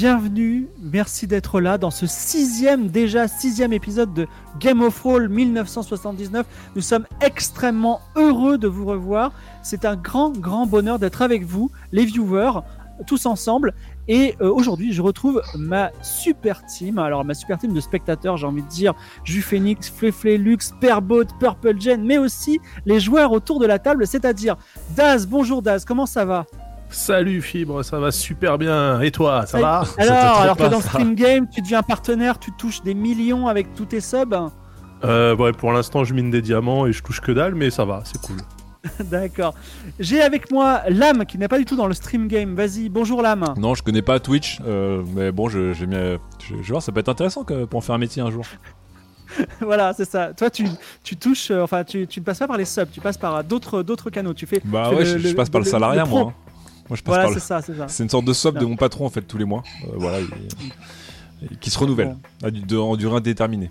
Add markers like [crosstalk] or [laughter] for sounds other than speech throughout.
bienvenue, merci d'être là dans ce sixième, déjà sixième épisode de Game of Thrones 1979. Nous sommes extrêmement heureux de vous revoir. C'est un grand, grand bonheur d'être avec vous, les viewers, tous ensemble. Et euh, aujourd'hui, je retrouve ma super team. Alors, ma super team de spectateurs, j'ai envie de dire Ju Phoenix, Fleflé Lux, Perbot, Purple Gen, mais aussi les joueurs autour de la table, c'est-à-dire Daz. Bonjour Daz, comment ça va? Salut Fibre, ça va super bien. Et toi, ça va Alors, alors que pas, dans Stream Game, tu deviens partenaire, tu touches des millions avec tous tes subs. Euh, ouais, pour l'instant, je mine des diamants et je touche que dalle, mais ça va, c'est cool. [laughs] D'accord. J'ai avec moi Lame qui n'est pas du tout dans le Stream Game. Vas-y, bonjour Lame. Non, je connais pas Twitch, euh, mais bon, je, vais voir, ça peut être intéressant que- pour en faire un métier un jour. [laughs] voilà, c'est ça. Toi, tu, tu touches, euh, enfin, tu, tu ne passes pas par les subs, tu passes par d'autres d'autres canaux. Tu fais. Bah fais ouais, le- je, je le- passe par le, le- salariat, le moi. hein. Moi, je passe Voilà, c'est le... ça, c'est ça. C'est une sorte de sub de mon patron, en fait, tous les mois. Euh, voilà, il- [laughs] il- qui se renouvelle, à de- en durée indéterminée.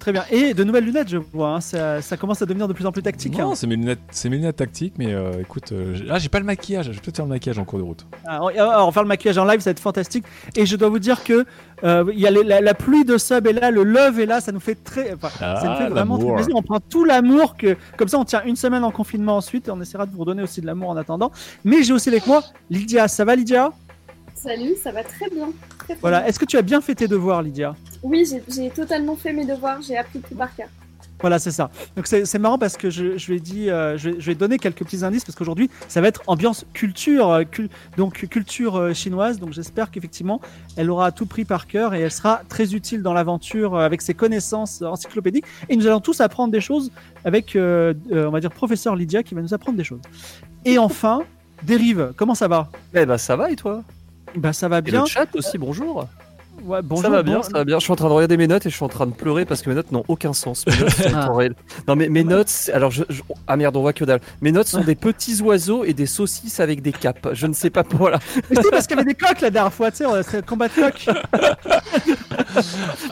Très bien. Et de nouvelles lunettes, je vois. hein. Ça, ça commence à devenir de plus en plus tactique. Non, hein. c'est mes lunettes, c'est mes lunettes tactiques, mais euh, écoute, euh, j'ai- ah, j'ai pas le maquillage, je vais peut-être faire le maquillage en cours de route. Alors, alors, faire le maquillage en live, ça va être fantastique. Et je dois vous dire que euh, il y a les- la, la pluie de subs est là, le love est là, ça nous fait très, enfin, ça nous Ah, fait vraiment très plaisir. On prend tout l'amour que, comme ça, on tient une semaine en confinement ensuite. Et on essaiera de vous redonner aussi de l'amour en attendant. Mais j'ai aussi avec moi Lydia. Ça va, Lydia? Salut, ça va très bien. Très, très Voilà. Est-ce que tu as bien fait tes devoirs, Lydia Oui, j'ai- totalement fait mes devoirs, j'ai appris tout par cœur. Voilà, c'est ça. Donc c'est marrant parce que je, je lui ai dit, euh, je, vais, je vais donner quelques petits indices parce qu'aujourd'hui ça va être ambiance culture, euh, cul- donc culture euh, chinoise. Donc j'espère qu'effectivement elle aura tout pris par cœur et elle sera très utile dans l'aventure euh, avec ses connaissances encyclopédiques. Et nous allons tous apprendre des choses avec, euh, euh, on va dire, professeur Lydia qui va nous apprendre des choses. Et enfin, Dérive, comment ça va? Eh ben ça va et toi? Bah ça va Et bien. le chat aussi, bonjour. Ouais, bonjour, ça va bien, bon- ça va bien. Je suis en train de regarder mes notes et je suis en train de pleurer parce que mes notes n'ont aucun sens. Mes notes sont Ah. Non mais mes notes, alors je, je- ah merde, on voit que dalle. Mes notes sont des petits oiseaux et des saucisses avec des capes. Je ne sais pas pour [laughs] voilà. Mais si, parce qu'il y avait des coques la dernière fois, tu sais, on a fait le combat de coq. [laughs]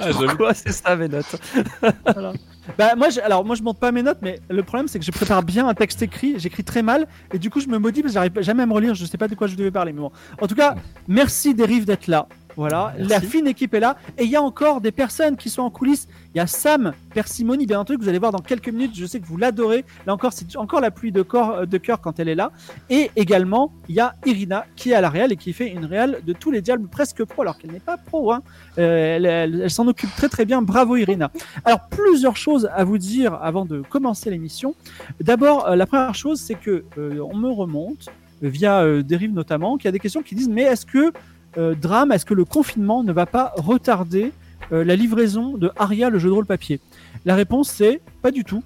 Ah. Pourquoi c'est ça mes notes? [laughs] Voilà. Bah moi, je, alors moi je monte pas mes notes, mais le problème c'est que je prépare bien un texte écrit, j'écris très mal, et du coup je me maudis parce que j'arrive jamais à me relire, je sais pas de quoi je devais parler, mais bon. En tout cas, merci Dérive d'être là. Voilà, Merci. la fine équipe est là, et il y a encore des personnes qui sont en coulisses. Il y a Sam Persimony, bien entendu, que vous allez voir dans quelques minutes. Je sais que vous l'adorez. Là encore, c'est encore la pluie de, corps, de cœur quand elle est là. Et également, il y a Irina qui est à la réal et qui fait une réal de tous les diables presque pro, alors qu'elle n'est pas pro. Hein. Euh, elle elle- elle s'en occupe très très bien. Bravo Irina. Alors, plusieurs choses à vous dire avant de commencer l'émission. D'abord, euh, la première chose, c'est que euh, on me remonte euh, via euh, Dérive notamment, qu'il y a des questions qui disent mais est-ce que euh, drame, est-ce que le confinement ne va pas retarder euh, la livraison de Aria, le jeu de rôle papier? La réponse c'est pas du tout.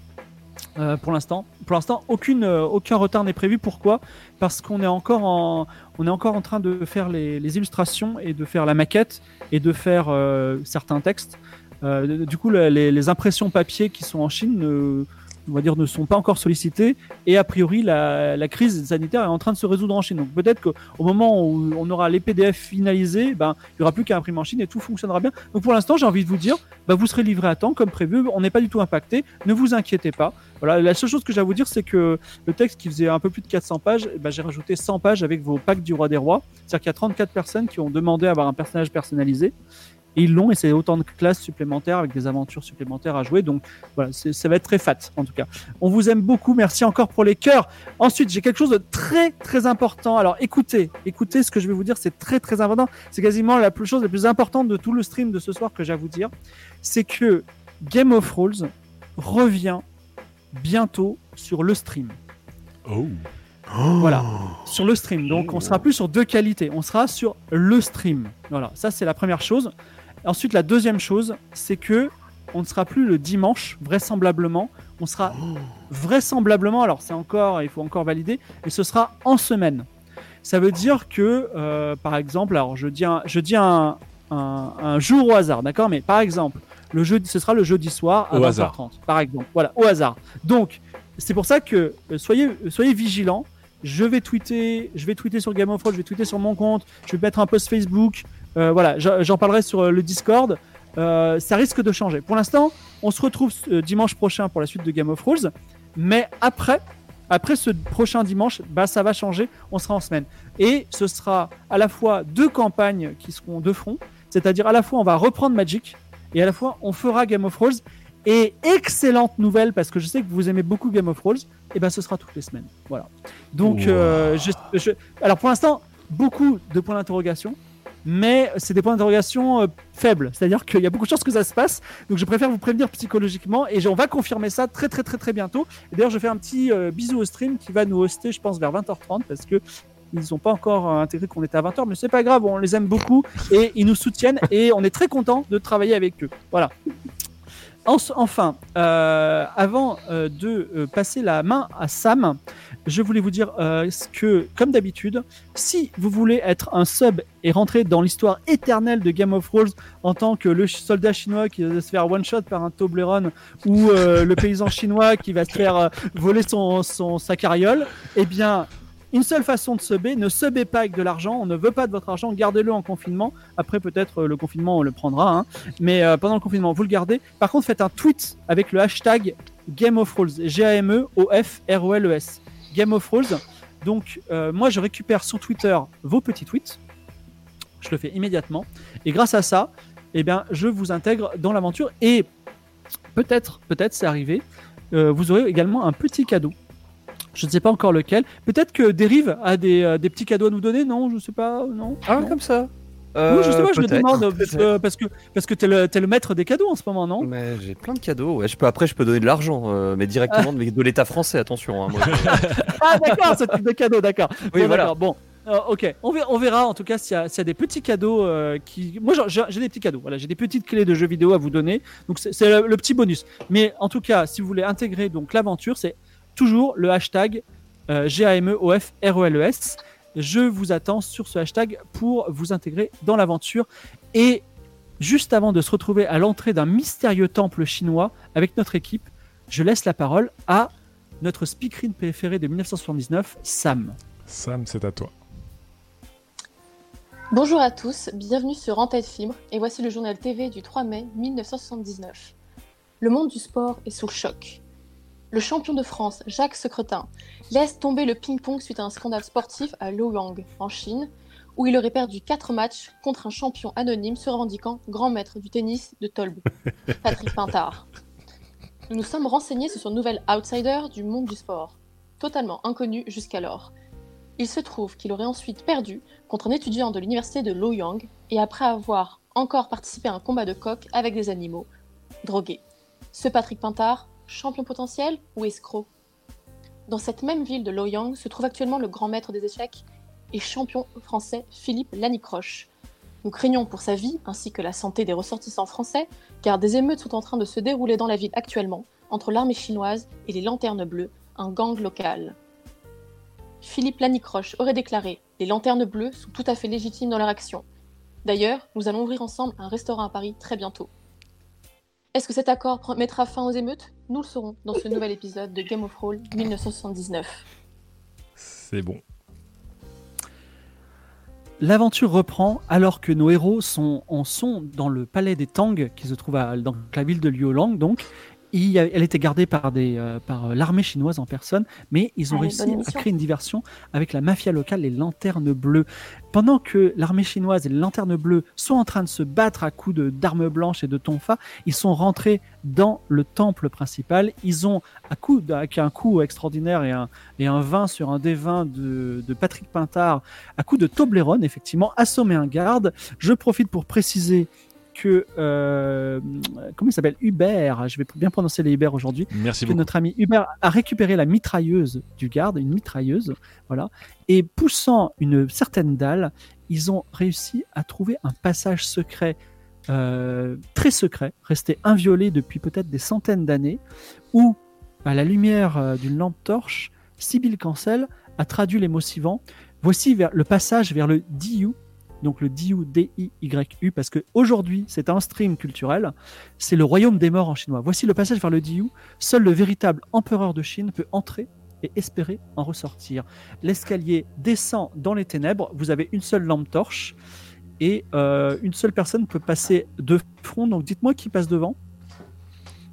Euh, pour l'instant, pour l'instant, aucune, euh, aucun retard n'est prévu. Pourquoi? Parce qu'on est encore en, on est encore en train de faire les, illustrations et de faire la maquette et de faire euh, certains textes. Euh, du coup, le- les, les impressions papier qui sont en Chine ne, on ne sont pas encore sollicités. Et a priori, la, la crise sanitaire est en train de se résoudre en Chine. Donc peut-être qu'au moment où on aura les PDF finalisés, ben, il n'y aura plus qu'à imprimer en Chine et tout fonctionnera bien. Donc pour l'instant, j'ai envie de vous dire, ben, vous serez livré à temps comme prévu. On n'est pas du tout impacté. Ne vous inquiétez pas. Voilà, la seule chose que j'ai à vous dire, c'est que le texte qui faisait un peu plus de 400 pages, ben, j'ai rajouté 100 pages avec vos packs du roi des rois. C'est-à-dire qu'il y a 34 personnes qui ont demandé à avoir un personnage personnalisé. Et ils l'ont, et c'est autant de classes supplémentaires avec des aventures supplémentaires à jouer. Donc voilà, ça va être très fat en tout cas. On vous aime beaucoup, merci encore pour les cœurs. Ensuite, j'ai quelque chose de très très important. Alors écoutez, écoutez ce que je vais vous dire, c'est très très important. C'est quasiment la plus chose la plus importante de tout le stream de ce soir que j'ai à vous dire. C'est que Game of Thrones revient bientôt sur le stream. Oh. Voilà, sur le stream. Donc on sera plus sur deux qualités, on sera sur le stream. Voilà, ça c'est la première chose. Ensuite, la deuxième chose, c'est que on ne sera plus le dimanche, vraisemblablement. On sera vraisemblablement, alors c'est encore, il faut encore valider, et ce sera en semaine. Ça veut dire que, euh, par exemple, alors je dis un, je dis un, un, un jour au hasard, d'accord Mais par exemple, le jeudi, ce sera le jeudi soir à Au 20h30, hasard. par exemple. Voilà, au hasard. Donc, c'est pour ça que euh, soyez, soyez vigilants. Je vais tweeter, je vais tweeter sur Game of Thrones, je vais tweeter sur mon compte, je vais mettre un post Facebook. Euh, voilà, j'en parlerai sur euh, le Discord. Euh, ça risque de changer. Pour l'instant, on se retrouve dimanche prochain pour la suite de Game of Thrones, mais après, après ce prochain dimanche, bah ça va changer. On sera en semaine et ce sera à la fois deux campagnes qui seront de front, c'est-à-dire à la fois on va reprendre Magic et à la fois on fera Game of Thrones. Et excellente nouvelle parce que je sais que vous aimez beaucoup Game of Thrones, et ben ce sera toutes les semaines. Voilà. Donc, Wow. euh, je, je- alors pour l'instant, beaucoup de points d'interrogation, mais c'est des points d'interrogation euh, faibles. C'est-à-dire qu'il y a beaucoup de chances que ça se passe. Donc je préfère vous prévenir psychologiquement et on va confirmer ça très très très très bientôt. D'ailleurs, je fais un petit euh, bisou au stream qui va nous hoster, je pense, vers 20h30 parce que ils n'ont pas encore euh, intégré qu'on était à 20h, mais c'est pas grave, on les aime beaucoup et ils nous soutiennent et on est très content de travailler avec eux. Voilà. En- Enfin, euh, avant euh, de euh, passer la main à Sam, je voulais vous dire que, comme d'habitude, si vous voulez être un sub et rentrer dans l'histoire éternelle de Game of Thrones en tant que le soldat chinois qui va se faire one shot par un Toblerone ou le paysan [laughs] chinois qui va se faire voler son, son sa carriole, eh bien, une seule façon de subber, ne subez pas avec de l'argent, on ne veut pas de votre argent, gardez-le en confinement. Après, peut-être euh, le confinement, on le prendra, hein. mais euh, pendant le confinement, vous le gardez. Par contre, faites un tweet avec le hashtag Game of Thrones, G-A-M-E-O-F-R-O-L-E-S. Game of Thrones. Donc, euh, moi, je récupère sur Twitter vos petits tweets. Je le fais immédiatement. Et grâce à ça, eh bien, je vous intègre dans l'aventure. Et peut-être, peut-être, c'est arrivé, vous aurez également un petit cadeau. Je ne sais pas encore lequel. Peut-être que Dérive a des, euh, des petits cadeaux à nous donner, non Je ne sais pas, non Ah, Non. comme ça Oui, je sais Euh, pas, je le peut-être, demande parce que, parce que, parce que t'es le, t'es le maître des cadeaux en ce moment, non? Mais j'ai plein de cadeaux. Ouais, je peux, après, je peux donner de l'argent, euh, mais directement de, de l'État français, attention. hein, moi, [laughs] Ah d'accord, ce type de cadeau, d'accord. Oui, Bon, voilà. Bon, Euh, ok, on verra, on verra en tout cas s'il y, y a des petits cadeaux euh, qui. Moi, j'ai des petits cadeaux. Voilà, j'ai des petites clés de jeux vidéo à vous donner. Donc c'est c'est le, le petit bonus. Mais en tout cas, si vous voulez intégrer donc l'aventure, c'est toujours le hashtag euh, G-A-M-E-O-F-R-O-L-E-S. Je vous attends sur ce hashtag pour vous intégrer dans l'aventure. Et juste avant de se retrouver à l'entrée d'un mystérieux temple chinois avec notre équipe, je laisse la parole à notre speakerine préféré de 1979, Sam. Sam, c'est à toi. Bonjour à tous, bienvenue sur En Tête Fibre, et voici le journal TV du 3 mai 1979. Le monde du sport est sous le choc. Le champion de France, Jacques Secretin, laisse tomber le ping-pong suite à un scandale sportif à Luoyang, en Chine, où il aurait perdu 4 matchs contre un champion anonyme se revendiquant grand maître du tennis de Tolb, [laughs] Patrick Pintard. Nous nous sommes renseignés sur ce nouvel outsider du monde du sport, totalement inconnu jusqu'alors. Il se trouve qu'il aurait ensuite perdu contre un étudiant de l'université de Luoyang et après avoir encore participé à un combat de coq avec des animaux, drogués. Ce Patrick Pintard, champion potentiel ou escroc? Dans cette même ville de Luoyang se trouve actuellement le grand maître des échecs et champion français Philippe Lanicroche. Nous craignons pour sa vie ainsi que la santé des ressortissants français car des émeutes sont en train de se dérouler dans la ville actuellement entre l'armée chinoise et les Lanternes Bleues, un gang local. Philippe Lanicroche aurait déclaré Les lanternes bleues sont tout à fait légitimes dans leur action. D'ailleurs, nous allons ouvrir ensemble un restaurant à Paris très bientôt. Est-ce que cet accord mettra fin aux émeutes? Nous le saurons dans ce nouvel épisode de Game of Thrones 1979. C'est bon. L'aventure reprend alors que nos héros sont, en sont dans le palais des Tang, qui se trouve dans la ville de Liulang. Donc, il elle était gardée par, des, euh, par euh, l'armée chinoise en personne, mais ils ont Allez, réussi à créer une diversion avec la mafia locale, les Lanternes Bleues. Pendant que l'armée chinoise et les Lanternes Bleues sont en train de se battre à coups de, d'armes blanches et de tonfa, ils sont rentrés dans le temple principal. Ils ont, à coup, avec un coup extraordinaire et un, et un vin sur un des vins de, de Patrick Pintard, à coup de Toblerone, effectivement, assommé un garde. Je profite pour préciser que, euh, comment il s'appelle? Hubert, je vais bien prononcer les Hubert aujourd'hui, Merci que beaucoup. notre ami Hubert a récupéré la mitrailleuse du garde, une mitrailleuse, voilà, et poussant une certaine dalle, ils ont réussi à trouver un passage secret, euh, très secret, resté inviolé depuis peut-être des centaines d'années, où, à la lumière euh, d'une lampe torche, Sibyl Cancel a traduit les mots suivants. Voici vers le passage vers le Diyu, donc le Diyu D-I-Y-U, parce que aujourd'hui c'est un stream culturel, c'est le royaume des morts en chinois. Voici le passage vers le Diyu. Seul le véritable empereur de Chine peut entrer et espérer en ressortir. L'escalier descend dans les ténèbres. Vous avez une seule lampe torche et euh, une seule personne peut passer de front. Donc dites-moi qui passe devant.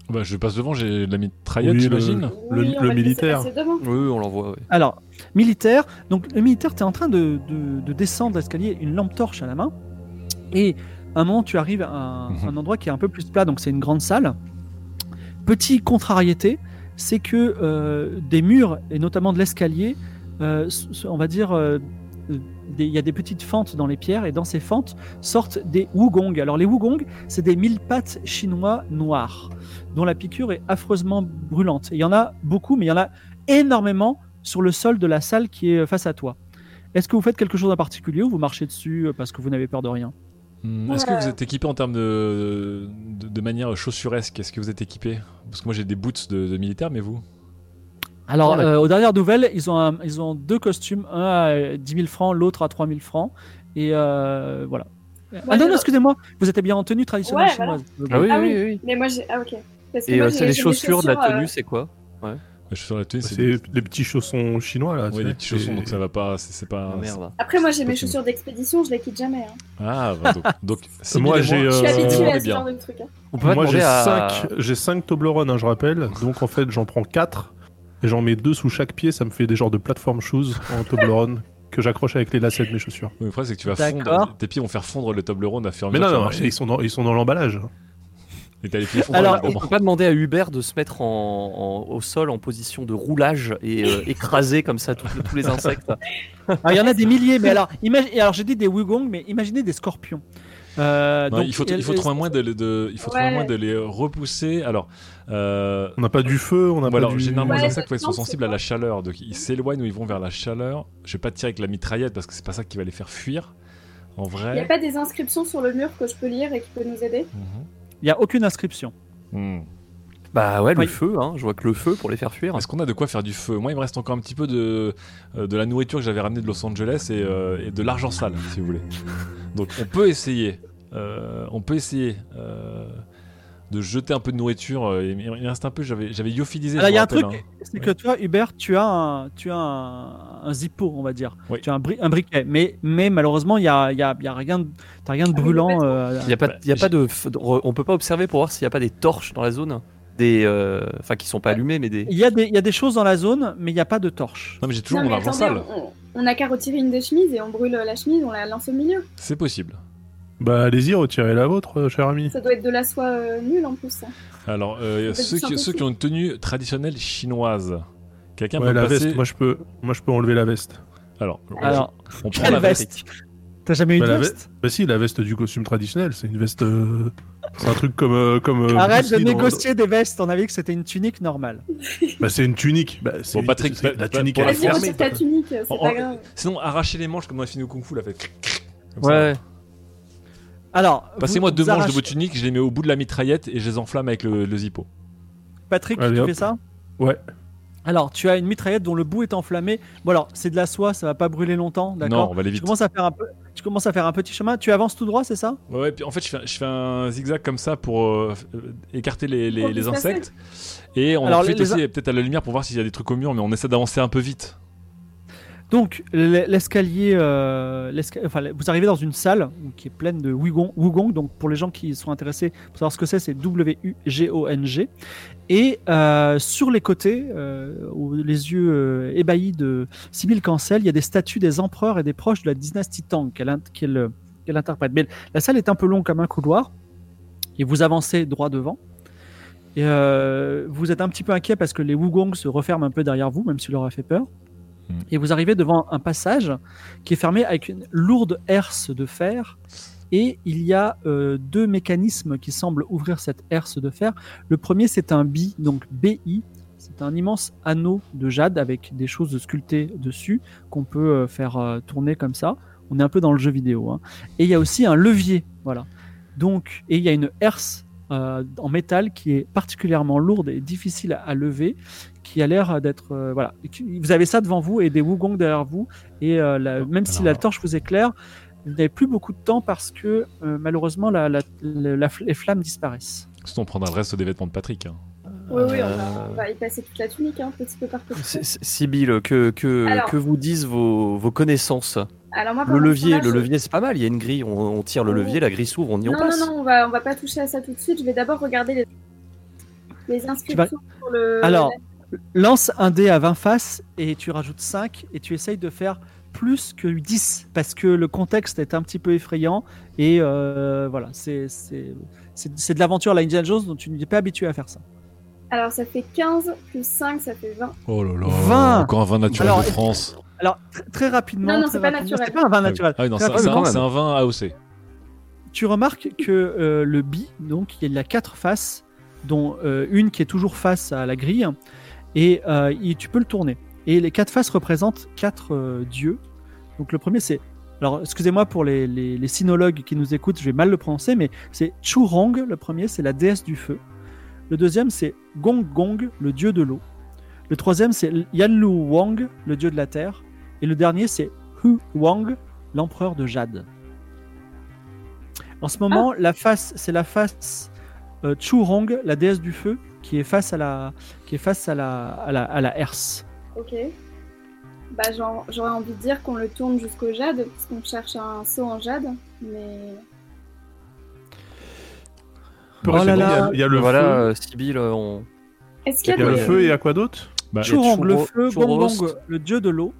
Bah, je passe devant, j'ai la mitraillette, Oui, j'imagine. Le- Oui, on le va laisser militaire. Oui, on l'envoie. Alors, militaire. Donc, le militaire, tu es en train de, de- de descendre l'escalier, une lampe torche à la main. Et à un moment, tu arrives à un, Mhm. un endroit qui est un peu plus plat, donc c'est une grande salle. Petit contrariété, c'est que euh, des murs, et notamment de l'escalier, euh, on va dire, euh, il y a des petites fentes dans les pierres, et dans ces fentes sortent des wugong. Alors, les wugong, c'est des mille pattes chinois noirs, dont la piqûre est affreusement brûlante. Il y en a beaucoup, mais il y en a énormément sur le sol de la salle qui est face à toi. Est-ce que vous faites quelque chose en particulier ou vous marchez dessus euh, parce que vous n'avez peur de rien? Hmm, Est-ce que vous êtes équipé en termes de, de, manière chaussuresque Est-ce que vous êtes équipé? Parce que moi j'ai des boots de militaire, mais vous? Alors, Oh, d'accord. euh, aux dernières nouvelles, ils ont, un- ils ont deux costumes, un à 10 000 francs, l'autre à 3 000 francs. Et euh, voilà. ah non, excusez-moi, vous étiez bien en tenue traditionnelle Ouais, chinoise. Ah oui, Ah oui, oui. oui. Mais moi, j'ai. Ah, ok. Parce que Et moi, euh, c'est les chaussures de la tenue, euh, c'est quoi? Je suis sur la tenue, c'est les petits chaussons chinois là. Oui, c'est- des petits chaussons, donc ça va pas. C'est pas. Ah, merde. Après, moi, j'ai mes chaussures d'expédition, je les quitte jamais. hein. Ah, bah, donc. donc [laughs] Moi, j'ai, Je suis Euh, habituée similez-moi à ce bien. genre de truc. hein. On peut pas Moi j'ai demander à... 5 j'ai cinq Toblerone, hein, je rappelle. Donc en fait j'en prends 4 et j'en mets deux sous chaque pied. Ça me fait des genres de plateforme shoes en Toblerone [laughs] que j'accroche avec les lacets de mes chaussures. Oui, Le problème, c'est que tu vas fondre. Tes pieds vont faire fondre le Toblerone à faire Mais non, non, ils sont dans, ils sont dans l'emballage. Et t'as les pieds fondre Alors. On peut pas demander à Hubert de se mettre en, en- au sol en position de roulage et euh, écraser comme ça tous, tous les insectes. [laughs] Il y en a des milliers, mais alors, imagine, alors j'ai dit des wugong, mais imaginez des scorpions. Euh, Non, donc, il faut, il faut trouver un moyen de, de- il faut trouver un Ouais. moyen de les repousser. Alors, euh, On n'a pas du feu, on n'a pas alors, du... généralement, les Ouais, insectes ouais, ils sont sensibles à la chaleur, donc ils s'éloignent ou ils vont vers la chaleur. Je vais pas tirer avec la mitraillette parce que c'est pas ça qui va les faire fuir. En Il n'y a vrai. pas des inscriptions sur le mur que je peux lire et qui peut nous aider? Mhm. Il n'y a aucune inscription. Hmm. Bah ouais, le Oui. feu, hein. je vois que le feu pour les faire fuir. Est-ce qu'on a de quoi faire du feu? Moi, il me reste encore un petit peu de, euh, de la nourriture que j'avais ramenée de Los Angeles et, euh, et de l'argent sale, si vous voulez. Donc, on peut essayer. Euh, on peut essayer euh, de jeter un peu de nourriture. euh, Il il reste un peu. J'avais j'avais il y a un truc, hein. c'est que toi, Hubert, tu as un, tu as un, un zippo, on va dire. Oui. Tu as un, bri- un briquet, mais, mais malheureusement, il y a, il y a, il y a rien, de- t'as rien de Ah brûlant. euh, Il y a pas, Bah, il y a j'ai- pas de, f- de- re- on peut pas observer pour voir s'il y a pas des torches dans la zone, des, euh, enfin qui sont pas allumées, mais des. Il y, a des, il y a des choses dans la zone, mais il n'y a pas de torche. Non, mais j'ai toujours Non, mon argent sale. on- On n'a qu'à retirer une des chemises et on brûle la chemise, on la lance au milieu. C'est possible. Bah allez-y, retirez la vôtre, euh, cher ami. Ça doit être de la soie euh, nulle en plus. Alors, euh, ceux, qui, ceux qui ont une tenue traditionnelle chinoise. Quelqu'un Ouais, peut la passer... veste, moi je peux, moi je peux enlever la veste. Alors, on- Alors, on prend quelle la veste. veste T'as jamais eu Bah, de la veste Bah si, la veste du costume traditionnel, c'est une veste, euh, c'est un truc comme, euh, comme. euh, Arrête Bruce de dans- négocier des vestes, on avait vu que c'était une tunique normale. Bah c'est une tunique. Bah, c'est Bon, Patrick, c'est- bah, la bah, tunique elle la est Vas-y, fermée. retire ta quoi. tunique, c'est En- pas en- grave. Sinon, arracher les manches comme dans les films de Kung Fu, là, fait. ça. Alors, Passez-moi deux manches de arrachez- vos tuniques, je les mets au bout de la mitraillette et je les enflamme avec le, le zippo. Patrick, Allez, tu hop. fais ça Ouais. Alors, tu as une mitraillette dont le bout est enflammé. Bon, alors, c'est de la soie, ça va pas brûler longtemps, Non, d'accord on va aller tu vite. commences, à faire un peu, tu commences à faire un petit chemin. Tu avances tout droit, c'est ça Ouais, ouais, puis en fait, je fais, je fais un zigzag comme ça pour euh, écarter les, insectes. Et on Alors, en profite les- les aussi peut-être à la lumière pour voir s'il y a des trucs au mur, mais on essaie d'avancer un peu vite. Donc, l'escalier, euh, vous arrivez dans une salle qui est pleine de Wugong. Wugong donc, pour les gens qui sont intéressés, pour savoir ce que c'est, c'est W-U-G-O-N-G. Et euh, sur les côtés, euh, les yeux ébahis de Sibyl Cancel, il y a des statues des empereurs et des proches de la dynastie Tang qu'elle int- qu'elle, qu'elle interprète. Mais la salle est un peu longue comme un couloir. Et vous avancez droit devant. Et vous êtes un petit peu inquiet parce que les Wugong se referment un peu derrière vous, même s'il leur a fait peur. Et vous arrivez devant un passage qui est fermé avec une lourde herse de fer. Et il y a euh, deux mécanismes qui semblent ouvrir cette herse de fer. Le premier, c'est un bi, donc BI. C'est un immense anneau de jade avec des choses sculptées dessus qu'on peut euh, faire euh, tourner comme ça. On est un peu dans le jeu vidéo. hein. Et il y a aussi un levier, voilà. Donc, et il y a une herse en métal qui est particulièrement lourde et difficile à lever, qui a l'air d'être euh, voilà. Vous avez ça devant vous et des wugong derrière vous. Et euh, la- même si la torche vous éclaire, vous n'avez plus beaucoup de temps parce que euh, malheureusement la, la- la- la- les flammes disparaissent. Sinon, on prendra le reste des vêtements de Patrick. hein. Oui, oui, on va, on va y passer toute la tunique, hein, petit peu par petit que, que, Alors. que vous disent vos, vos connaissances? Alors moi, Le levier, le je- levier c'est pas mal, il y a une grille, on, on tire le Oh. levier, la grille s'ouvre, on y on Non, passe. non, non, on va, on va pas toucher à ça tout de suite. Je vais d'abord regarder les, les inscriptions sur le. Alors, lance un dé à 20 faces et tu rajoutes 5 et tu essayes de faire plus que 10 parce que le contexte est un petit peu effrayant et euh, voilà, c'est c'est- c'est- c'est de l'aventure à la Indiana Jones dont tu n'es pas habitué à faire ça. Alors, ça fait 15 plus 5, ça fait 20. Oh là là. 20. Encore un vin naturel Alors, de France. Alors, tr- très rapidement. Non, non, très c'est pas rapidement- naturel. C'est pas un vin naturel. Ah oui, non, Très c'est un, un vin AOC. tu remarques que euh, le bi, donc il y a quatre faces, dont euh, une qui est toujours face à la grille, et euh, il- tu peux le tourner. Et les quatre faces représentent quatre euh, dieux. Donc le premier c'est, alors excusez-moi pour les, les, les sinologues qui nous écoutent, je vais mal le prononcer, mais c'est Churong, le premier c'est la déesse du feu. Le deuxième c'est Gong Gong, le dieu de l'eau. Le troisième c'est Yanlu Wang, le dieu de la terre. Et le dernier c'est Hu Wang, l'empereur de Jade. En ce moment, la face, c'est la face euh, Churong, la déesse du feu, qui est face à la, qui est face à la, à la, à la herse. Ok. Bah, genre, j'aurais envie de dire qu'on le tourne jusqu'au jade, parce qu'on cherche un saut en jade. Mais. Peu Oh là il y a- là. Il y a le voilà, feu. euh, Sibyl, on... Est-ce qu'il Il y y a, a le feu et à quoi d'autre? Bah, Churong, le feu, Churros. Gong Gong, le dieu de l'eau,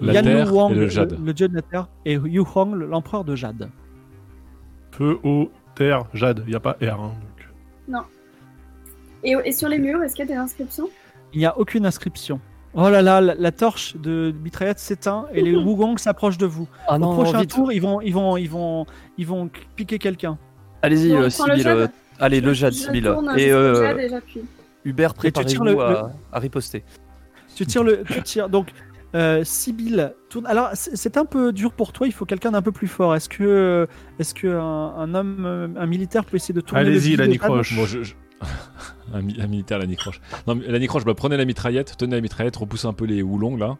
la Yanlu terre Wang, et le jade. le dieu de la terre, et Yu Hong, l'empereur de Jade. Feu, eau, terre, jade. Il n'y a pas R. hein, donc. Et, et sur les murs, est-ce qu'il y a des inscriptions? Il n'y a aucune inscription. Oh là là, la, la torche de mitraillette s'éteint et les [laughs] Wugong s'approchent de vous. Ah Au non, prochain vite. tour, ils vont, ils vont, ils vont, ils vont piquer quelqu'un. Allez-y, Bon, euh, Sibyl. jade euh, allez, le jade, Sibyl. Et euh, jade et j'appuie. Hubert, Et tu tires préparez-vous le- à, à riposter. Tu tires le, tu tires donc. Euh, Sibyl tourne. Alors c'est un peu dur pour toi. Il faut quelqu'un d'un peu plus fort. Est-ce que, est-ce que un, un homme, euh, un militaire peut essayer de tourner le Allez-y, la Nicroche. Moi, je, je- [laughs] un, mi- un militaire, la Nicroche. Non, mais la Nicroche, bah, prenez la mitraillette, tenez la mitraillette, repoussez un peu les houlongs là.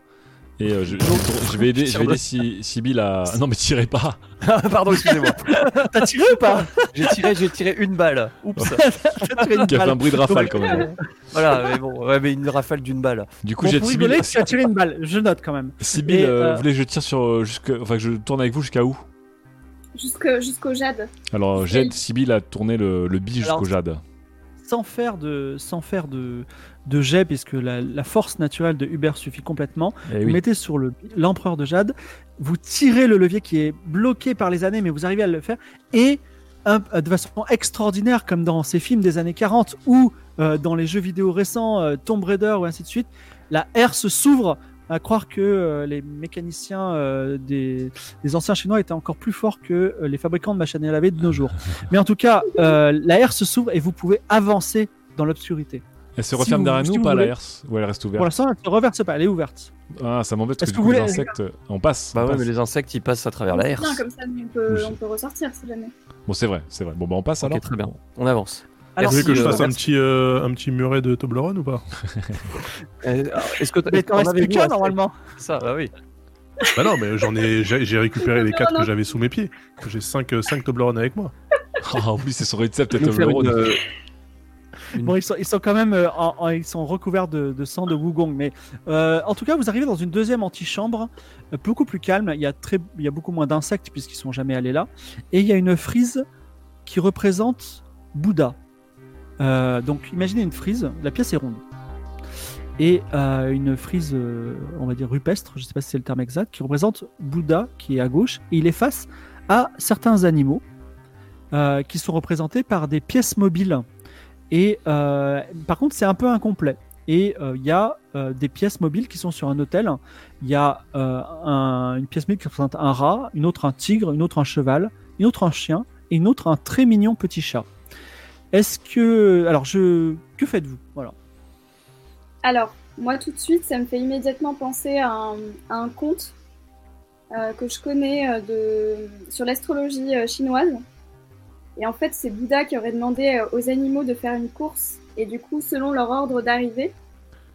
Et euh, je, je- je vais aider, je vais aider Si- Sibyl à. Non, mais tirez pas [laughs] Pardon, excusez-moi. [laughs] T'as tiré ou pas? J'ai tiré, j'ai tiré une balle. Oups. T'as tiré une Qui a fait un bruit de rafale quand même. voilà, mais bon, ouais, mais une rafale d'une balle. Du coup, Bon, j'ai rigoler, tu as tiré une balle. Je note quand même. Sibyl, euh, euh, vous voulez que je tire sur. euh, jusque- Enfin, que je tourne avec vous jusqu'à où? Jusque- Jusqu'au jade. Alors, j'aide Sibyl à tourner le, le bi jusqu'au jade. Sans faire de, sans faire de, de jet, puisque la, la force naturelle de Hubert suffit complètement. Eh Vous oui. mettez sur le l'empereur de Jade, vous tirez le levier qui est bloqué par les années, mais vous arrivez à le faire, et un- de façon extraordinaire, comme dans ces films des années 40 ou euh, dans les jeux vidéo récents, euh, Tomb Raider ou ainsi de suite, la herse s'ouvre. À croire que euh, les mécaniciens euh, des, des anciens chinois étaient encore plus forts que euh, les fabricants de machines à laver de nos jours. [laughs] Mais en tout cas, euh, la herse s'ouvre et vous pouvez avancer dans l'obscurité. Elle se si referme vous- derrière si nous ou pas la herse Ou elle reste Pour ouverte l'instant, elle ne se reverse pas, elle est ouverte. Ah, ça m'embête parce que que les insectes. On passe. Bah on ouais, passe. mais les insectes ils passent à travers la Bien, herse. comme ça, on peut, on peut ressortir si jamais. Bon, c'est vrai, c'est vrai. Bon, bah, on passe Ok, alors très bien. On avance. Alors, Vous voulez que je euh, fasse un merci. petit, euh, un petit muret de Toblerone ou pas? [laughs] Euh, Est-ce que Mais t'en restes qu'un normalement. [laughs] Ça, bah oui. Bah non, mais j'en ai, j'ai récupéré les Non, quatre non. que j'avais sous mes pieds. J'ai 5 cinq Toblerone avec moi. [laughs] Ah oui, c'est son recept une, Toblerone. euh, une- Bon, ils sont, ils sont quand même euh, en- en- ils sont recouverts de, de sang de Wugong. Mais euh, en tout cas, vous arrivez dans une deuxième antichambre, euh, beaucoup plus calme. Il y a, très, il y a beaucoup moins d'insectes puisqu'ils sont jamais allés là. Et il y a une frise qui représente Bouddha. Euh, donc imaginez une frise, la pièce est ronde. Et euh, une frise, euh, on va dire rupestre, je ne sais pas si c'est le terme exact, qui représente Bouddha qui est à gauche. Et il est face à certains animaux qui sont représentés par des pièces mobiles. Et par contre, c'est un peu incomplet. Et il y a des pièces mobiles qui sont sur un hôtel. Il y a un- une pièce mobile qui représente un rat, une autre un tigre, une autre un cheval, une autre un chien et une autre un très mignon petit chat. Est-ce que alors je que faites-vous? Voilà. Alors, moi tout de suite, ça me fait immédiatement penser à un, à un conte euh, que je connais euh, de, sur l'astrologie euh, chinoise. Et en fait, c'est Bouddha qui aurait demandé aux animaux de faire une course. Et du coup, selon leur ordre d'arrivée,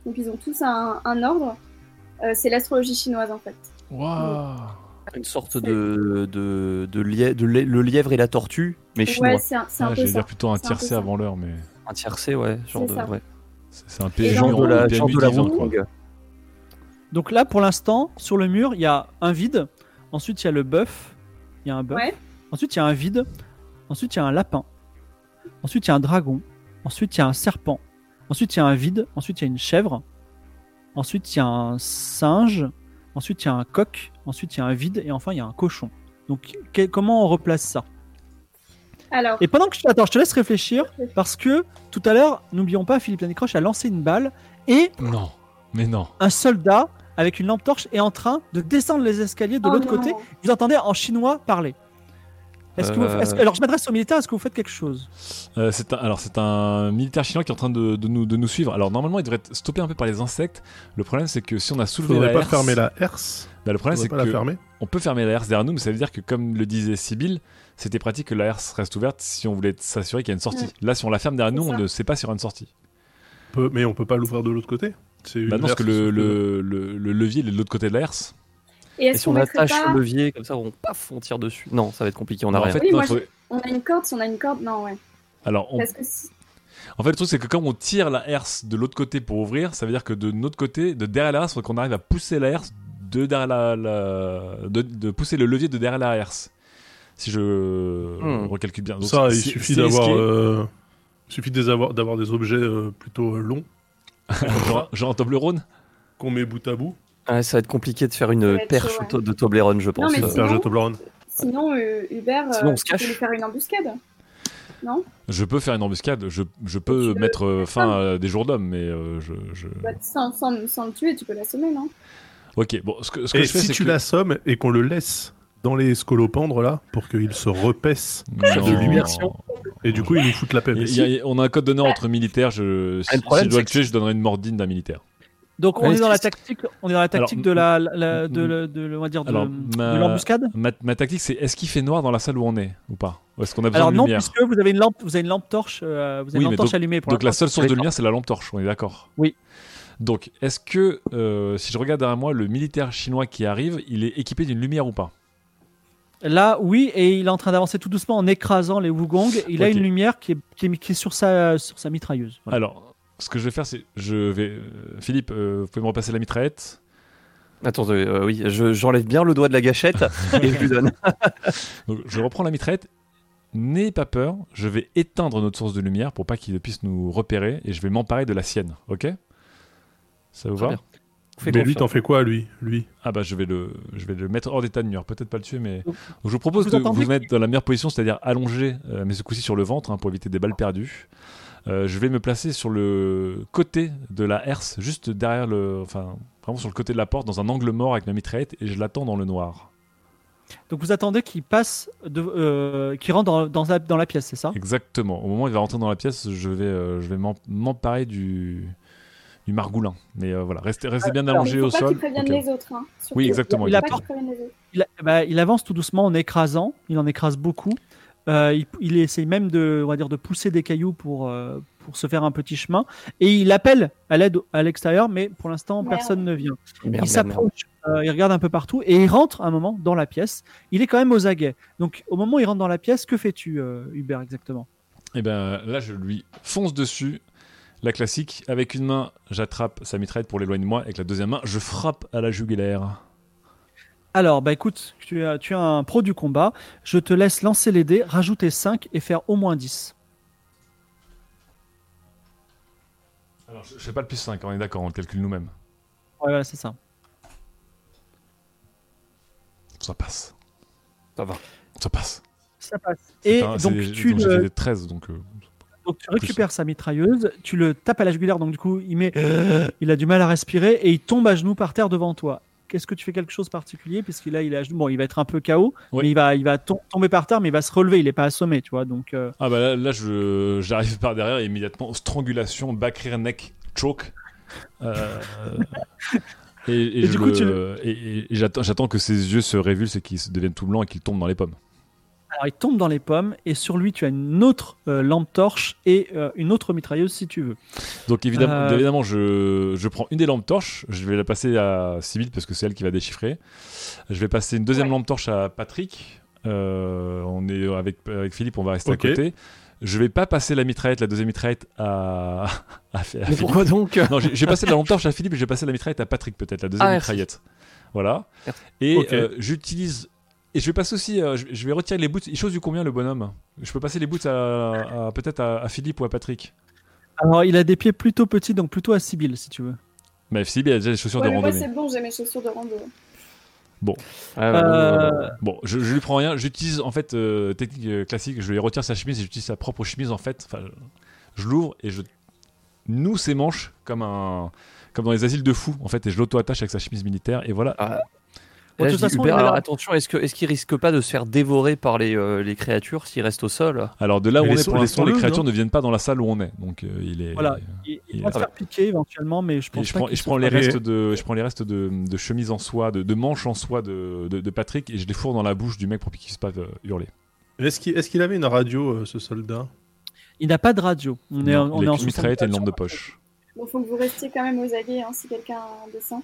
donc ils ont tous un, un ordre, euh, c'est l'astrologie chinoise en fait. Waouh. Une sorte de, de, de, lie- de le lièvre et la tortue, mais chinois. Ouais, c'est un, un Ah, peu J'allais ça. dire plutôt un tiercé avant l'heure, mais Un tiercé, ouais. Genre C'est de, ça. ouais. c'est un PNJ genre de la, genre de la. Donc là, pour l'instant, sur le mur, il y a un vide. Ensuite, il y a le bœuf. Il y a un bœuf. Ouais. Ensuite, il y a un vide. Ensuite, il y a un lapin. Ensuite, il y a un dragon. Ensuite, il y a un serpent. Ensuite, il y a un vide. Ensuite, il y a une chèvre. Ensuite, il y a un singe. Ensuite, il y a un coq. Ensuite, il y a un vide. Et enfin, il y a un cochon. Donc, que- comment on replace ça? Alors, Et pendant que je... Attends, je te laisse réfléchir. Parce que tout à l'heure, n'oublions pas, Philippe Lanicroche a lancé une balle. Et Non, mais non. un soldat avec une lampe torche est en train de descendre les escaliers de oh l'autre côté. Vous entendez en chinois parler. Est-ce que vous- Euh. est-ce que- alors je m'adresse aux militaires, est-ce que vous faites quelque chose? Euh, c'est un, alors c'est un militaire chinois qui est en train de, de nous, de nous suivre. Alors normalement il devrait être stoppé un peu par les insectes. Le problème c'est que si on a soulevé Faudrait la pas herse, fermer la herse. bah, le problème c'est pas la que fermer. on peut fermer la herse derrière nous, mais ça veut dire que comme le disait Sibyl, c'était pratique que la herse reste ouverte si on voulait s'assurer qu'il y a une sortie. Ouais. Là si on la ferme derrière C'est nous, on ne sait pas s'il y aura une sortie. Peut- mais on peut pas l'ouvrir de l'autre côté. C'est une Bah non, parce que le, le, le, le levier est de l'autre côté de la herse. Et si on attache pas... le levier, comme ça, on, paf, on tire dessus. Non, ça va être compliqué, on a Non, en rien. fait, Oui, non, moi, il faut- On a une corde, si on a une corde, non, ouais. Alors, on- Parce que si- en fait, le truc, c'est que quand on tire la herse de l'autre côté pour ouvrir, ça veut dire que de notre côté, de derrière la herse, il faut qu'on arrive à pousser la herse de derrière la, la- de, de pousser le levier de derrière la herse. Si je Hmm. recalcule bien. Donc, Ça, il suffit d'avoir, euh, il suffit des avoir- d'avoir des objets euh, plutôt euh, longs [laughs] genre, genre un Toblerone qu'on met bout à bout. Ouais, ça va être compliqué de faire une perche chaud, ouais. to- de Toblerone, je pense. mais Euh, sinon- Perche de Toblerone. sinon, euh, Hubert, Sinon, on euh, se tu peux cache. lui faire une embuscade. Non? Je peux faire une embuscade, je, je peux Tu mettre euh, fin Ah. à des jours d'homme, mais euh, je, je- bah, sans, sans, sans le tuer, tu peux l'assommer, non? Ok, bon, ce que, ce que Et je fais, si c'est tu que... l'assommes et qu'on le laisse dans les scolopendres là, pour qu'il se repaisse, Non. de l'immersion. et du coup il nous fout la a- on a un code d'honneur entre militaires. Je, si, le problème, si je dois le tuer, je donnerai une mort digne d'un militaire. Donc on est dans la tactique, on est dans la tactique Alors, de la, de, on dire Alors, l'embuscade. Ma, tactique, c'est est-ce qu'il fait noir dans la salle où on est ou pas? Ou est-ce qu'on a besoin Alors de non, lumière? puisque vous avez une lampe, vous avez une lampe torche, euh, vous avez Oui, une lampe torche allumée Donc la seule source de lumière, c'est la lampe torche, on est d'accord. Oui. Donc, est-ce que, euh, si je regarde derrière moi, le militaire chinois qui arrive, il est équipé d'une lumière ou pas? Là, oui, et il est en train d'avancer tout doucement en écrasant les Wugong. Il a une lumière qui est, sur sa sur sa mitrailleuse. Alors, ce que je vais faire, c'est. Je vais. euh, Philippe, euh, vous pouvez me repasser la mitraillette Attends, euh, oui, je- j'enlève bien le doigt de la gâchette [laughs] et je lui donne. [laughs] Donc, je reprends la mitraillette. N'ayez pas peur, je vais éteindre notre source de lumière pour pas qu'il puisse nous repérer et je vais m'emparer de la sienne, ok? Ça vous Très va? bien. Fais Mais lui t'en fais quoi lui? Lui? Ah bah je vais le, je vais le mettre hors d'état de nuire, peut-être pas le tuer, mais Donc, je vous propose vous de vous mettre dans la meilleure position, c'est-à-dire allongé, euh, mais ce coup-ci sur le ventre hein, pour éviter des balles perdues. Euh, je vais me placer sur le côté de la herse, juste derrière le, enfin vraiment sur le côté de la porte, dans un angle mort avec ma mitraillette, et je l'attends dans le noir. Donc vous attendez qu'il passe, de, euh, qu'il rentre dans, dans la, dans la pièce, c'est ça? Exactement. Au moment où il va rentrer dans la pièce, je vais, euh, je vais m'em- m'emparer du, du margoulin. Mais euh, voilà, restez, restez bien allongé au sol. les autres. Hein. Oui, exactement, il, bah, il avance tout doucement en écrasant. Il en écrase beaucoup. Euh, il, il essaye même de, on va dire, de pousser des cailloux pour, euh, pour se faire un petit chemin. Et il appelle à l'aide à l'extérieur, mais pour l'instant, personne ne vient. Merde, il s'approche, euh, il regarde un peu partout et il rentre un moment dans la pièce. Il est quand même aux aguets. Donc, au moment où il rentre dans la pièce, que fais-tu, euh, Hubert, exactement? Et ben là, je lui fonce dessus. La classique, avec une main, j'attrape sa mitraillette pour l'éloigner de moi, avec la deuxième main, je frappe à la jugulaire. Alors, bah écoute, tu as, tu as un pro du combat. Je te laisse lancer les dés, rajouter 5 et faire au moins 10. Alors, je, je fais pas le plus 5, on est d'accord, on le calcule nous-mêmes. Ouais, voilà, c'est ça. Ça passe. Ça va. Ça passe. Ça passe. Et un- donc, tu, donc le- fait des 13, donc euh, donc, tu récupères sa mitrailleuse, tu le tapes à la jugulaire, donc du coup, il, met, [gasps] il a du mal à respirer et il tombe à genoux par terre devant toi. Qu'est-ce que tu fais quelque chose de particulier? Puisqu'il a, il est genoux. Bon, il va être un peu KO, Oui. mais il va, il va tom- tomber par terre, mais il va se relever. Il n'est pas assommé, tu vois. Donc, euh, Ah bah là, là, je j'arrive par derrière et immédiatement strangulation, back rear neck choke. Euh, et, le- j'attends j'attends que ses yeux se révulsent et qu'ils deviennent tout blancs et qu'il tombe dans les pommes. Alors, il tombe dans les pommes et sur lui, tu as une autre euh, lampe torche et euh, une autre mitrailleuse si tu veux. Donc évidemment, Euh, évidemment je, je prends une des lampes torches, je vais la passer à Sybille parce que c'est elle qui va déchiffrer. Je vais passer une deuxième Ouais. lampe torche à Patrick. Euh, on est avec, avec Philippe, on va rester à côté. Je vais pas passer la mitraillette, la deuxième mitraillette à, [laughs] à, à Mais Philippe. pourquoi donc Non, j'ai passé la lampe torche à Philippe et j'ai passé la mitraillette à Patrick peut-être, la deuxième Ah, mitraillette. Voilà. Merci. Et euh, j'utilise... Et je vais passer aussi, euh, je, je vais retirer les boots. Il chose du combien le bonhomme? Je peux passer les boots à, à- peut-être à, à Philippe ou à Patrick? Alors, il a des pieds plutôt petits, donc plutôt à Sibyl si tu veux. Mais Philippe il a déjà des chaussures Ouais, de randonnée. c'est bon, j'ai mes chaussures de rando. Ah, bah, Euh, Bon, je, je lui prends rien. J'utilise en fait euh, technique classique. Je lui retire sa chemise et j'utilise sa propre chemise en fait. Enfin, je, je l'ouvre et je noue ses manches comme un comme dans les asiles de fous en fait et je l'auto-attache avec sa chemise militaire et voilà. Ah. Bon, de je toute façon, est alors attention, est-ce que est-ce qu'il risque pas de se faire dévorer par les, euh, les créatures s'il reste au sol? Alors de là où Mais on est pour l'instant, les laissons-le, créatures non ne viennent pas dans la salle où on est. Donc euh, il est. Voilà. Il, il il- va se faire piquer éventuellement, mais je Et pense je pas prends, qu'il et je prends les fera- restes de, je prends les restes de, de chemises en soie, de, de manches en soie de, de, de Patrick et je les fourre dans la bouche du mec pour qu'il puisse pas euh, hurler. Est-ce qu'il est-ce qu'il avait une radio, euh, ce soldat? Il n'a pas de radio. On est, Non, on il est a en mitraillette et une lampe de 64. poche. Bon, faut que vous restiez quand même aux aguets hein, si quelqu'un dessin.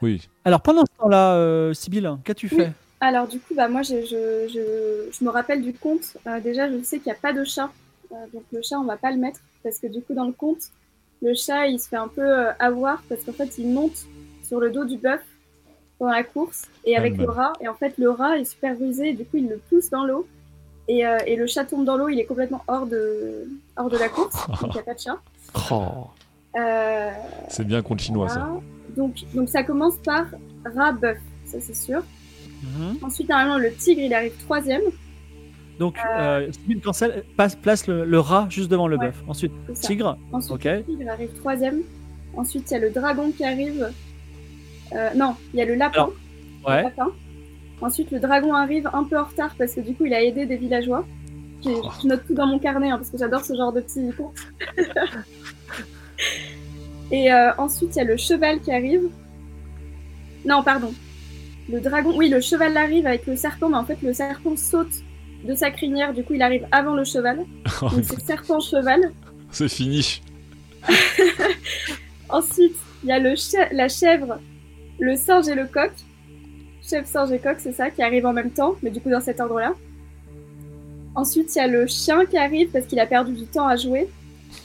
Oui. Alors pendant ce temps-là, euh, Sibyl, qu'as-tu Oui. fait? Alors, du coup, bah, moi, je, je, je me rappelle du conte. Euh, déjà, je sais qu'il n'y a pas de chat. Euh, donc, le chat, on va pas le mettre. Parce que, du coup, dans le conte, le chat, il se fait un peu euh, avoir. Parce qu'en fait, il monte sur le dos du bœuf pendant la course. Et avec le rat. Et en fait, le rat est super rusé. Et du coup, il le pousse dans l'eau. Et, euh, et le chat tombe dans l'eau. Il est complètement hors de, hors de la course. donc, il n'y a pas de chat. Oh. Euh, C'est bien contre chinois ça. Donc, donc, ça commence par rat-bœuf. Ça, c'est sûr. Mhm. Ensuite, normalement, le tigre, il arrive troisième. Donc euh, Sibyl cancelle, passe, place le, le rat juste devant le Ouais. bœuf. Ensuite, tigre. Ensuite, le tigre arrive troisième. Ensuite, il y a le dragon qui arrive. Euh, non, il y a le lapin. Le Ouais. lapin. Ensuite, le dragon arrive un peu en retard parce que du coup, il a aidé des villageois. J'ai- Oh. Je note tout dans mon carnet hein, parce que j'adore ce genre de petits contes. [laughs] Et euh, ensuite, il y a le cheval qui arrive. Non, pardon. Le dragon, oui, le cheval arrive avec le serpent, mais en fait, le serpent saute de sa crinière. Du coup, il arrive avant le cheval. Donc, c'est serpent-cheval. C'est fini. [laughs] Ensuite, il y a le chè- la chèvre, le singe et le coq. Chèvre, singe et coq, c'est ça, qui arrivent en même temps, mais du coup dans cet ordre-là. Ensuite, il y a le chien qui arrive parce qu'il a perdu du temps à jouer.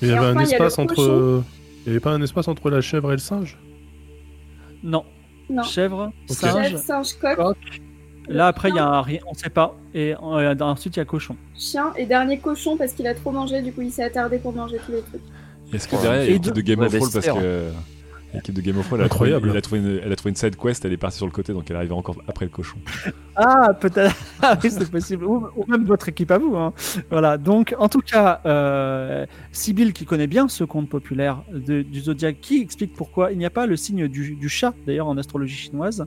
Il y Et avait enfin, un il y a le espace entre. Il y avait pas un espace entre la chèvre et le singe? Non. Non. Chèvre, singe. Chèvre, singe, coq, Coq. Là après il y a un rien, on sait pas. Et euh, ensuite il y a cochon. chien et dernier cochon parce qu'il a trop mangé, du coup il s'est attardé pour manger tous les trucs. Est-ce que derrière il y a de- Game of Thrones parce que l'équipe de Game of Thrones elle a Incroyable. trouvé, elle a trouvé une, elle a trouvé une side quest, elle est partie sur le côté donc elle arrive encore après le cochon. [laughs] Ah peut-être. [laughs] Ah oui c'est possible. Ou, ou même votre équipe à vous. hein. Voilà. Donc en tout cas, euh, Sibyl qui connaît bien ce conte populaire de- du zodiaque, qui explique pourquoi il n'y a pas le signe du, du chat d'ailleurs en astrologie chinoise,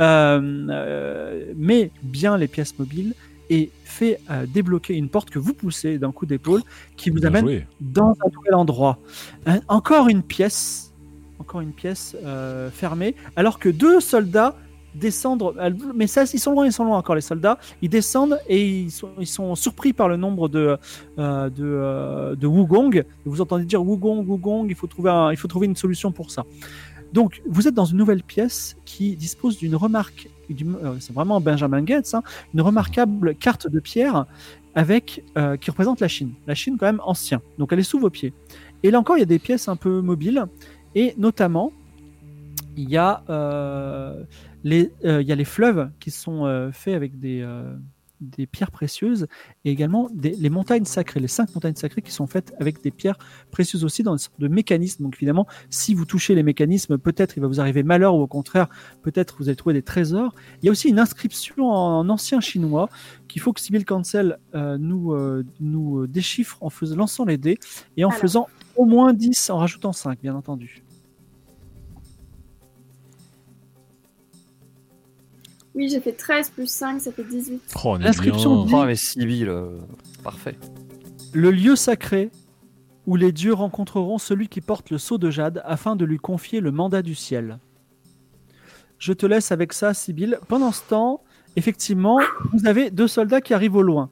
euh, euh, mais bien les pièces mobiles et fait euh, débloquer une porte que vous poussez d'un coup d'épaule qui vous Bien amène joué. dans un nouvel endroit. Un- encore une pièce, encore une pièce euh, fermée, alors que deux soldats descendre. elles- Mais ils sont loin, ils sont loin encore les soldats. Ils descendent et ils sont, surpris par le nombre de euh, de, euh, de Wugong. Vous entendez dire Wugong, Wugong. Il faut trouver il faut trouver une solution pour ça. Donc, vous êtes dans une nouvelle pièce qui dispose d'une remarque. euh, C'est vraiment Benjamin Gates, hein, une remarquable carte de pierre avec euh, qui représente la Chine. La Chine quand même ancien. Donc, elle est sous vos pieds. Et là encore, il y a des pièces un peu mobiles et notamment il y a euh, les euh, il y a les fleuves qui sont euh, faits avec des des pierres précieuses et également des, les montagnes sacrées, les cinq montagnes sacrées qui sont faites avec des pierres précieuses aussi dans une sorte de mécanisme. Donc évidemment, si vous touchez les mécanismes, peut-être il va vous arriver malheur ou au contraire, peut-être vous allez trouver des trésors. Il y a aussi une inscription en, ancien chinois qu'il faut que Sibyl Cancel euh, nous, euh, nous déchiffre en faisant, lançant les dés et en Alors. faisant au moins 10 en rajoutant 5, bien entendu. Oui, j'ai fait 13 plus 5, ça fait 18. Oh, on est L'inscription bien. Oh, mais Sibyl, euh, parfait. Le lieu sacré où les dieux rencontreront celui qui porte le sceau de jade afin de lui confier le mandat du ciel. Je te laisse avec ça, Sibyl. Pendant ce temps, effectivement, vous avez deux soldats qui arrivent au loin.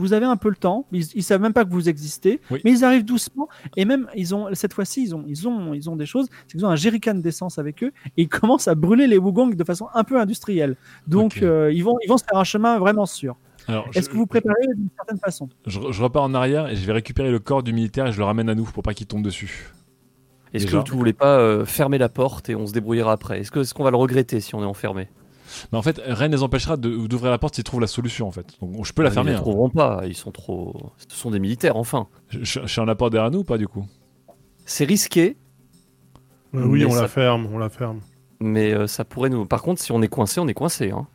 Vous avez un peu le temps, ils, ils savent même pas que vous existez, Oui. mais ils arrivent doucement et même ils ont cette fois-ci ils ont ils ont ils ont des choses, c'est qu'ils ont un jerrycan d'essence avec eux et ils [laughs] commencent à brûler les Wugong de façon un peu industrielle. Donc euh, ils vont ils vont se faire un chemin vraiment sûr. Est-ce que vous préparez d'une certaine façon? Je, je repars en arrière et je vais récupérer le corps du militaire et je le ramène à nous pour pas qu'il tombe dessus. Est-ce que tu voulais pas euh, fermer la porte et on se débrouillera après? Est-ce que- est-ce qu'on va le regretter si on est enfermé? Mais en fait, rien ne les empêchera d'ouvrir la porte s'ils trouvent la solution en fait. Donc je peux la Ils fermer. ne hein. trouveront pas, ils sont trop. Ce sont des militaires, enfin. Je, je- je suis en apport derrière nous ou pas du coup? C'est risqué, Euh, oui, on ça- la ferme, on la ferme. mais euh, ça pourrait nous. Par contre, si on est coincé, on est coincé. Hein.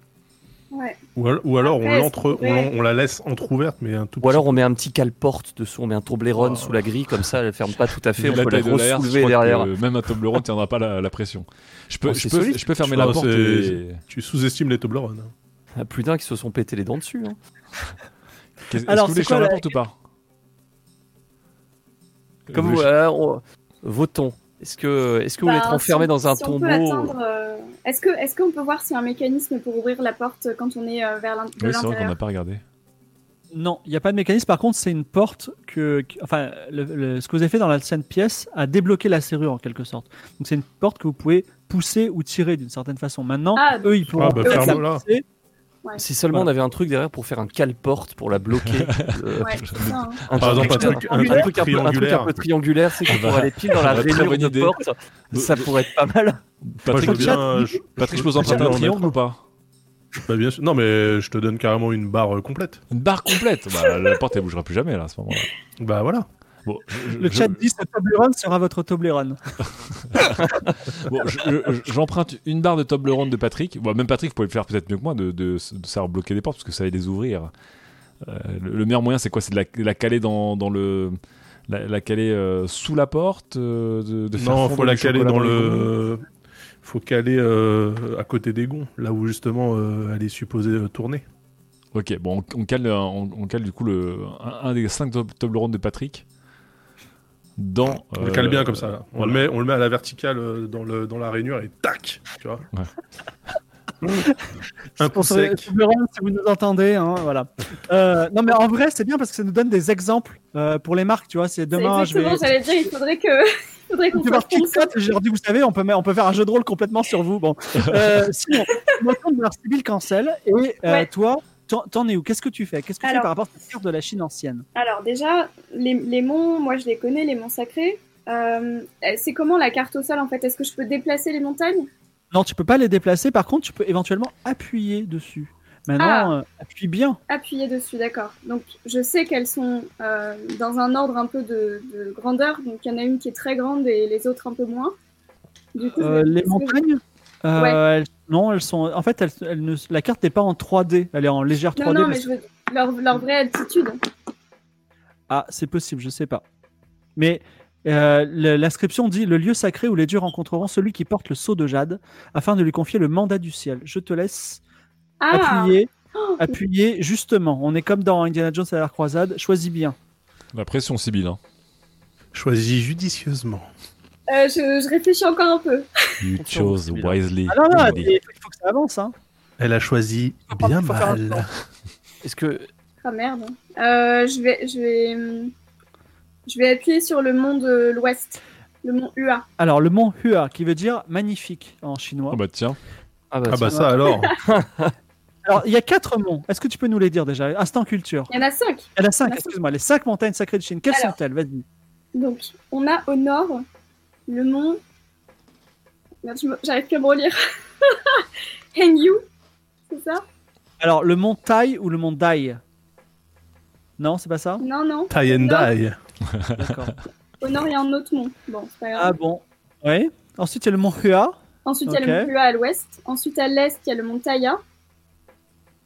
Ouais. Ou, al- ou alors on, Après, on, on la laisse entrouverte, mais un tout Ou alors on met un petit cale-porte dessous, on met un Toblerone Oh. sous la grille, comme ça elle ferme pas tout à fait, on la peut la de soulever derrière. même un Toblerone ne tiendra pas la, la pression. Je peux, Oh, je, c'est peux, solide. je peux fermer Je la porte et... Tu sous-estimes les Toblerone. hein. Il y a plus d'un qui se sont pété les dents dessus. hein. [laughs] Est-ce que vous voulez la porte ou pas? Comme Vous vous, euh, on- votons. Est-ce que, est-ce que vous voulez être Bah, enfermé si- dans un si tombeau peut attendre, euh, Est-ce que est-ce qu'on peut voir s'il y a un mécanisme pour ouvrir la porte quand on est euh, vers l'in- de Oui, c'est vrai qu'on l'intérieur n'a pas regardé. Non, il n'y a pas de mécanisme. Par contre, c'est une porte que, que- enfin, le- le- ce que vous avez fait dans l'ancienne pièce a débloqué la serrure en quelque sorte. Donc c'est une porte que vous pouvez pousser ou tirer d'une certaine façon. Maintenant, Ah, eux, ils pourront Ah, bah, la ferme-la. Si seulement Voilà. on avait un truc derrière pour faire un cale-porte pour la bloquer. [laughs] euh, Ouais, c'est ça, hein. un Par exemple, un truc- un un truc un peu- un truc un triangulaire. peu triangulaire, c'est qu'on Ah bah, pourrait aller pile dans [laughs] la bonne de idée. porte. Ça pourrait être pas mal. Moi, Patrick, je veux bien. je- Patrick, je je- pose emprunter je- un je- triangle ou pas? Bah, bien sûr. Non, mais je te donne carrément une barre euh, complète. Une barre complète? Bah, La porte, elle bougera plus jamais là, à ce moment-là. Bah voilà. Bon, je- je- Le je- chat dit ce Toblerone sera votre Toblerone. [laughs] Bon, je- je- j'emprunte une barre de Toblerone de Patrick. Bon, même Patrick, vous pouvez le faire peut-être mieux que moi, de, de, de savoir bloquer des portes, parce que ça va les ouvrir. Euh, le, le meilleur moyen, c'est quoi? C'est de la, caler dans, dans le. La, la caler euh, sous la porte euh, de, de faire Non, faut la caler dans le. Faut caler euh, à côté des gonds, là où justement euh, elle est supposée euh, tourner. Ok, bon, on, on cale, on, on cale du coup le, un, un des cinq Tob- Toblerones de Patrick dans. On le cale bien comme ça. là. On, voilà. le met, on le met à la verticale euh, dans, le, dans la rainure et tac Tu vois Un coup sec. Si vous nous entendez, hein, voilà. Euh, non, mais en vrai, c'est bien parce que ça nous donne des exemples euh, pour les marques, tu vois. C'est demain, exactement, j'allais dire, il faudrait que, [laughs] il faudrait qu'on Je j'ai dit, vous savez, on peut, on peut faire un jeu de rôle complètement sur vous. Bon, euh, sinon, [laughs] vers Sibyl Cancel. Et euh, Ouais. toi, t'en es où? Qu'est-ce que tu fais? Qu'est-ce que tu fais par rapport à cette carte de la Chine ancienne? Alors déjà, les, les monts, moi je les connais, les monts sacrés. Euh, c'est comment la carte au sol en fait? Est-ce que je peux déplacer les montagnes? Non, tu peux pas les déplacer. Par contre, tu peux éventuellement appuyer dessus. Maintenant, euh, appuie bien. Appuyer dessus, d'accord. Donc je sais qu'elles sont euh, dans un ordre un peu de, de grandeur. Donc il y en a une qui est très grande et les autres un peu moins. Du coup, les que- montagnes? Euh, Ouais. elles- Non, elles sont. En fait, elles, elles ne... la carte n'est pas en 3D. Elle est en légère 3D. Non, mais je veux leur, leur vraie altitude. Ah, c'est possible, je sais pas. Mais euh, l'inscription dit le lieu sacré où les dieux rencontreront celui qui porte le sceau de jade afin de lui confier le mandat du ciel. Je te laisse Ah appuyer. Oh, Appuyer justement. On est comme dans Indiana Jones à la croisade. Choisis bien. La pression, Sibyl. Hein. Choisis judicieusement. euh, je, je réfléchis encore un peu. You chose wisely. Ah non, non, il faut que ça avance. Hein. Elle a choisi Faut bien faire mal. Est-ce que Ah merde. Euh, je vais, je vais, je vais appuyer sur le mont de l'Ouest, le mont Ua. Alors, le mont Hua, qui veut dire magnifique en chinois. Oh bah tiens. ah bah, Ah bah ça alors. [laughs] Alors, il y a quatre monts. Est-ce que tu peux nous les dire déjà? Instant culture. Il y en a cinq. Il y en a cinq, excuse-moi. Les cinq montagnes sacrées de Chine. Quelles sont-elles? Vas-y. Donc, on a au nord le mont. Merde, j'arrive plus à me relire. [laughs] Hengyu, c'est ça? Alors, le mont Tai ou le mont Dai? Non, c'est pas ça? Non, non. Tie and die. D'accord. [laughs] Au nord, il y a un autre mont. Bon, c'est pas grave. ah bon Oui. Ensuite, il y a le mont Hua. Ensuite, il y a le mont Ua à l'ouest. Ensuite, à l'est, il y a le mont Taya.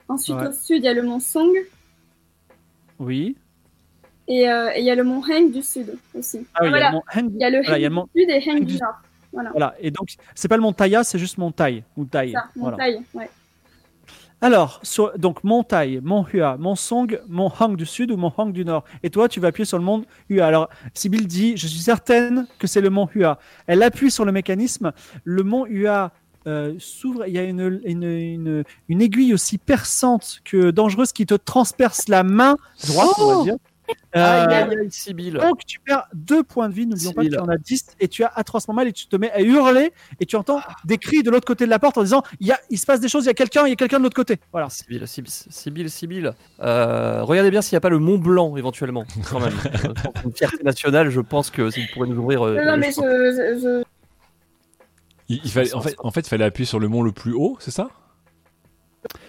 Ensuite, Ouais. au sud, il y a le mont Song. Oui. Et euh, et il y a le mont Heng du sud aussi. Ah oui, il y a le mont Heng. Il y a le Voilà, il y a Heng le mont- du sud et Heng du- nord. Voilà. Voilà. Et donc, c'est pas le mont Taya, c'est juste mont Tai ou Tai. Ça, mont Voilà. Ouais. Alors, sur, donc mont Tai, mont Hua, mont Song, mont Hang du sud ou mont Hang du nord? Et toi, tu vas appuyer sur le mont Hua. Alors, Sibyl dit, je suis certaine que c'est le mont Hua. Elle appuie sur le mécanisme. Le mont Hua euh, s'ouvre. Il y a une, une, une, une aiguille aussi perçante que dangereuse qui te transperce la main droite, on va dire. Aïe, Euh, aïe, aïe, Sibyl. donc tu perds deux points de vie, n'oublions pas que tu en as 10 et tu as atrocement mal et tu te mets à hurler et tu entends des cris de l'autre côté de la porte en disant il, y a, il se passe des choses, il y a quelqu'un, il y a quelqu'un de l'autre côté. Voilà. Sibyl, Sibyl, Sibyl. Euh, regardez bien s'il n'y a pas le Mont Blanc éventuellement. Quand même. [laughs] Pour une fierté nationale, je pense que ça pourrait nous ouvrir. euh, Non, mais je, je, je- Il, il fallait, en, fait, en fait, il fallait appuyer sur le mont le plus haut, c'est ça?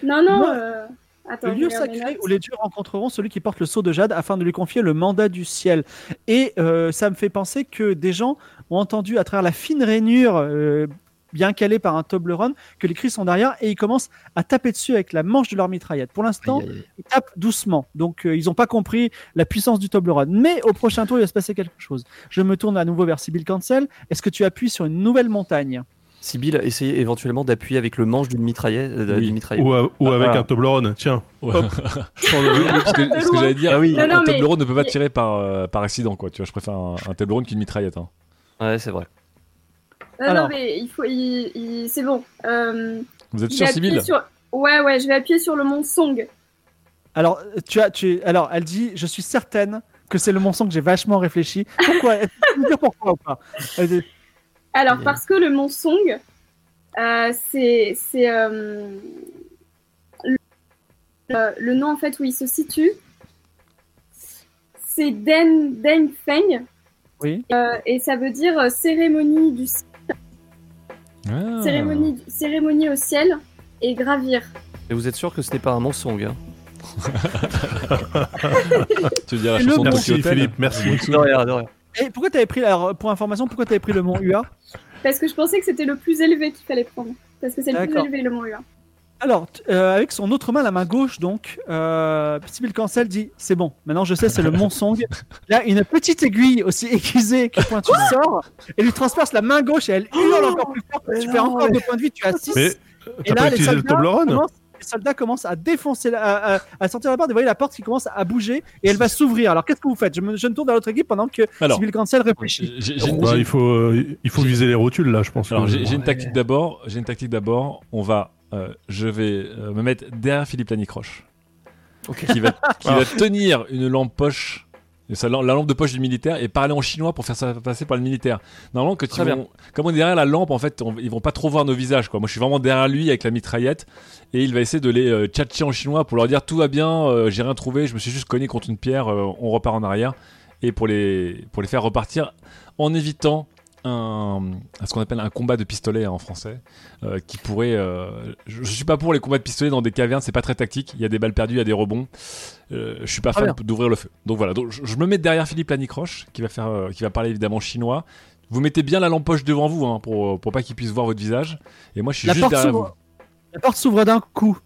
Non, non. Non. euh, Attends, le lieu sacré où les dieux rencontreront celui qui porte le sceau de jade afin de lui confier le mandat du ciel. Et euh, ça me fait penser que des gens ont entendu à travers la fine rainure euh, bien calée par un Toblerone que les cris sont derrière et ils commencent à taper dessus avec la manche de leur mitraillette. Pour l'instant, Aïe, aïe, aïe. ils tapent doucement. Donc euh, ils n'ont pas compris la puissance du Toblerone. Mais au prochain tour, il va se passer quelque chose. Je me tourne à nouveau vers Sibyl Cancel. Est-ce que tu appuies sur une nouvelle montagne? Sibyl, essayez éventuellement d'appuyer avec le manche d'une mitraillette. euh, Oui. Ou, a- ou avec Ah. un Toblerone. Tiens. Ouais. Hop. [laughs] Parce que, [laughs] parce que j'allais dire, Ah oui. Non, non, un mais- Toblerone ne peut pas tirer par, euh, par accident, quoi. Tu vois, je préfère un, un Toblerone qu'une mitraillette. hein. Ouais, c'est vrai. Non, Alors. non, mais il faut. il- il- C'est bon. Euh, Vous êtes sûr, Sibyl sur... Ouais, ouais, je vais appuyer sur le mont Song. Alors, euh, tu as, tu, alors, elle dit, je suis certaine que c'est le mensonge que j'ai vachement réfléchi. Pourquoi? Est-ce que tu peux me dire pourquoi ou pas Elle dit, Alors, parce que le mont Song, euh, c'est c'est, euh, le, nom en fait où il se situe. C'est Den, Den Feng Oui. euh, et ça veut dire euh, cérémonie, du, Ah. cérémonie, cérémonie au ciel et gravir. Et vous êtes sûr que ce n'est pas un mensonge hein [laughs] Tu veux dire la chanson de Philippe, merci. Rien, de rien. Et pourquoi t'avais pris, alors, pour information, pourquoi t'avais pris le mont UA Parce que je pensais que c'était le plus élevé qu'il fallait prendre. Parce que c'est le plus élevé, le mont Hua. Alors, euh, avec son autre main, la main gauche, donc, euh, Sibyl Cancel dit C'est bon, maintenant je sais, c'est le mensonge. Là, une petite aiguille aussi aiguisée que Pointu sort et lui transperce la main gauche et elle hurle encore plus fort. Tu fais encore deux points de vie, tu as 6. Mais Et t'as là, pas les utilisé le Toblerone commencent, les soldats commencent à défoncer, la- à, à- à sortir la porte. Et vous voyez la porte qui commence à bouger et elle va [laughs] s'ouvrir. Alors, qu'est-ce que vous faites? Je me, je me tourne vers l'autre équipe pendant que Alors, Sibyl Cancel réfléchit. Bah, il faut, euh, il faut viser les rotules là, je pense. alors, j'ai- une tactique d'abord. J'ai une tactique d'abord. On va, euh, je vais euh, me mettre derrière Philippe Lanicroche, Ok. qui va, qui va [laughs] tenir une lampe poche. Et ça, la lampe de poche du militaire et parler en chinois pour faire ça passer par le militaire. Normalement, que comme on est derrière la lampe, en fait, on- ils vont pas trop voir nos visages. Quoi. Moi, je suis vraiment derrière lui avec la mitraillette et il va essayer de les euh, tchatcher en chinois pour leur dire tout va bien, euh, j'ai rien trouvé, je me suis juste cogné contre une pierre, euh, on repart en arrière et pour les pour les faire repartir en évitant un, ce qu'on appelle un combat de pistolet en français, euh, qui pourrait. euh, je, je suis pas pour les combats de pistolet dans des cavernes, c'est pas très tactique. Il y a des balles perdues, il y a des rebonds. Euh, je suis pas fan d'ouvrir le feu. Donc voilà, donc je, je me mets derrière Philippe Lanicroche, qui va faire, euh, qui va parler évidemment chinois. Vous mettez bien la lampe poche devant vous, hein, pour pour pas qu'il puisse voir votre visage. Et moi, je suis La juste derrière vous. La porte s'ouvre d'un coup.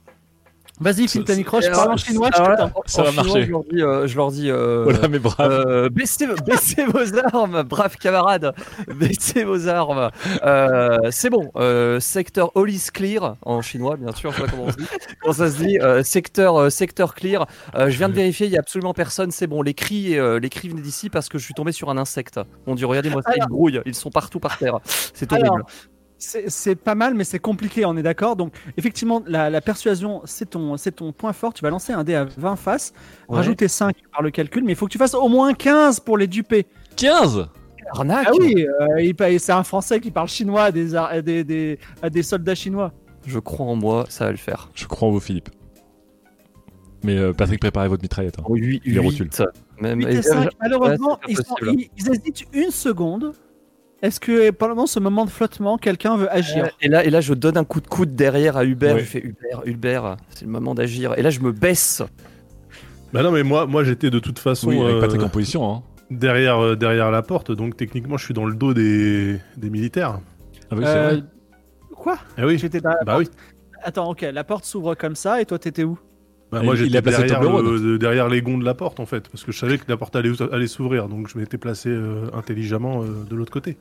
Vas-y, Ça- Lanicroche, Et parle en chinois, je en- Ça en va chinois, marcher. Je leur dis, euh, je leur dis euh, Voilà, mais brave. euh, baissez, baissez [laughs] vos armes, braves camarades. Baissez vos armes. Euh, c'est bon. Euh, secteur all is clear en chinois, bien sûr. Je sais pas comment, on se dit. comment ça se dit. Euh, secteur, euh, secteur clear. Euh, je viens de vérifier. Il y a absolument personne. C'est bon. Les cris, euh, les cris venaient d'ici parce que je suis tombé sur un insecte. Mon Dieu, regardez-moi ça. Ils grouillent. Ils sont partout par terre. C'est Alors, horrible. C'est pas mal, mais c'est compliqué, on est d'accord. Donc, effectivement, la, la persuasion, c'est ton, c'est ton point fort. Tu vas lancer un dé à 20 faces, Ouais. rajouter 5 par le calcul, mais il faut que tu fasses au moins 15 pour les duper. 15 Arnaque Ah oui, euh, c'est un Français qui parle chinois à des, ar- à des, des- à des soldats chinois. Je crois en moi, ça va le faire. Je crois en vous, Philippe. Mais euh, Patrick, préparez votre mitraillette. hein. Oh, huit- Les huit, rotules. Même, 8 et- et 5, malheureusement, ouais, c'est ils, pas sont- possible. ils- ils hésitent une seconde. Est-ce que pendant ce moment de flottement, quelqu'un veut agir? Euh, et là, et là, je donne un coup de coude derrière à Hubert. Je fais Hubert, Hubert, c'est le moment d'agir. Et là, je me baisse. Bah non, mais moi, moi j'étais de toute façon Oui, avec euh, Patrick en position. Hein. derrière, euh, derrière la porte, donc techniquement je suis dans le dos des, des militaires. Ah oui, c'est Euh, vrai. Quoi? Eh oui, J'étais dans la bah oui. Attends, ok, la porte s'ouvre comme ça et toi t'étais où? Bah, moi j'étais derrière, Toblerone. le- de- derrière les gonds de la porte en fait, parce que je savais que la porte allait, allait s'ouvrir, donc je m'étais placé euh, intelligemment euh, de l'autre côté.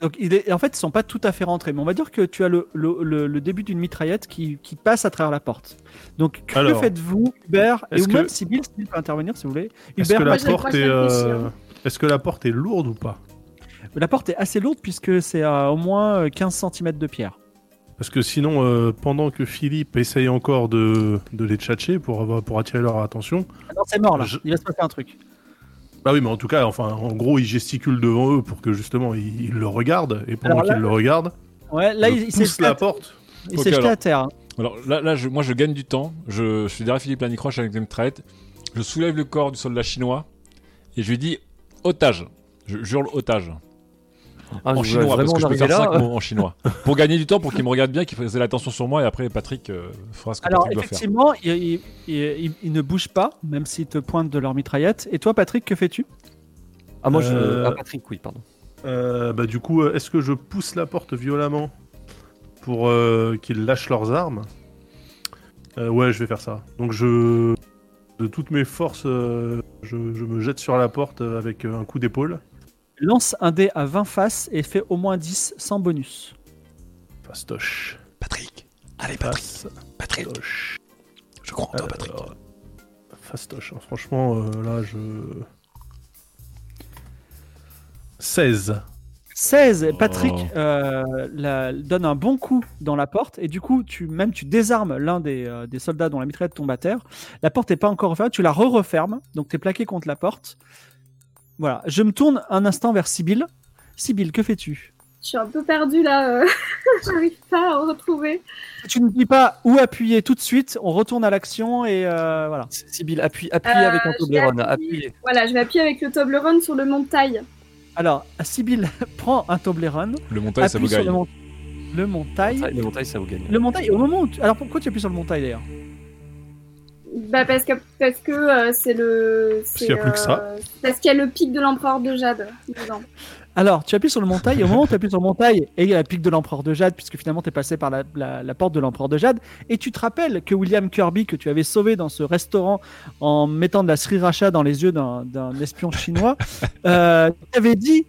Donc, il est... en fait, ils sont pas tout à fait rentrés, mais on va dire que tu as le, le, le- le début d'une mitraillette qui, qui passe à travers la porte. Donc, que Alors, faites-vous, Hubert Et que- même Sybille, Sybille peut intervenir si vous voulez. Est-ce que, la moi, porte est, euh, est-ce que la porte est lourde ou pas? La porte est assez lourde puisque c'est à au moins euh, 15 cm de pierre. Parce que sinon, euh, pendant que Philippe essaye encore de, de les tchatcher pour, avoir- pour attirer leur attention, Ah Non, c'est mort là. Je- Il va se passer un truc. bah oui, mais en tout cas, enfin, en gros, il gesticule devant eux pour que justement ils, ils le regardent, et pendant qu'ils le regardent, Ouais, là, je il, pousse jeté, la à... porte. il s'est jeté alors. à terre. hein. Alors là, là je- moi je gagne du temps. Je, je suis derrière Philippe Lanicroche avec des mitraillettes. Je soulève le corps du soldat chinois et je lui dis otage. Je hurle otage. Ah, en chinois, voulais parce que je peux en faire arriver 5 là. mots en chinois. [laughs] Pour gagner du temps, pour qu'il me regarde bien, qu'il fasse l'attention sur moi et après Patrick euh, fera ce que Alors, Patrick doit faire. effectivement, il, il- il- il- il ne bouge pas, même s'ils te pointent de leur mitraillette. Et toi, Patrick, que fais-tu? Ah, moi, je. Euh, Ah, Patrick, oui, pardon. Euh, bah du coup, est-ce que je pousse la porte violemment pour euh, qu'ils lâchent leurs armes? Euh, Ouais, je vais faire ça. Donc je, de toutes mes forces, euh, je, je me jette sur la porte avec un coup d'épaule. Lance un dé à 20 faces et fais au moins 10 sans bonus. Fastoche. Patrick, allez Patrick. Patrick, Fastoche. je crois en toi Patrick. Alors, Fastoche. hein. Franchement, euh, là, je... 16. 16, Patrick Oh. euh, la- donne un bon coup dans la porte et du coup, tu, même tu désarmes l'un des, euh, des soldats dont la mitraillette tombe à terre. La porte n'est pas encore refermée, tu la re-refermes, donc tu es plaqué contre la porte. Voilà, je me tourne un instant vers Sibyl. Sibyl, que fais-tu? Je suis un peu perdue là, euh, [laughs] j'arrive pas à retrouver. Si tu ne dis pas où appuyer tout de suite, on retourne à l'action et euh, voilà. Sibyl, appuie, appuie Euh, avec un je vais Toblerone. appuyer-. Voilà, je vais appuyer avec le Toblerone sur le montail. Alors, Sibyl [laughs] prend un Toblerone, Le montage, ça vous appuie sur gagne. le, mon- le montail. Le montail, ça vous gagne. Le montail, au moment où tu- Alors pourquoi tu appuies sur le montail d'ailleurs? Bah parce que parce que euh, c'est le qu'il y a plus que ça. euh, parce qu'il y a le pic de l'empereur de Jade dedans. Alors, tu appuies sur le montail, et au moment où tu appuies sur le montail, et il y a la pique de l'empereur de Jade, puisque finalement tu es passé par la, la- la porte de l'empereur de Jade, et tu te rappelles que William Kirby, que tu avais sauvé dans ce restaurant en mettant de la sriracha dans les yeux d'un d'un espion chinois, [laughs] euh, t'avait dit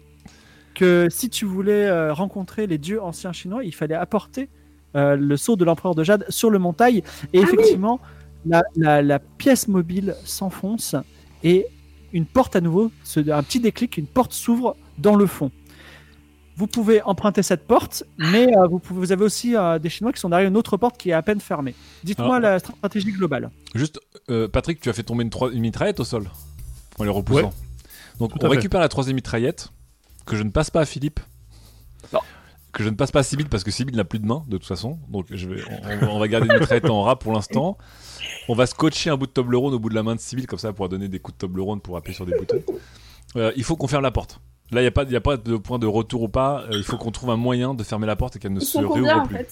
que si tu voulais euh, rencontrer les dieux anciens chinois, il fallait apporter euh, le sceau de l'empereur de Jade sur le montail, et effectivement, la, la- la pièce mobile s'enfonce, et une porte à nouveau, un petit déclic, une porte s'ouvre dans le fond. Vous pouvez emprunter cette porte, mais euh, vous, pouvez- vous avez aussi euh, des Chinois qui sont derrière une autre porte qui est à peine fermée. Dites-moi la stratégie globale. Juste, euh, Patrick, tu as fait tomber une, une mitraillette au sol en les repoussant. Ouais. Donc Tout on récupère la troisième mitraillette que je ne passe pas à Philippe. Que je ne passe pas à Sibyl parce que Sibyl n'a plus de main de toute façon. Donc je vais, on, on va garder une mitraillette en rat pour l'instant. On va scotcher un bout de Toblerone au bout de la main de Sibyl comme ça pour donner des coups de Toblerone pour appuyer sur des boutons. Euh, il faut qu'on ferme la porte. Là, il n'y a, pas- y a pas de point de retour ou pas. Euh, il faut qu'on trouve un moyen de fermer la porte et qu'elle ne Ils se sont combien réouvre en plus. fait?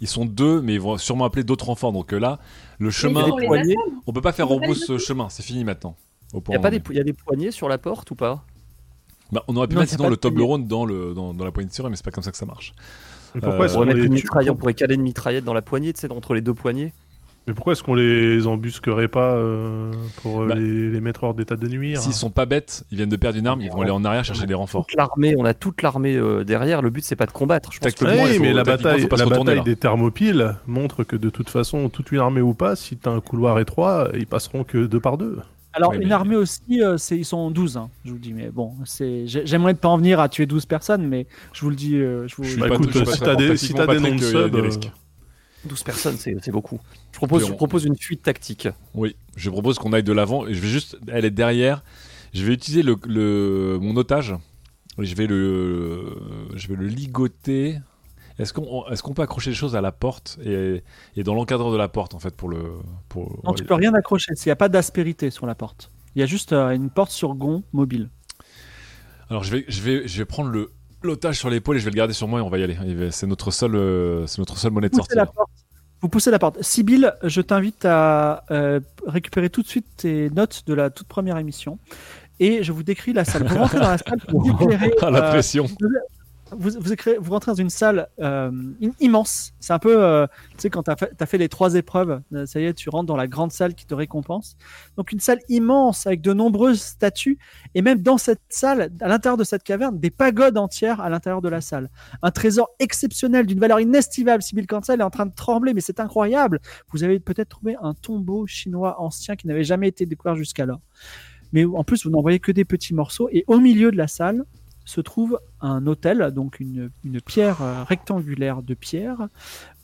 Ils sont deux, mais ils vont sûrement appeler d'autres enfants. Donc euh, là, le chemin, assomme. on peut pas faire On rebrousse ce chemin. C'est fini maintenant. Il y on y a des poignées sur la porte ou pas? Bah, on aurait pu Non, mettre sinon le de. Toblerone dans, le, dans, dans la poignée de serrure, mais c'est pas comme ça que ça marche. Mais pourquoi Euh, est-ce On une les on pourrait caler une mitraillette dans la poignée, tu sais, entre les deux poignées. Mais pourquoi est-ce qu'on les embusquerait pas euh, pour euh, Bah, les, les mettre hors d'état de nuire S'ils sont pas bêtes, ils viennent de perdre une arme, ils vont aller en arrière chercher des renforts. L'armée, on a toute l'armée euh, derrière. Le but, c'est pas de combattre. Je pense que mais la bataille, la retourner, bataille des thermopyles montre que de toute façon, toute une armée ou pas, si t'as un couloir étroit, ils passeront que deux par deux. Alors, Oui, une mais- armée aussi, euh, c'est, ils sont 12, hein, je vous le dis. Mais bon, c'est, j'ai- j'aimerais pas en venir à tuer 12 personnes, mais je vous le dis. euh, je vous, Je Bah, écoute, je si t'as des- si t'as des noms de Patrick, il y a sub, des euh, risques. 12 personnes, c'est c'est beaucoup. Je propose, je propose une fuite tactique. Oui, je propose qu'on aille de l'avant et je vais juste, elle est derrière. Je vais utiliser le, le- mon otage. Je vais le, je vais le ligoter. Est-ce qu'on, peut accrocher les choses à la porte et, et dans l'encadreur de la porte en fait pour le, pour. Non, tu peux rien accrocher. Il n'y a pas d'aspérité sur la porte. Il y a juste euh, une porte sur gond mobile. Alors je vais, je vais, je vais prendre le l'otage sur l'épaule et je vais le garder sur moi et on va y aller. Va- C'est notre seul, euh, c'est notre seule monnaie de sortie. Vous poussez la porte. Sibyl, je t'invite à euh, récupérer tout de suite tes notes de la toute première émission. Et je vous décris la salle. Vous rentrez dans la salle pour [laughs] éclairer. Ah, la euh, pression. Vous, rentrez dans une salle euh, im- immense. C'est un peu, euh, quand tu as, fait les trois épreuves, euh, ça y est, tu rentres dans la grande salle qui te récompense. Donc une salle immense avec de nombreuses statues et même dans cette salle, à l'intérieur de cette caverne, des pagodes entières à l'intérieur de la salle. Un trésor exceptionnel d'une valeur inestimable. Sibyl Cancel est en train de trembler, mais c'est incroyable. Vous avez peut-être trouvé un tombeau chinois ancien qui n'avait jamais été découvert jusqu'alors. Mais en plus, vous n'en voyez que des petits morceaux. Et au milieu de la salle, se trouve un hôtel, donc une, une pierre euh, rectangulaire de pierre,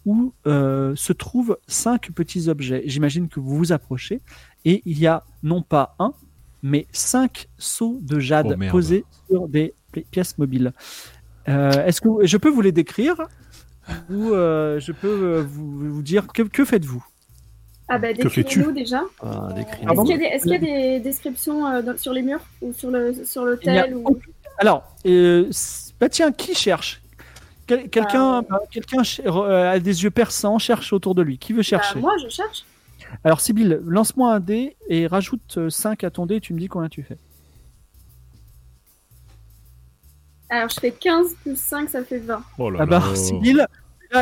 où euh, se trouvent cinq petits objets. J'imagine que vous vous approchez, et il y a non pas un, mais cinq seaux de jade Oh, posés sur des pi- pièces mobiles. Euh, Est-ce que vous- je peux vous les décrire? Ou euh, je peux vous, vous dire que, que faites-vous? Ah bah Que fais-tu? décrivez-nous déjà. Ah. Est-ce qu'il y, a des- est-ce qu'il y a des descriptions euh, dans- sur les murs ou sur le sur l'hôtel ou... aucune- Alors, euh, bah tiens, qui cherche? Quel- Quelqu'un Euh, bah, quelqu'un ch- euh, a des yeux perçants, cherche autour de lui. Qui veut Bah, chercher? moi je cherche. Alors, Sibyl, lance-moi un dé et rajoute 5 à ton dé et tu me dis combien tu fais. Alors je fais 15 plus 5, ça fait 20. Oh là Ah bah, là.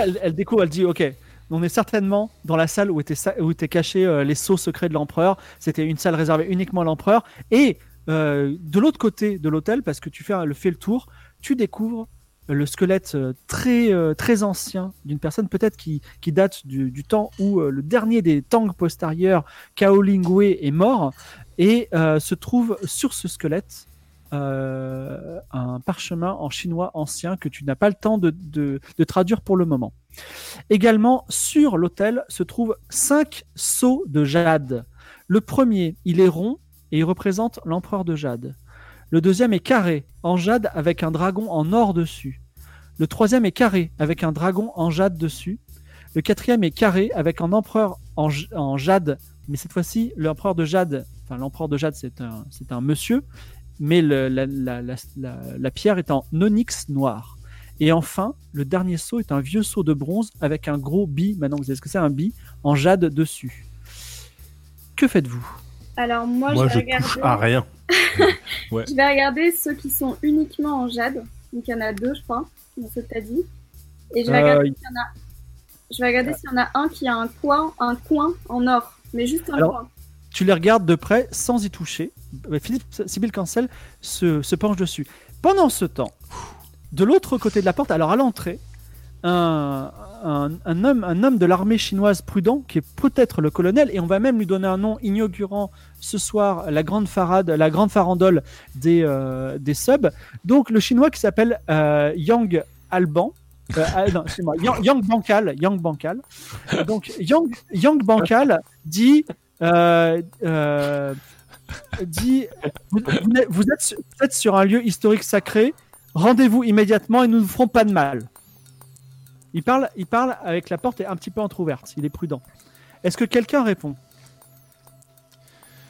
Elle, elle découvre, elle dit Ok, on est certainement dans la salle où étaient, sa- où étaient cachés euh, les sceaux secrets de l'empereur. C'était une salle réservée uniquement à l'empereur. Et euh, de l'autre côté de l'hôtel, parce que tu fais, le fais le tour, tu découvres le squelette euh, très, euh, très ancien d'une personne peut-être qui, qui date du, temps où le dernier des Tang postérieurs, Cao Lingwei, est mort. Et se trouve sur ce squelette un parchemin en chinois ancien que tu n'as pas le temps de, de- traduire pour le moment. Également, sur l'autel se trouvent cinq sceaux de jade. Le premier, il est rond il représente l'empereur de jade. Le deuxième est carré, en jade avec un dragon en or dessus. Le troisième est carré avec un dragon en jade dessus. Le quatrième est carré avec un empereur en, jade, mais cette fois-ci, l'empereur de jade, enfin l'empereur de jade, c'est un, monsieur, mais la pierre est en onyx noir. Et enfin, le dernier seau est un vieux seau de bronze avec un gros bi, maintenant vous savez ce que c'est un bi, en jade dessus. Que faites-vous? Alors moi, Moi, je, je vais touche regarder, à rien. [laughs] je vais regarder ceux qui sont uniquement en jade. Donc il y en a deux, je crois, dans ce que tu as dit. Et je vais Euh, regarder s'il y en a. Je vais regarder s'il y en a un qui a un coin, un coin en or, mais juste un Alors, coin. Tu les regardes de près sans y toucher. Philippe Sibyl Cancel se, se penche dessus. Pendant ce temps, de l'autre côté de la porte, alors à l'entrée, un, un, homme, un homme de l'armée chinoise prudent, qui est peut-être le colonel, et on va même lui donner un nom inaugurant ce soir la grande farade, la grande farandole des, euh, des subs. Donc le chinois qui s'appelle euh, Yang Alban. Euh, ah, excuse-moi, Yang, Yang Bankal, Yang Bankal. Donc Yang, Yang dit dit vous, vous êtes- vous êtes sur un lieu historique sacré, rendez-vous immédiatement et nous ne ferons pas de mal. Il parle, il parle avec la porte est un petit peu entrouverte, il est prudent. Est-ce que quelqu'un répond?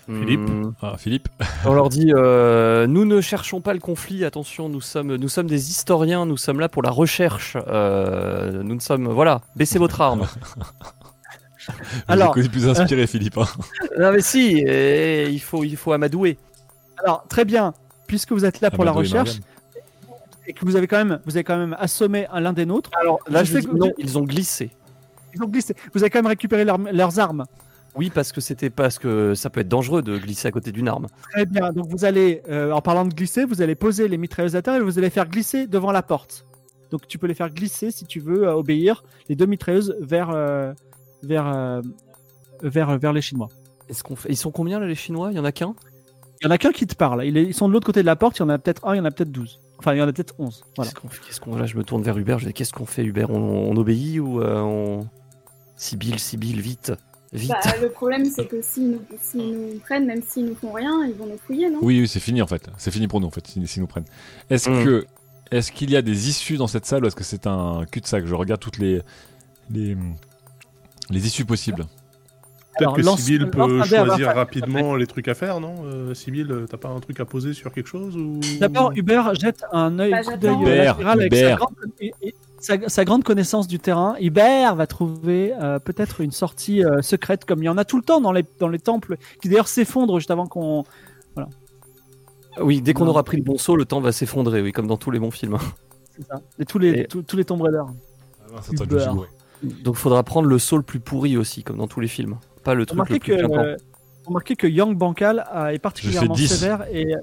Philippe? Hmm. Ah, Philippe. On leur dit euh, nous ne cherchons pas le conflit. Attention, nous sommes nous sommes des historiens. Nous sommes là pour la recherche. euh, nous ne sommes voilà. Baissez votre arme. [laughs] Alors- plus inspiré, Philippe. hein. [laughs] non mais si. il faut il faut amadouer. Alors très bien, puisque vous êtes là pour la recherche et que vous avez quand même, vous avez quand même assommé un l'un des nôtres. Alors Là, je je sais dis que non. Ils ont glissé. ils ont glissé. Vous avez quand même récupéré leur- leurs armes. Oui, parce que c'était parce que ça peut être dangereux de glisser à côté d'une arme. Très bien. Donc vous allez, euh, en parlant de glisser, vous allez poser les mitrailleuses à terre et vous allez faire glisser devant la porte. Donc tu peux les faire glisser si tu veux euh, obéir les deux mitrailleuses vers euh, vers euh, vers vers les Chinois. Est-ce qu'on fait... Ils sont combien là les Chinois? Il y en a qu'un? Il y en a qu'un qui te parle. Ils sont de l'autre côté de la porte. Il y en a peut-être un, il y en a peut-être 12. Enfin, il y en a peut-être 11. Voilà. Qu'est-ce qu'on fait Qu'est-ce qu'on- Là, je me tourne vers Hubert. Je dis qu'est-ce qu'on fait, Hubert? On, on obéit ou euh, on. Sibyl, Sibyl, vite, vite? Bah, le problème, c'est que s'ils nous, s'ils nous prennent, même s'ils nous font rien, ils vont nous fouiller, non? Oui, oui, c'est fini en fait. C'est fini pour nous en fait, s'ils s'ils nous prennent. Est-ce Mm. que est-ce qu'il y a des issues dans cette salle ou est-ce que c'est un cul-de-sac? Je regarde toutes les les les issues possibles. Peut-être que Sibyl peut choisir rapidement les trucs à faire, non euh, Sibyl, euh, t'as pas un truc à poser sur quelque chose ou... D'abord, Hubert jette un œil Bah, avec sa grande, sa- sa grande connaissance du terrain. Hubert va trouver euh, peut-être une sortie euh, secrète, comme il y en a tout le temps dans les, dans les temples, qui d'ailleurs s'effondrent juste avant qu'on. Oui, dès qu'on aura pris le bon saut, le temps va s'effondrer, oui, comme dans tous les bons films. c'est ça. Et tous les, Et- tous, tous les Tomb Raider. Hubert. Donc, faudra prendre le saut le plus pourri aussi, comme dans tous les films. Pas le truc Remarquez le que, plus euh, remarquez que Yang Bankal euh, est particulièrement 10. sévère et euh,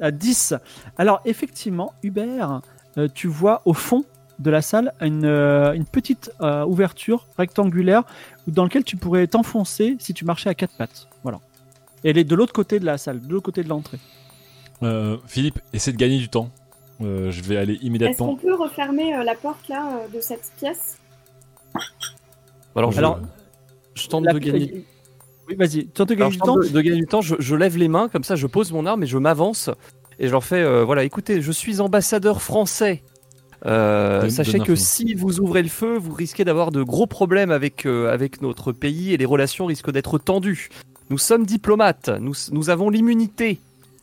à 10. Alors, effectivement, Hubert, euh, tu vois au fond de la salle une, euh, une petite euh, ouverture rectangulaire dans laquelle tu pourrais t'enfoncer si tu marchais à quatre pattes. Voilà. Et elle est de l'autre côté de la salle, de l'autre côté de l'entrée. Euh, Philippe, essaie de gagner du temps. Euh, je vais aller Est-ce qu'on immédiatement. peut refermer euh, la porte là euh, de cette pièce? Alors, je, Alors, je tente La- de gagner. Oui, vas-y, tente de gagner du temps. de, de gagner du temps, je, je lève les mains, comme ça je pose mon arme et je m'avance. Et je leur fais, euh, voilà, écoutez, je suis ambassadeur français. Euh, sachez que si vous ouvrez le feu, vous risquez d'avoir de gros problèmes avec, euh, avec notre pays et les relations risquent d'être tendues. Nous sommes diplomates, nous, nous avons l'immunité.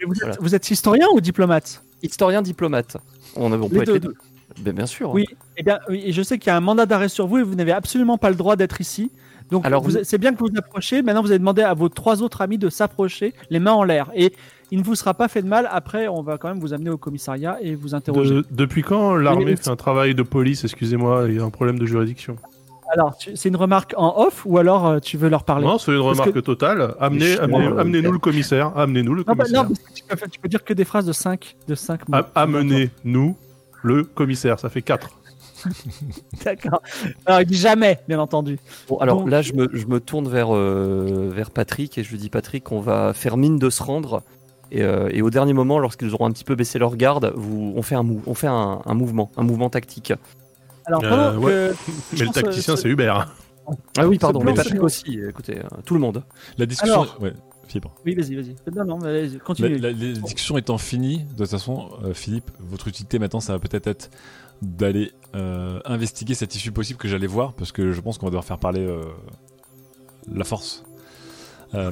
Vous êtes, voilà. vous êtes historien ou diplomate? Historien diplomate. On, on peut Les être deux. les deux. Ben, bien sûr. Oui, eh bien, oui, et je sais qu'il y a un mandat d'arrêt sur vous et vous n'avez absolument pas le droit d'être ici. Donc, Alors, vous- c'est bien que vous vous approchiez. Maintenant, vous avez demandé à vos trois autres amis de s'approcher, les mains en l'air. Et il ne vous sera pas fait de mal. Après, on va quand même vous amener au commissariat et vous interroger. De- depuis quand l'armée fait un travail de police Excusez-moi, il y a un problème de juridiction. Alors, tu- c'est une remarque en off ou alors euh, tu veux leur parler? Non, c'est une Parce remarque que- totale. Amenez, amenez-nous le commissaire. Amenez-nous le Non, bah, commissaire. non, parce que tu, peux, tu peux dire que des phrases de 5 de cinq mots. A- Amenez-nous le commissaire. Ça fait 4. [laughs] D'accord. Alors, il dit jamais, bien entendu. Bon, alors Donc- là, je me, je me tourne vers, euh, vers Patrick et je lui dis Patrick, on va faire mine de se rendre. Et, euh, et au dernier moment, lorsqu'ils auront un petit peu baissé leur garde, vous, on fait un, mou- on fait un, un mouvement, un mouvement tactique. Alors, Euh, pendant ouais. que- [laughs] Mais le tacticien, c'est Hubert. Ah oui, pardon, mais Patrick aussi. Écoutez, euh, tout le monde. La discussion. Alors. Ouais, Fibre. Oui, vas-y, vas-y. Non, non, La, continue. la- la discussion étant finie, de toute façon, euh, Philippe, votre utilité maintenant, ça va peut-être être d'aller euh, investiguer cette issue possible que j'allais voir, parce que je pense qu'on va devoir faire parler euh, la force. Euh,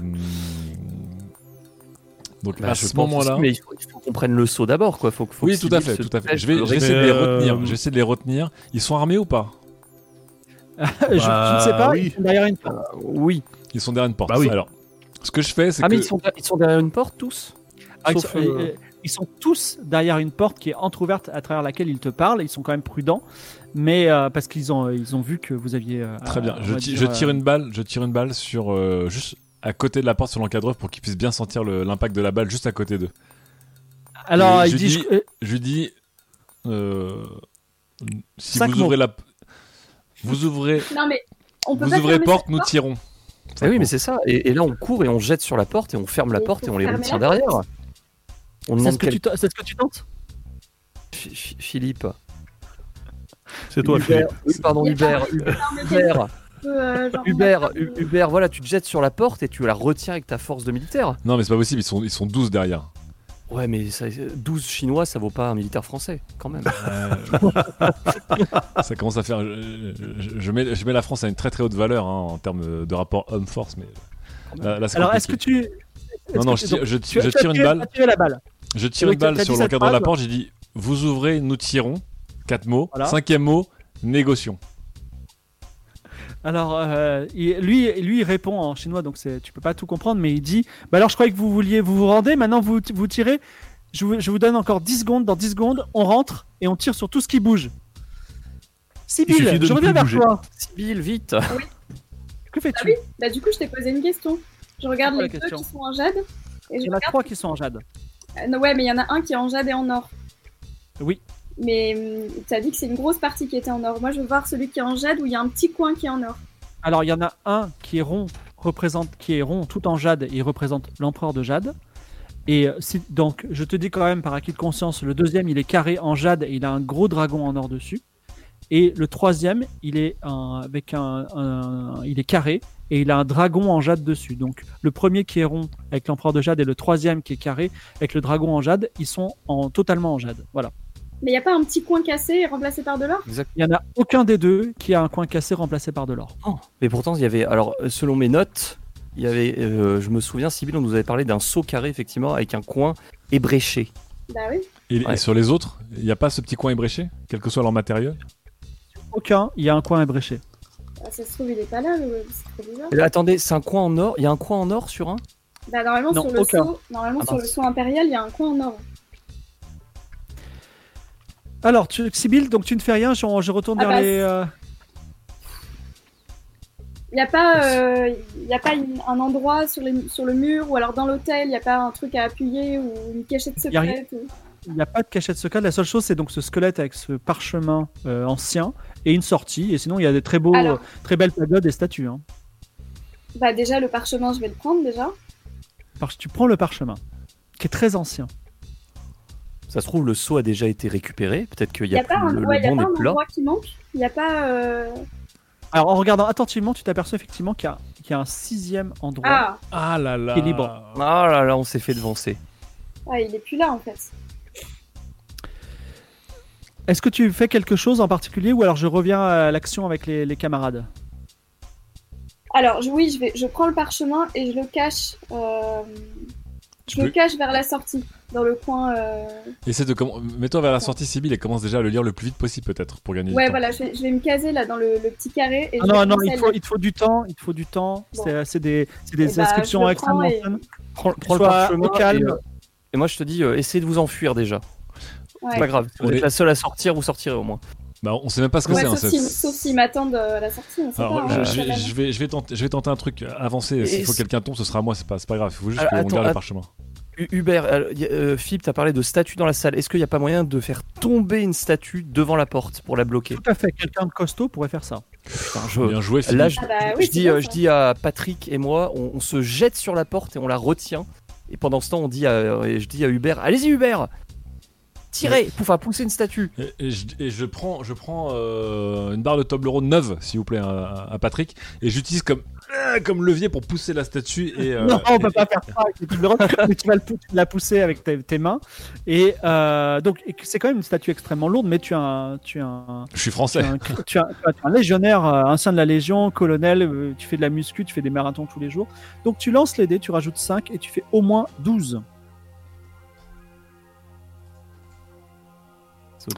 donc Bah, à je ce pense moment-là, mais il faut, qu'on prenne le saut d'abord, quoi. Faut, que- faut oui, que tout à fait, tout à fait. Je vais, de je vais essayer de les retenir. Je vais essayer de les retenir. Ils sont armés ou pas? [laughs] Je, je ne sais pas, Bah, oui. ils sont derrière une porte. Oui. Ils sont derrière une porte. Bah oui. Alors, ce que je fais, c'est Ah, que mais ils sont, ils sont derrière une porte tous? Ah, ils, Sauf, sont, euh, euh, ils sont tous derrière une porte qui est entrouverte à travers laquelle ils te parlent. Ils sont quand même prudents, mais euh, parce qu'ils ont, ils ont vu que vous aviez. euh, Très bien. Je, dire, je tire euh, une balle. Je tire une balle sur euh, juste à côté de la porte sur l'encadreur pour qu'ils puissent bien sentir le- l'impact de la balle juste à côté d'eux. Alors, il je dit. dis- je- euh, Je lui dis euh, si Cinq vous mots. ouvrez la vous ouvrez Non, mais on peut vous pas ouvrez porte, nous porte tirons. Ah oui, mais c'est ça. Et, et là, on court et on jette sur la porte et on ferme la porte et on les retire derrière. C'est ce, que quel- tu te- c'est ce que tu tentes Phi- Phi- Philippe. C'est toi, Hubert. Philippe. Oui, pardon, Hubert. Hubert. Euh, Hubert, voilà, tu te jettes sur la porte et tu la retiens avec ta force de militaire. Non, mais c'est pas possible. Ils sont ils sont 12 derrière. Ouais, mais ça, 12 Chinois, ça vaut pas un militaire français, quand même. Euh, [laughs] ça commence à faire. Je, je- je mets je mets la France à une très très haute valeur hein, en termes de rapport homme-force, mais là, là, c'est Alors, est-ce que tu. non non je tire, je, tu- tire- je tu as tire une tiré- tu balle as la balle. Je tire Oui, une balle sur cette l'encadreur de la porte. J'ai dit vous ouvrez, nous tirons. Quatre mots. Voilà. Cinquième mot, négocions. Alors, euh, lui, lui, il répond en chinois, donc tu peux pas tout comprendre, mais il dit Bah alors, je croyais que vous vouliez vous vous rendez, maintenant vous, vous tirez. Je vous, je vous donne encore 10 secondes. Dans 10 secondes, on rentre et on tire sur tout ce qui bouge. Sibyl, je reviens vers bouger. toi. Sibyl, vite Que fais-tu Ah oui, bah du coup, je t'ai posé une question. Je regarde les deux question qui sont en jade. Et Il y en a trois qui sont en jade. Euh, non, ouais, mais il y en a un qui est en jade et en or. Oui. Mais tu as dit que c'est une grosse partie qui était en or. Moi, je veux voir celui qui est en jade où il y a un petit coin qui est en or. Alors, il y en a un qui est rond représente, qui est rond tout en jade, il représente l'empereur de jade. Et euh, si- donc, je te dis quand même par acquis de conscience, le deuxième, il est carré en jade et il a un gros dragon en or dessus. Et le troisième, il est un- avec un, un- il est carré et il a un dragon en jade dessus. Donc, le premier qui est rond avec l'empereur de jade et le troisième qui est carré avec le dragon en jade, ils sont en totalement en jade. Voilà. Mais il n'y a pas un petit coin cassé et remplacé par de l'or? Il y en a aucun des deux qui a un coin cassé remplacé par de l'or. Mais pourtant, il y avait. Alors, selon mes notes, il y avait. euh, je me souviens, Sybille, on nous avait parlé d'un seau carré, effectivement, avec un coin ébréché. Bah oui. Et, sur les autres, il n'y a pas ce petit coin ébréché, quel que soit leur matériel Aucun, il y a un coin ébréché. Bah, ça se trouve, il est pas là, le... c'est trop bizarre. Là, attendez, c'est un coin en or. Il y a un coin en or sur un? Bah, normalement, Non, sur le aucun. sceau, normalement, Ah, sur le sceau impérial, il y a un coin en or. Alors, tu, Sibyl, donc tu ne fais rien, je, je retourne Ah vers bah, les. euh, Il n'y a pas, euh, y a pas une- un endroit sur, les, sur le mur ou alors dans l'hôtel, il n'y a pas un truc à appuyer ou une cachette secrète. ou- Il n'y a pas de cachette secrète. La seule chose, c'est donc ce squelette avec ce parchemin euh, ancien et une sortie. Et sinon, il y a des très beaux, Alors. très belles pagodes et statues. hein. Bah, déjà, le parchemin, je vais le prendre déjà. Parce que tu prends le parchemin, qui est très ancien. Ça se trouve, le seau a déjà été récupéré. Peut-être qu'il Il y n'y a, pas plus, un, le, ouais, le y a pas un endroit qui manque. Il n'y a pas. euh, Alors, en regardant attentivement, tu t'aperçois effectivement qu'il y, a- qu'il y a un sixième endroit. Ah, Ah là là Qui est libre. Ah là là, on s'est fait devancer. ah, il est plus là en fait. Est-ce que tu fais quelque chose en particulier ou alors je reviens à l'action avec les, les camarades? Alors, oui, je, vais, je prends le parchemin et je le cache. euh, je le cache vers la sortie, dans le coin. euh, Essaie de comm- Mets-toi vers la sortie, Sibyl, et commence déjà à le lire le plus vite possible, peut-être, pour gagner Ouais, du temps. voilà, je vais, je vais me caser là dans le, le petit carré. Et Ah je Non, vais non, il faut, il te faut du temps. Il te faut du temps. Bon. C'est c'est des, c'est des Eh bah, inscriptions extrêmement prends et-. Prends, prends le parchemin au calme. Et, euh, et moi, je te dis, euh, essayez de vous enfuir déjà. Ouais. C'est pas grave. Si vous On êtes est- la seule à sortir, vous sortirez au moins. Bah, on sait même pas ce que Ouais, c'est. hein, sauf ça- s'ils sauf s'ils m'attendent euh, à la sortie, on sait Alors, pas. je, hein, je vais, je, vais, je, vais tenter, je vais tenter un truc avancé. Et S'il faut quelqu'un tombe, ce sera moi, c'est pas, c'est pas grave. Il faut juste Alors, qu'on garde le parchemin. Hu- Hubert, euh, euh, Philippe, t'as parlé de statue dans la salle. Est-ce qu'il n'y a pas moyen de faire tomber une statue devant la porte pour la bloquer? Tout à fait. Quelqu'un de costaud pourrait faire ça. Je- Bien joué, Philippe. Là, je, Ah bah je oui, dis, bien, euh, je dis à Patrick et moi, on, on se jette sur la porte et on la retient. Et pendant ce temps, on dit à, et je dis à Hubert, allez-y Hubert, tirez, pouf, à pousser une statue. Et, et je, et je prends, je prends euh, une barre de Toblerone neuve, s'il vous plaît, à, à Patrick, et j'utilise comme, euh, comme levier pour pousser la statue. Et, euh, non, on peut et- pas faire ça avec les Toblerone, [laughs] mais tu vas le la pousser avec tes, tes mains. Et euh, donc, c'est quand même une statue extrêmement lourde, mais tu as un, tu as un, Je suis tu français. as un, tu as- tu as un légionnaire, ancien de la Légion, colonel, tu fais de la muscu, tu fais des marathons tous les jours. Donc tu lances les dés, tu rajoutes 5 et tu fais au moins 12.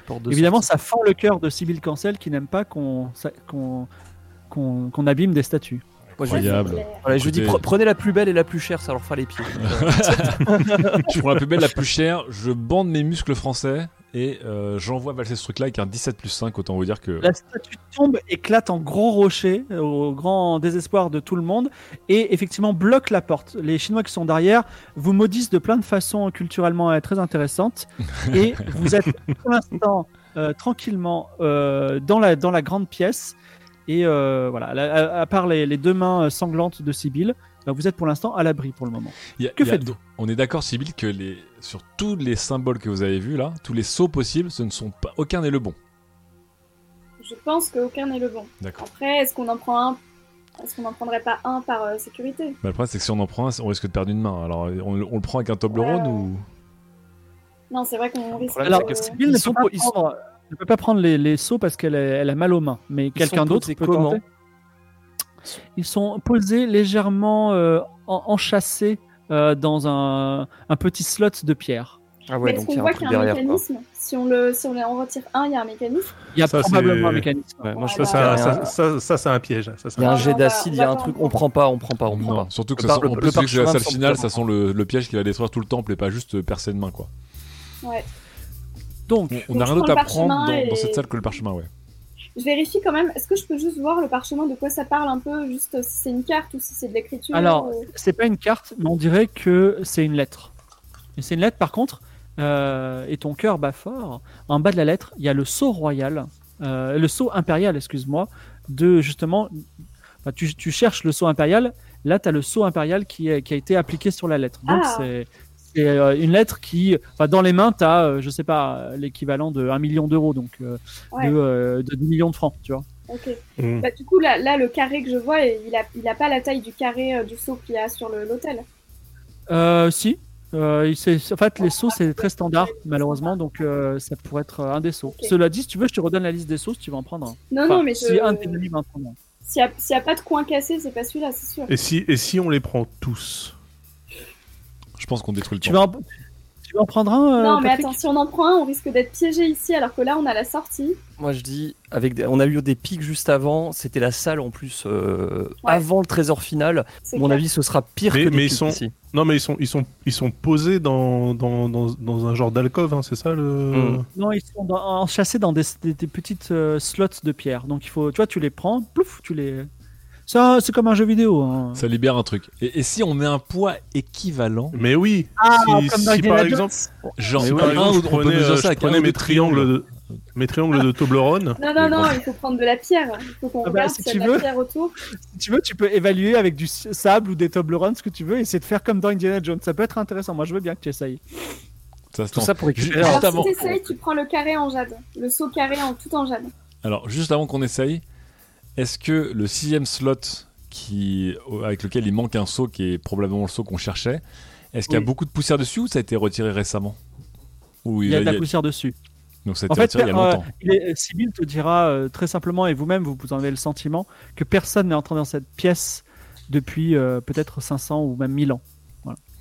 Porte de Évidemment, sortie. ça fend le cœur de Sibyl Cancel qui n'aime pas qu'on abîme des statues. Moi, je, Ouais, c'est Incroyable. clair. voilà, je dis, prenez la plus belle et la plus chère, ça leur fera les pieds. [laughs] je prends la plus belle, la plus chère, je bande mes muscles français, et euh, j'envoie valser ce truc-là avec un 17 plus 5, autant vous dire que. La statue tombe, éclate en gros rocher, euh, au grand désespoir de tout le monde, et effectivement bloque la porte. Les Chinois qui sont derrière vous maudissent de plein de façons culturellement euh, très intéressantes, [laughs] et vous êtes pour l'instant euh, tranquillement euh, dans, la, dans la grande pièce, et voilà, à, à part les, les deux mains sanglantes de Sibyl, bah, vous êtes pour l'instant à l'abri pour le moment. A- Que faites-vous On est d'accord, Sibyl, que les, sur tous les symboles que vous avez vus là, tous les sauts possibles, ce ne sont pas. Aucun n'est le bon. Je pense qu'aucun n'est le bon. D'accord. Après, est-ce qu'on en prend un Est-ce qu'on n'en prendrait pas un par euh, sécurité? Bah, le problème, c'est que si on en prend un, on risque de perdre une main. Alors, on, on le prend avec un Toblerone Ouais. ou? Non, c'est vrai qu'on risque. Alors, de- c'est que Sibyl ils ne peut, pas prendre, ne peut pas prendre les, les sauts parce qu'elle elle a mal aux mains, mais quelqu'un d'autre peut comment tenter. Ils sont posés légèrement euh, en- enchâssés euh, dans un, un petit slot de pierre. Ah ouais, est-ce donc qu'on il y a un voit truc qu'il y a un derrière. quoi. mécanisme Si on le, si on en retire un, il y a un mécanisme. Il y a Ça, probablement un mécanisme. Ouais, moi, je Ouais, Ça, pense ça, ça, ça, ça, c'est un piège. Il y a un jet d'acide, il y a un truc, on en prend pas, on prend pas, on prend Non, pas. surtout que Le ça sent- le- plus, que la salle finale, ça sent le, le piège qui va détruire tout le temple et pas juste euh, percer une main, quoi. Ouais. Donc, On, on Donc, a je rien d'autre à prendre dans, dans cette et- salle que le parchemin, ouais. Je vérifie quand même. Est-ce que je peux juste voir le parchemin de quoi ça parle un peu Juste si c'est une carte ou si c'est de l'écriture Alors, ou- c'est pas une carte, mais on dirait que c'est une lettre. Et c'est une lettre, par contre, euh, et ton cœur bat fort. En bas de la lettre, il y a le sceau royal, euh, le sceau impérial, excuse-moi, de justement. bah, tu, tu cherches le sceau impérial, Là, tu as le sceau impérial qui, est- qui a été appliqué sur la lettre. Donc, Ah. c'est c'est, euh, une lettre qui, enfin, dans les mains, tu as, je sais pas, euh, l'équivalent de 1 million d'euros, donc euh, Ouais. de, euh, de 10 millions de francs, tu vois. Ok. Mm. Bah, du coup, là, là, le carré que je vois, il a, il a pas la taille du carré euh, du seau qu'il y a sur l'hôtel. Euh, si. Euh, en fait, les sauts, c'est très standard, malheureusement, donc euh, ça pourrait être un des sauts. Ok. Cela dit, si tu veux, je te redonne la liste des sauts si tu veux en prendre un. Non, Enfin, non, mais si je... un s'il y a, s'il y a pas de coin cassé, c'est pas celui-là, c'est sûr. Et si, et si on les prend tous? Je pense qu'on détruit le Tu temps. vas en, tu vas en prendre un euh, non, mais Patrick? attends, si on en prend un, on risque d'être piégé ici, alors que là, on a la sortie. Moi je dis, avec des- on a eu des pics juste avant, c'était la salle en plus euh, Ouais. avant le trésor final. Mon clair. avis, ce sera pire Mais- que des mais ils pics sont- ici. Non, mais ils sont, ils sont, ils sont posés dans, dans, dans, dans un genre d'alcôve, hein, c'est ça le. Mm. Non, ils sont dans- enchâssés dans des, des- des petites euh, slots de pierre. Donc il faut, tu vois, tu les prends, plouf, tu les. Ça, c'est comme un jeu vidéo. hein. Ça libère un truc. Et, et si on met un poids équivalent, Mais oui. Ah, si, comme dans si par exemple, genre si un par exemple, ou- je on peut prenais, mesurer euh, ça je prenais mes triangles de, mes triangles de Toblerone. Non, non, non, il faut prendre de la pierre. Il faut qu'on Ah bah, regarde si tu a de la veux. pierre autour. Si tu veux, tu peux évaluer avec du sable ou des Toblerone ce que tu veux et c'est de faire comme dans Indiana Jones. Ça peut être intéressant. Moi, je veux bien que tu essayes. Ça se Tout ça pour récupérer Alors, avant- si t'essayes, tu prends le carré en jade. Le seau carré en tout en jade. Alors, juste avant qu'on essaye, est-ce que le sixième slot qui, avec lequel il manque un saut, qui est probablement le saut qu'on cherchait, est-ce qu'il y a Oui. beaucoup de poussière dessus ou ça a été retiré récemment Ou Il y a de la a- poussière dessus. Donc ça a En été fait, retiré il y a euh, longtemps. Sibyl te dira euh, très simplement, et vous-même, vous, vous en avez le sentiment, que personne n'est entré dans cette pièce depuis euh, peut-être 500 ou même 1000 ans.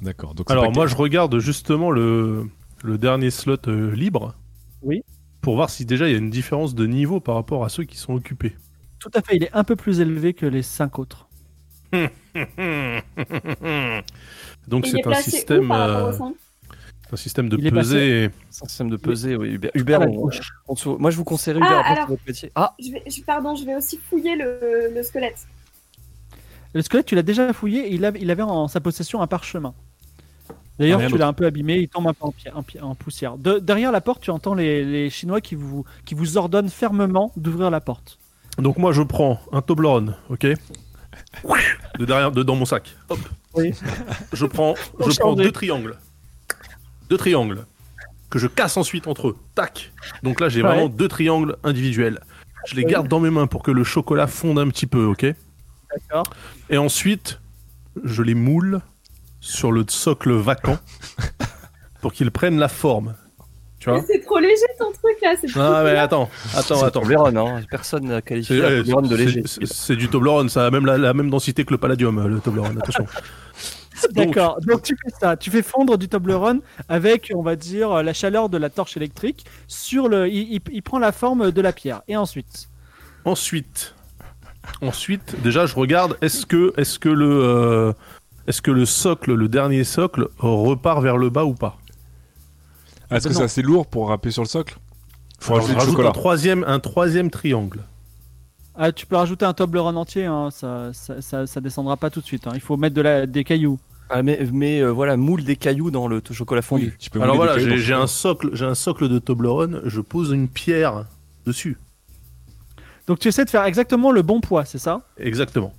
D'accord. Donc Alors moi, je regarde justement le, le dernier slot euh, libre. Oui. Pour voir si déjà il y a une différence de niveau par rapport à ceux qui sont occupés. Tout à fait, il est un peu plus élevé que les 5 autres. [laughs] Donc est c'est un système, euh, un de Il est passé- pesée. C'est un système de pesée. Oui. Hubert, on- on moi je vous conseille Hubert Ah, alors. votre métier. Ah, je vais, je- Pardon, je vais aussi fouiller le, le squelette. Le squelette, tu l'as déjà fouillé, il, avait- il avait en sa possession un parchemin. D'ailleurs, Ah, tu l'as un peu abîmé, il tombe un peu en, pi- en pi- en poussière. De- derrière la porte, tu entends les, les Chinois qui vous, qui vous ordonnent fermement d'ouvrir la porte. Donc moi je prends un Toblerone, ok [laughs] De derrière, de, dans mon sac. Hop. Oui. Je prends, [laughs] je prends deux triangles. Deux triangles. Que je casse ensuite entre eux. Tac. Donc là j'ai Ouais. vraiment deux triangles individuels. Je les garde dans mes mains pour que le chocolat fonde un petit peu, ok D'accord. Et ensuite, je les moule sur le socle vacant [laughs] pour qu'ils prennent la forme. Tu vois Mais C'est trop léger ton truc là. Ah mais attends, attends, attends. Toblerone, hein. Personne n'a qualifié C'est la ouais, Toblerone de léger. c'est- du Toblerone, ça a même la, la même densité que le Palladium, le Toblerone, attention. [laughs] D'accord. Donc tu fais ça, tu fais fondre du Toblerone avec, on va dire, la chaleur de la torche électrique sur le. Il, il- il prend la forme de la pierre. Et ensuite, Ensuite, ensuite, déjà, je regarde. Est-ce que, est-ce que le, euh, est-ce que le socle, le dernier socle, repart vers le bas ou pas? Est-ce que c'est assez lourd pour râper sur le socle Faut Alors, rajouter du chocolat. un troisième, un troisième triangle. ah, tu peux rajouter un Toblerone entier. hein, ça, ça, ça, ça descendra pas tout de suite. hein. Il faut mettre de la, des cailloux. Ah, mais mais euh, voilà, moule des cailloux dans le chocolat fondu. Oui, tu peux Alors voilà, j'ai, un socle, j'ai un socle de Toblerone. Je pose une pierre dessus. Donc tu essaies de faire exactement le bon poids, c'est ça? Exactement.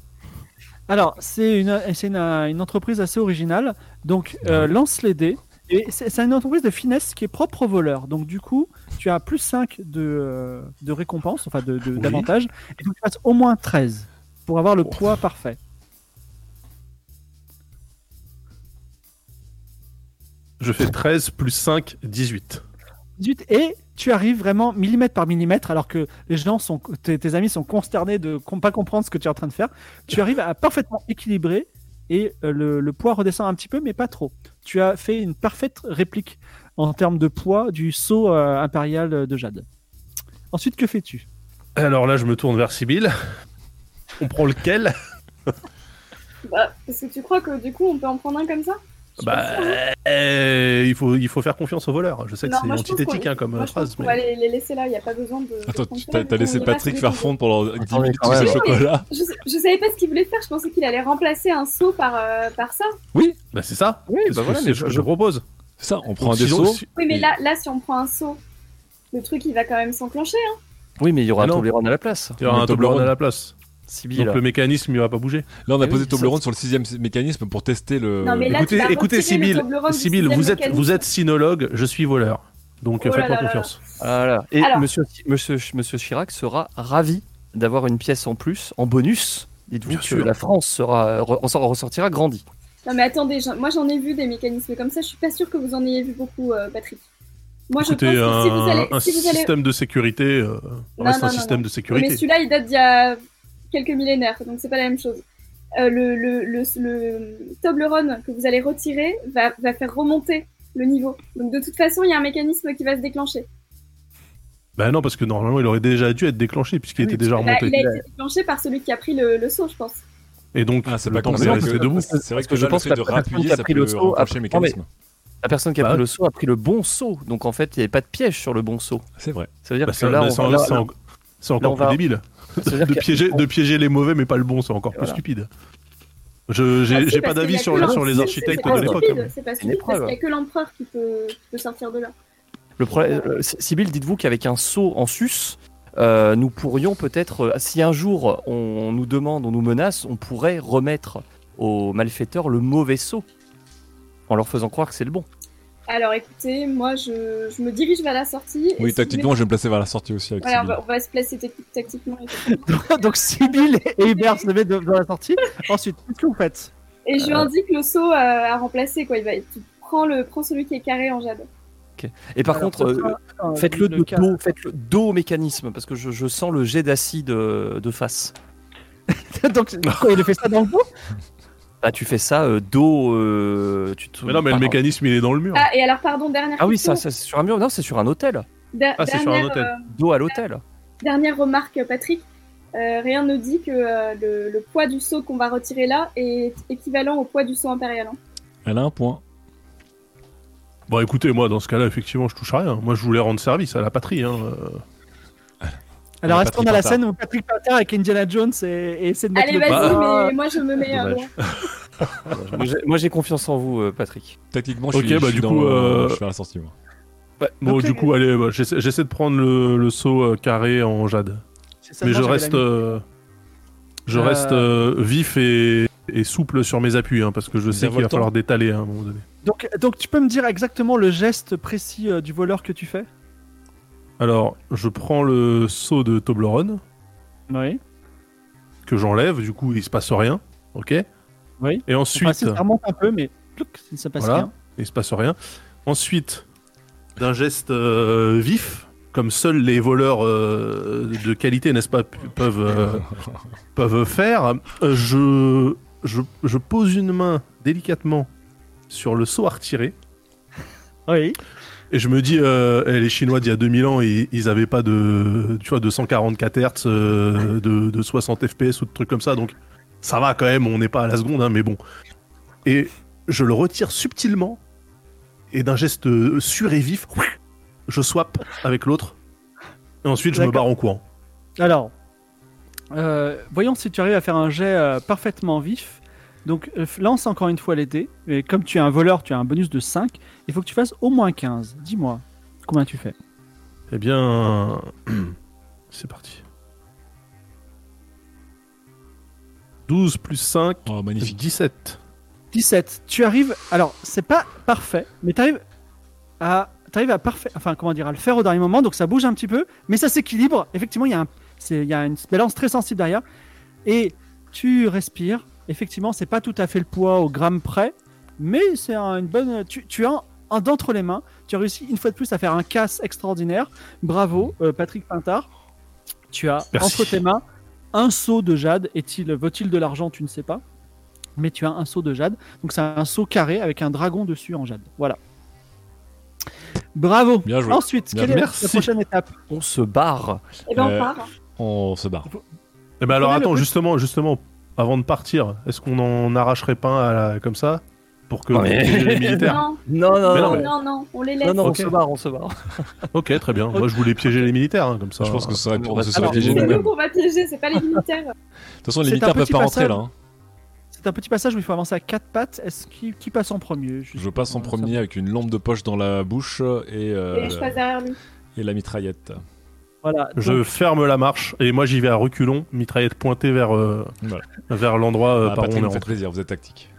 Alors, c'est une, c'est une, une entreprise assez originale. Donc, euh, lance les dés. Et c'est une entreprise de finesse qui est propre aux voleurs. Donc, du coup, tu as plus 5 de, euh, de récompense, enfin de- de- Oui. d'avantage. Et donc, tu passes au moins 13 pour avoir le poids parfait. Je fais 13 plus 5, 18. 18. Et tu arrives vraiment millimètre par millimètre, alors que les gens sont, tes, tes amis sont consternés de ne pas comprendre ce que tu es en train de faire. Tu arrives à parfaitement équilibrer et euh, le, le poids redescend un petit peu, mais pas trop. Tu as fait une parfaite réplique en termes de poids du saut euh, impérial de Jade. Ensuite, que fais-tu? Alors là, je me tourne vers Sibyl. On prend lequel? Bah, parce que tu crois que du coup on peut en prendre un comme ça? Bah, hein. euh, il faut, il faut faire confiance aux voleurs. Je sais que c'est antithétique hein, comme Moi, phrase. mais- va les, les laisser là, il n'y a pas besoin de. Attends, t'as laissé on Patrick tous faire fondre pendant 10 Attendez, minutes quand tout ce même. chocolat. Je, je savais pas ce qu'il voulait faire, je pensais qu'il allait remplacer un seau par, euh, par ça. Bah, c'est ça. Oui, bah voilà, mais je, je- propose. C'est ça, on prend Donc, un des seaux. Oui, mais Et- là, là, si on prend un seau, le truc il va quand même s'enclencher. Hein. Oui, mais il y aura Ah un. Toblerone à la place. Il y aura un Toblerone. à la place. Donc le mécanisme, il va pas bouger. Là, on a Ah posé oui, Toblerone sur le sixième mécanisme pour tester le. Non, mais là, écoutez, écoutez, retirer le Sibyl, Toblerone du Sibyl, sixième vous êtes, mécanisme. vous êtes sinologue, je suis voleur. Donc Oh là faites-moi là là confiance. Voilà. Et Alors. monsieur, monsieur, monsieur Chirac sera ravi d'avoir une pièce en plus, en bonus. Dites-vous que sûr. la France sera, re- ressort- ressortira grandie. Non mais attendez, moi j'en ai vu des mécanismes comme ça, je suis pas sûre que vous en ayez vu beaucoup, euh, Patrick. Moi je Écoutez, pense que un, si vous allez... un si vous allez... système de sécurité euh, Non, reste non, un non, système non. de sécurité. mais celui-là il date d'il y a quelques millénaires, donc c'est pas la même chose. Euh, le, le, le, le Toblerone que vous allez retirer va, va faire remonter le niveau. Donc de toute façon, il y a un mécanisme qui va se déclencher. Bah non, parce que normalement, il aurait déjà dû être déclenché puisqu'il Oui, était déjà Bah, remonté. il a été déclenché par celui qui a pris le, le saut, je pense. Et donc, Ah, c'est le pas temps comme de rester debout. C'est vrai Parce que que je pense que de la personne rappuyer, qui a pris peut le saut a pris- mécanisme. La personne qui a Bah pris le saut a pris le bon saut. Donc en fait, il n'y avait pas de piège sur le bon saut. C'est vrai. Ça veut dire Bah, que là, on là- c'est en- c'est encore on plus va- débile. De piéger, de piéger les mauvais, mais pas le bon, c'est encore plus stupide. Je j'ai Ah, pas d'avis sur, les- sur architectes c'est de pas l'époque. stupide, hein. C'est pas stupide parce qu'il y a que l'empereur qui peut, qui peut sortir de là. Le problème, euh, Sibyl, dites-vous qu'avec un saut en sus, euh, nous pourrions peut-être, euh, si un jour on nous demande, on nous menace, on pourrait remettre aux malfaiteurs le mauvais saut en leur faisant croire que c'est le bon. Alors écoutez, moi je, je me dirige vers la sortie. Oui, tactiquement, je vais me placer vers la sortie aussi avec Voilà, on va, on va se placer tactiquement. effectivement. [laughs] Donc Sibyl et Hubert se mettent dans la sortie. Ensuite, qu'est-ce que vous faites Et je lui Euh. indique le saut à, à remplacer. Quoi. Il va, tu prends, le, prends celui qui est carré en jade. Et par Alors, contre, euh, euh, faites-le le de dos, faites-le dos au mécanisme parce que je, je sens le jet d'acide euh, de face. [laughs] Donc, quoi, il a fait ça dans le dos? Bah, tu fais ça euh, dos. euh, tu te- Mais non, mais le mécanisme, il est dans le mur. Ah, et alors, pardon, dernière Ah oui, question. ça, ça, c'est sur un mur. Non, c'est sur un hôtel. Der- Ah, c'est sur un dernière, hôtel. euh, Dos à l'hôtel. dernière remarque, Patrick. Euh, rien ne dit que euh, le, le poids du saut qu'on va retirer là est équivalent au poids du saut impérial. hein. Elle a un point. Bon, écoutez, moi, dans ce cas-là, effectivement, je touche à rien. Moi, je voulais rendre service à la patrie. Hein. euh. Alors, est-ce qu'on a la scène où Patrick Panther avec Indiana Jones et, et essaie de mettre Allez, le vas-y, mais moi je me mets un droit. [laughs] Moi, j'ai- Moi, j'ai confiance en vous, euh, Patrick. Tactiquement, je Ok, suis, je bah, suis du dans coup, euh, je la sortie. moi. Bon, du coup, allez, bah, j'essaie de prendre le, le saut euh, carré en jade. Mais je reste, la- euh, je Euh, reste euh, vif et, et souple sur mes appuis, hein, parce que je sais qu'il va falloir détaler hein, à un moment donné. Donc, donc, tu peux me dire exactement le geste précis euh, du voleur que tu fais? Alors, je prends le saut de Toblerone, Oui. que j'enlève, du coup, il se passe rien, ok Oui. Et ensuite, Enfin, ça remonte un peu, mais plouc, ça ne passe Voilà. rien. il se passe rien. Ensuite, d'un geste euh, vif, comme seuls les voleurs euh, de qualité, n'est-ce pas, peuvent, euh, [laughs] peuvent faire, je, je, je pose une main délicatement sur le seau à retirer. Oui. Et je me dis, euh, eh, les Chinois d'il y a 2000 ans, ils, ils avaient pas de, tu vois, de 144 Hz, euh, de, de 60 FPS ou de trucs comme ça, donc ça va quand même, on n'est pas à la seconde, hein, mais bon. Et je le retire subtilement, et d'un geste euh, sûr et vif, je swap avec l'autre, et ensuite je me barre en courant. Alors, euh, voyons si tu arrives à faire un jet euh, parfaitement vif. Donc, euh, lance encore une fois dés. Et comme tu es un voleur, tu as un bonus de 5. Il faut que tu fasses au moins 15. Dis-moi, combien tu fais? Eh bien, [clears throat] c'est parti. 12 plus 5, Oh, magnifique. 17. 17. Tu arrives. Alors, c'est pas parfait, mais tu arrives à. T'arrives à parfait, enfin comment dire, à le faire au dernier moment, donc ça bouge un petit peu, mais ça s'équilibre. Effectivement, il y a un, c'est- il y a une balance très sensible derrière, et tu respires. Effectivement, c'est pas tout à fait le poids au gramme près, mais c'est un- une bonne. Tu, tu as un d'entre les mains. Tu as réussi une fois de plus à faire un casse extraordinaire. Bravo, euh, Patrick Pintard. Tu as Merci. entre tes mains un seau de jade. Est-il vaut-il de l'argent? Tu ne sais pas, mais tu as un seau de jade. Donc c'est un seau carré avec un dragon dessus en jade. Voilà. Bravo. Bien joué. Ensuite, Bien quelle joué. est Merci. la prochaine étape? On se barre. Et ben Euh, on part. On se barre. Eh ben alors attends, justement, justement, avant de partir, est-ce qu'on en arracherait pas un à la- comme ça pour que protéger les militaires Non, Non, non, Mais non, non, non, mais- non, non, on les laisse. non, non, Ok. on se barre, on se barre. [laughs] Ok, très bien. Moi, je voulais piéger les militaires, hein, comme ça. Je pense que ce serait, on on va- se serait alors, piégé C'est nous-mêmes. nous qu'on va piéger, c'est pas les militaires. [laughs] De toute façon, les C'est un militaires peuvent petit pas rentrer là. hein. C'est un petit passage où il faut avancer à quatre pattes. Est-ce qui, qui passe en premier Je passe en premier avec une lampe de poche dans la bouche et, euh, Et je passe derrière lui. et la mitraillette. Voilà. Je Donc, ferme la marche et moi j'y vais à reculons, mitraillette pointée vers, euh, Voilà. vers l'endroit euh, Ah, par où Patrick, on est faites plaisir, vous êtes tactique.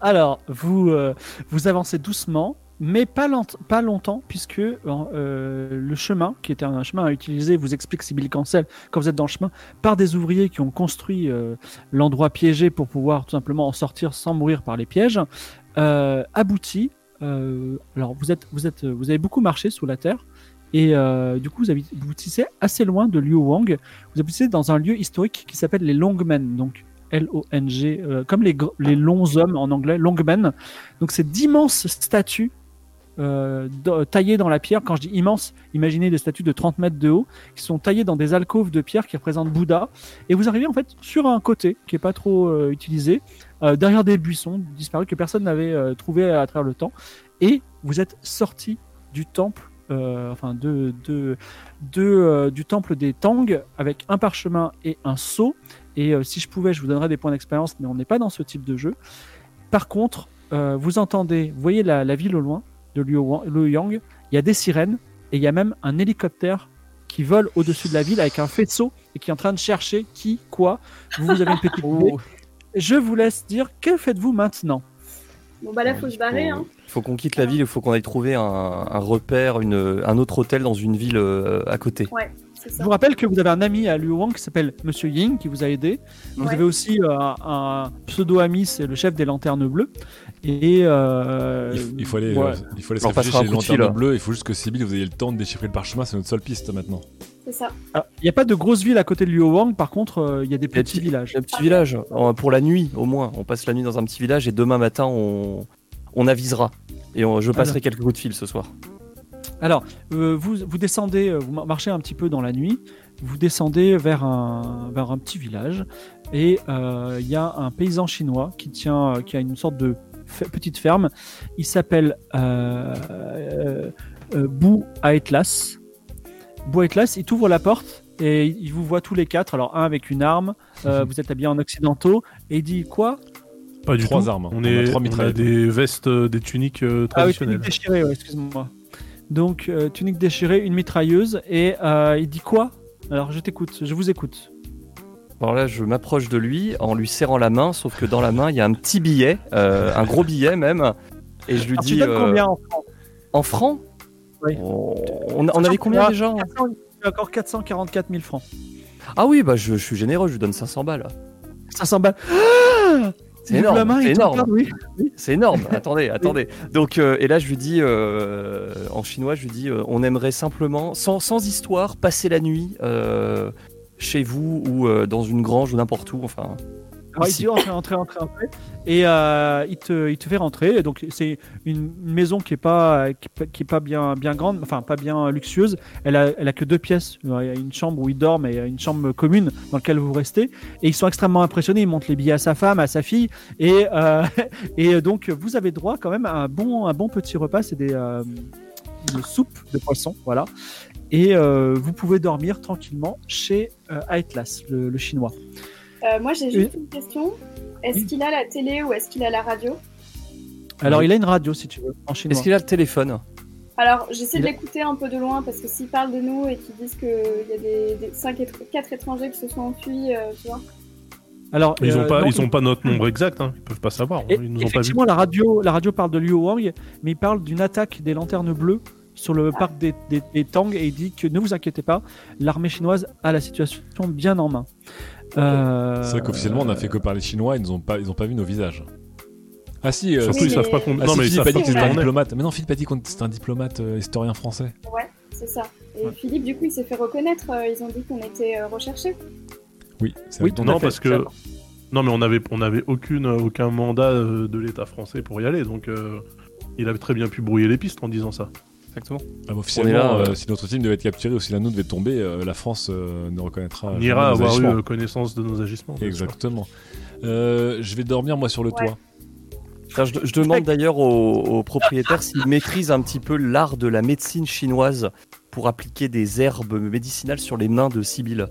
Alors, vous, euh, vous avancez doucement, mais pas, lent- pas longtemps, puisque euh, le chemin, qui était un chemin à utiliser, vous explique Sybille Cancel, quand vous êtes dans le chemin, par des ouvriers qui ont construit euh, l'endroit piégé pour pouvoir tout simplement en sortir sans mourir par les pièges, euh, aboutit. euh, alors, vous, êtes, vous, êtes, vous avez beaucoup marché sous la terre. Et euh, du coup, vous habit- vous aboutissez assez loin de Liu Wang. Vous aboutissez dans un lieu historique qui s'appelle les Longmen. Donc, L-O-N-G, euh, comme les, les longs hommes en anglais, Longmen. Donc, c'est d'immenses statues euh, taillées dans la pierre. Quand je dis immenses, imaginez des statues de 30 mètres de haut qui sont taillées dans des alcôves de pierre qui représentent Bouddha. Et vous arrivez en fait sur un côté qui est pas trop utilisé, derrière des buissons disparus que personne n'avait trouvé à travers le temps. Et vous êtes sorti du temple, euh, enfin de, de, de, euh, du temple des Tang avec un parchemin et un sceau. Et euh, si je pouvais, je vous donnerais des points d'expérience, mais on n'est pas dans ce type de jeu. Par contre, vous entendez, vous voyez la, la ville au loin de Luoyang, il y a des sirènes et il y a même un hélicoptère qui vole au-dessus de la ville avec un faisceau et qui est en train de chercher qui, quoi. Vous, vous avez une petite [laughs] idée. Je vous laisse dire, que faites-vous maintenant? Bon, bah là, faut se barrer. Hein. Il faut qu'on quitte la ville, il faut qu'on aille trouver un, un repère, une, un autre hôtel dans une ville euh, à côté. Ouais, c'est Je ça. vous rappelle que vous avez un ami à Luoyang qui s'appelle Monsieur Ying qui vous a aidé. Vous Ouais. avez aussi euh, un pseudo-ami, c'est le chef des Lanternes Bleues. Et euh, Il, il faut aller, ouais. euh, il faut aller se réfugier chez. Il faut juste que Sibyl, vous ayez le temps de déchiffrer le parchemin. C'est notre seule piste maintenant. C'est ça. Ah, Il n'y a pas de grosse ville à côté de Luoyang, par contre, euh, il y a des Il y a petits petit- villages. Un petit village, euh, pour la nuit au moins. On passe la nuit dans un petit village et demain matin on, on avisera. Et on- je passerai quelques coups de fil ce soir. Alors, euh, vous, vous descendez, vous marchez un petit peu dans la nuit, vous descendez vers un, vers un petit village, et euh, il y a un paysan chinois qui, tient, qui a une sorte de petite ferme. Il s'appelle euh, euh, euh, Bou Aetlas. Bou Aetlas, il t'ouvre la porte et il vous voit tous les quatre. Alors, un avec une arme, euh, vous êtes habillés en occidentaux, et il dit quoi? Pas du Trois tout. armes. On, On a est, trois on a des vestes, des tuniques euh, Ah oui, traditionnelles. tunique déchirée, ouais, excuse-moi. Donc, euh, tunique déchirée, une mitrailleuse, et euh, il dit quoi? Alors, je t'écoute, je vous écoute. Alors là, je m'approche de lui en lui serrant la main, sauf que dans la main, il y a un petit billet, euh, un gros billet même. Et je lui Alors, tu dis. donnes euh, combien en francs en francs Oui. on, on- on avait combien déjà 400 tu as encore 444 000 francs. Ah oui, bah je, je suis généreux, je lui donne 500 balles. 500 balles. Ah C'est énorme, c'est énorme. oui. C'est énorme. attendez, attendez. Donc, euh, et là, je lui dis, euh, en chinois, je lui dis, euh, on aimerait simplement, sans, sans histoire, passer la nuit chez vous ou euh, dans une grange ou n'importe où. Enfin, Alors, il dit entrer. Et euh, il, te, il te fait rentrer. Et Donc, c'est une maison qui est pas, qui, est pas- qui est pas bien, bien grande, enfin, pas bien luxueuse. Elle a, elle a que deux pièces. Il y a une chambre où ils dorment et une chambre commune dans laquelle vous restez. Et ils sont extrêmement impressionnés. Ils montrent les billets à sa femme, à sa fille. Et, euh, [laughs] et donc, vous avez droit quand même à un bon, un bon petit repas. C'est des euh, une soupe de poisson. Voilà. Et euh, vous pouvez dormir tranquillement chez euh, Atlas, le, le chinois. Euh, moi, j'ai juste une question. Est-ce qu'il a la télé ou est-ce qu'il a la radio? Alors, Oui. il a une radio, si tu veux, en chinois. est-ce qu'il a le téléphone? Alors, j'essaie Il de l'écouter un peu de loin parce que s'ils parlent de nous et qu'ils disent qu'il y a des, des 5 4 étrangers qui se sont enfuis, euh, tu vois. Alors, Ils euh, ont pas, non, ils ont pas notre nombre exact. Hein. Ils peuvent pas savoir. hein. Ils nous ont pas vu. effectivement, la radio, la radio parle de Liu Wang, mais il parle d'une attaque des lanternes bleues sur le parc des, des, des Tang et il dit que ne vous inquiétez pas, l'armée chinoise a la situation bien en main. Euh, C'est vrai qu'officiellement, on a fait que parler chinois. Ils nous ont pas, ils ont pas vu nos visages. Ah si. euh, Surtout, ils savent pas qu'on. Ah non, si, mais Philippe savent a pas dit que qu'on c'était un diplomate. Mais non, Philippe a dit que c'était un diplomate euh, historien français. Ouais, c'est ça. Et Philippe, du coup, il s'est fait reconnaître. euh, ils ont dit qu'on était euh, recherchés. Oui, c'est Oui, vrai. Non, fait, parce que. Non, mais on avait, on avait aucune, aucun mandat euh, de l'État français pour y aller. Donc, euh, il avait très bien pu brouiller les pistes en disant ça. Exactement. Ah, officiellement, là, euh, euh, si notre team devait être capturé ou si la nôtre devait tomber, euh, la France euh, ne reconnaîtra On ira nos avoir eu connaissance de nos agissements. Exactement. Euh, je vais dormir moi sur le Ouais. toit. Je, je demande d'ailleurs au, au propriétaire s'il maîtrise un petit peu l'art de la médecine chinoise pour appliquer des herbes médicinales sur les mains de Sibyl.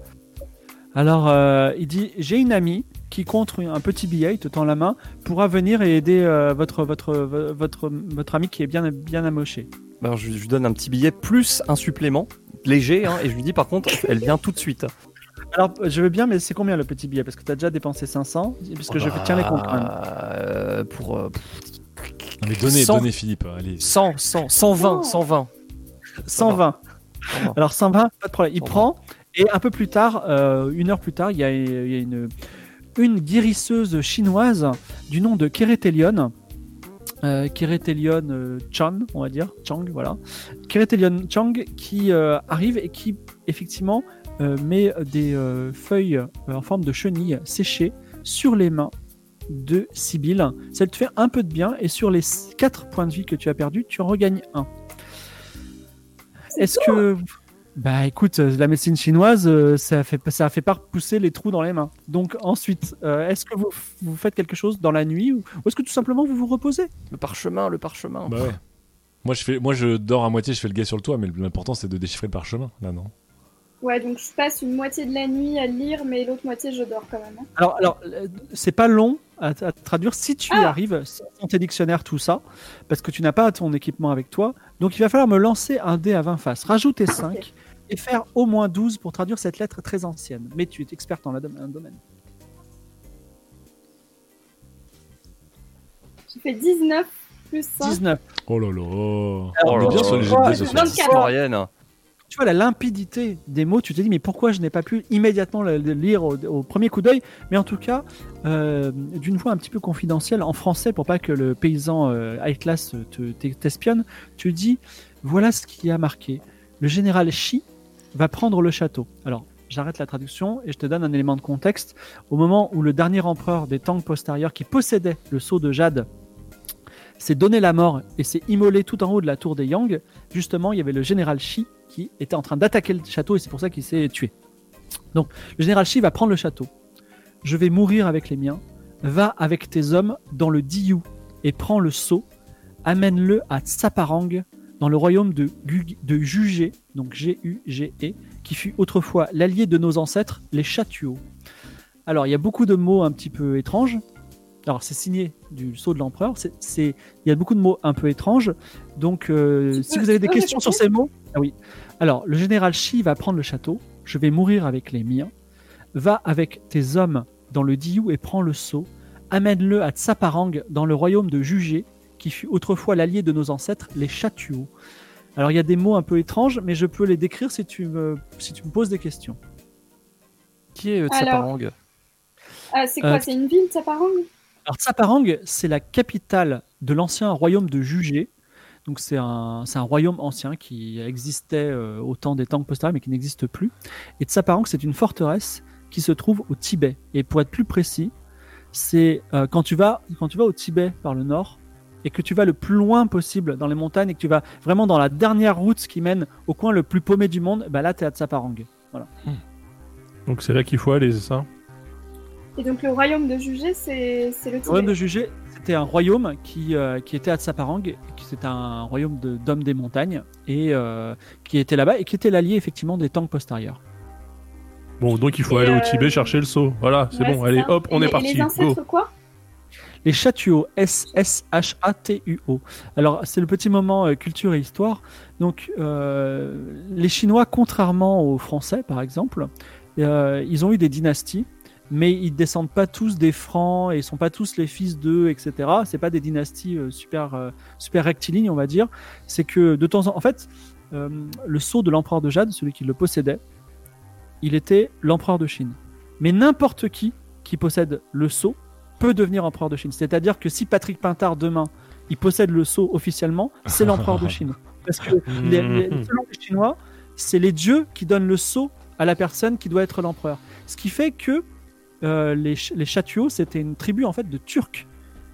Alors, euh, il dit J'ai une amie qui, contre un petit billet, il te tend la main, pourra venir et aider euh, votre, votre, votre, votre ami qui est bien, bien amoché. Alors, je, lui donne un petit billet plus un supplément léger, hein, et je lui dis par contre, elle vient tout de suite. Alors, je veux bien, mais c'est combien le petit billet? Parce que tu as déjà dépensé 500, puisque je tiens les comptes. Euh, pour euh, Non, mais donnez, 100. donnez Philippe. Allez. 100, 100, 120, 120. 120. 120. Alors 120, pas de problème. Il 120. prend et un peu plus tard, euh, une heure plus tard, il y a, il y a une, une guérisseuse chinoise du nom de Keretelion. Euh, Keretelion euh, Chan, on va dire, Chang, voilà. Keretelion Chang qui euh, arrive et qui effectivement euh, met des feuilles en forme de chenille séchées sur les mains de Sibyl. Ça te fait un peu de bien et sur les 4 points de vie que tu as perdus, tu en regagnes un. Est-ce que bah écoute, euh, la médecine chinoise, ça fait ça fait pas repousser les trous dans les mains. Donc ensuite, euh, est-ce que vous, vous faites quelque chose dans la nuit ou, ou est-ce que tout simplement vous vous reposez? Le parchemin, le parchemin. Bah ouais. Moi je, fais, moi je dors à moitié, je fais le gars sur le toit, mais l'important c'est de déchiffrer le parchemin. Là non? Ouais, donc je passe une moitié de la nuit à lire, mais l'autre moitié je dors quand même. hein. Alors alors euh, c'est pas long à, à traduire si tu y Ah. arrives sans tes dictionnaires tout ça parce que tu n'as pas ton équipement avec toi. Donc il va falloir me lancer un dé à 20 faces, rajouter 5 et faire au moins 12 pour traduire cette lettre très ancienne. Mais tu es experte dans la dom- un domaine. J'ai fait 19 plus 5. 19. Oh là là. Oh On là est bien là. sur les jets Ouais, de dés ce soir. 24. Tu vois la limpidité des mots, tu te dis mais pourquoi je n'ai pas pu immédiatement le, lire au, premier coup d'œil? Mais en tout cas, euh, d'une voix un petit peu confidentielle en français pour pas que le paysan euh, high class te te- t'espionne, tu dis voilà ce qui a marqué. Le général Shi va prendre le château. Alors j'arrête la traduction et je te donne un élément de contexte. Au moment où le dernier empereur des Tang postérieurs qui possédait le sceau de jade s'est donné la mort et s'est immolé tout en haut de la tour des Yang, justement, il y avait le général Shi qui était en train d'attaquer le château et c'est pour ça qu'il s'est tué. Donc, le général Shi va prendre le château. Je vais mourir avec les miens. Va avec tes hommes dans le Diyu et prends le sceau. Amène-le à Tsaparang, dans le royaume de, Gu- de Jugé, donc G-U-G-E, qui fut autrefois l'allié de nos ancêtres, les Chatuos. Alors, il y a beaucoup de mots un petit peu étranges. Alors, c'est signé du sceau de l'empereur. C'est, il y a beaucoup de mots un peu étranges. Donc, euh, si vous avez des questions sur ces mots, ah oui. Alors, le général Shi va prendre le château. Je vais mourir avec les miens. Va avec tes hommes dans le Diyu et prends le sceau. Amène-le à Tsaparang, dans le royaume de Jugé, qui fut autrefois l'allié de nos ancêtres, les Chatuos. Alors, il y a des mots un peu étranges, mais je peux les décrire si tu me, si tu me poses des questions. Qui est euh, Alors. Tsaparang? Ah, c'est quoi Euh, C'est une ville, Tsaparang? Alors Tsaparang, c'est la capitale de l'ancien royaume de Jugé. Donc c'est un, c'est un royaume ancien qui existait euh, au temps des Tang postérieurs mais qui n'existe plus. Et Tsaparang, c'est une forteresse qui se trouve au Tibet. Et pour être plus précis, c'est euh, quand, tu vas, quand tu vas au Tibet par le nord et que tu vas le plus loin possible dans les montagnes et que tu vas vraiment dans la dernière route qui mène au coin le plus paumé du monde, bah là tu es à Tsaparang. Donc c'est là qu'il faut aller, c'est ça? Et donc le royaume de Jugé, c'est c'est le Le royaume de Tibet. Jugé, c'était un royaume qui, euh, qui était à Tsaparang, qui c'était un royaume de- d'hommes des montagnes, et euh, qui était là-bas, et qui était l'allié effectivement des Tang postérieurs. Bon, donc il faut Et, aller euh, au Tibet chercher le seau. Voilà, c'est Ouais, bon, allez, ça. hop, on Et est les- parti. Et les ancêtres, quoi? Les Chatuos, S-S-H-A-T-U-O. Alors, c'est le petit moment euh, culture et histoire. Donc, euh, les Chinois, contrairement aux Français, par exemple, euh, ils ont eu des dynasties, mais ils descendent pas tous des Francs et ils sont pas tous les fils d'eux, etc. C'est pas des dynasties euh, super, euh, super rectilignes, on va dire. C'est que de temps en temps, en fait, euh, le sceau de l'empereur de Jade, celui qui le possédait, il était l'empereur de Chine. Mais n'importe qui qui possède le sceau peut devenir empereur de Chine. C'est-à-dire que si Patrick Pintard demain il possède le sceau officiellement, c'est l'empereur de Chine. Parce que [laughs] les- les- selon les Chinois, c'est les dieux qui donnent le sceau à la personne qui doit être l'empereur. Ce qui fait que euh, les, les Chatuos, c'était une tribu en fait de Turcs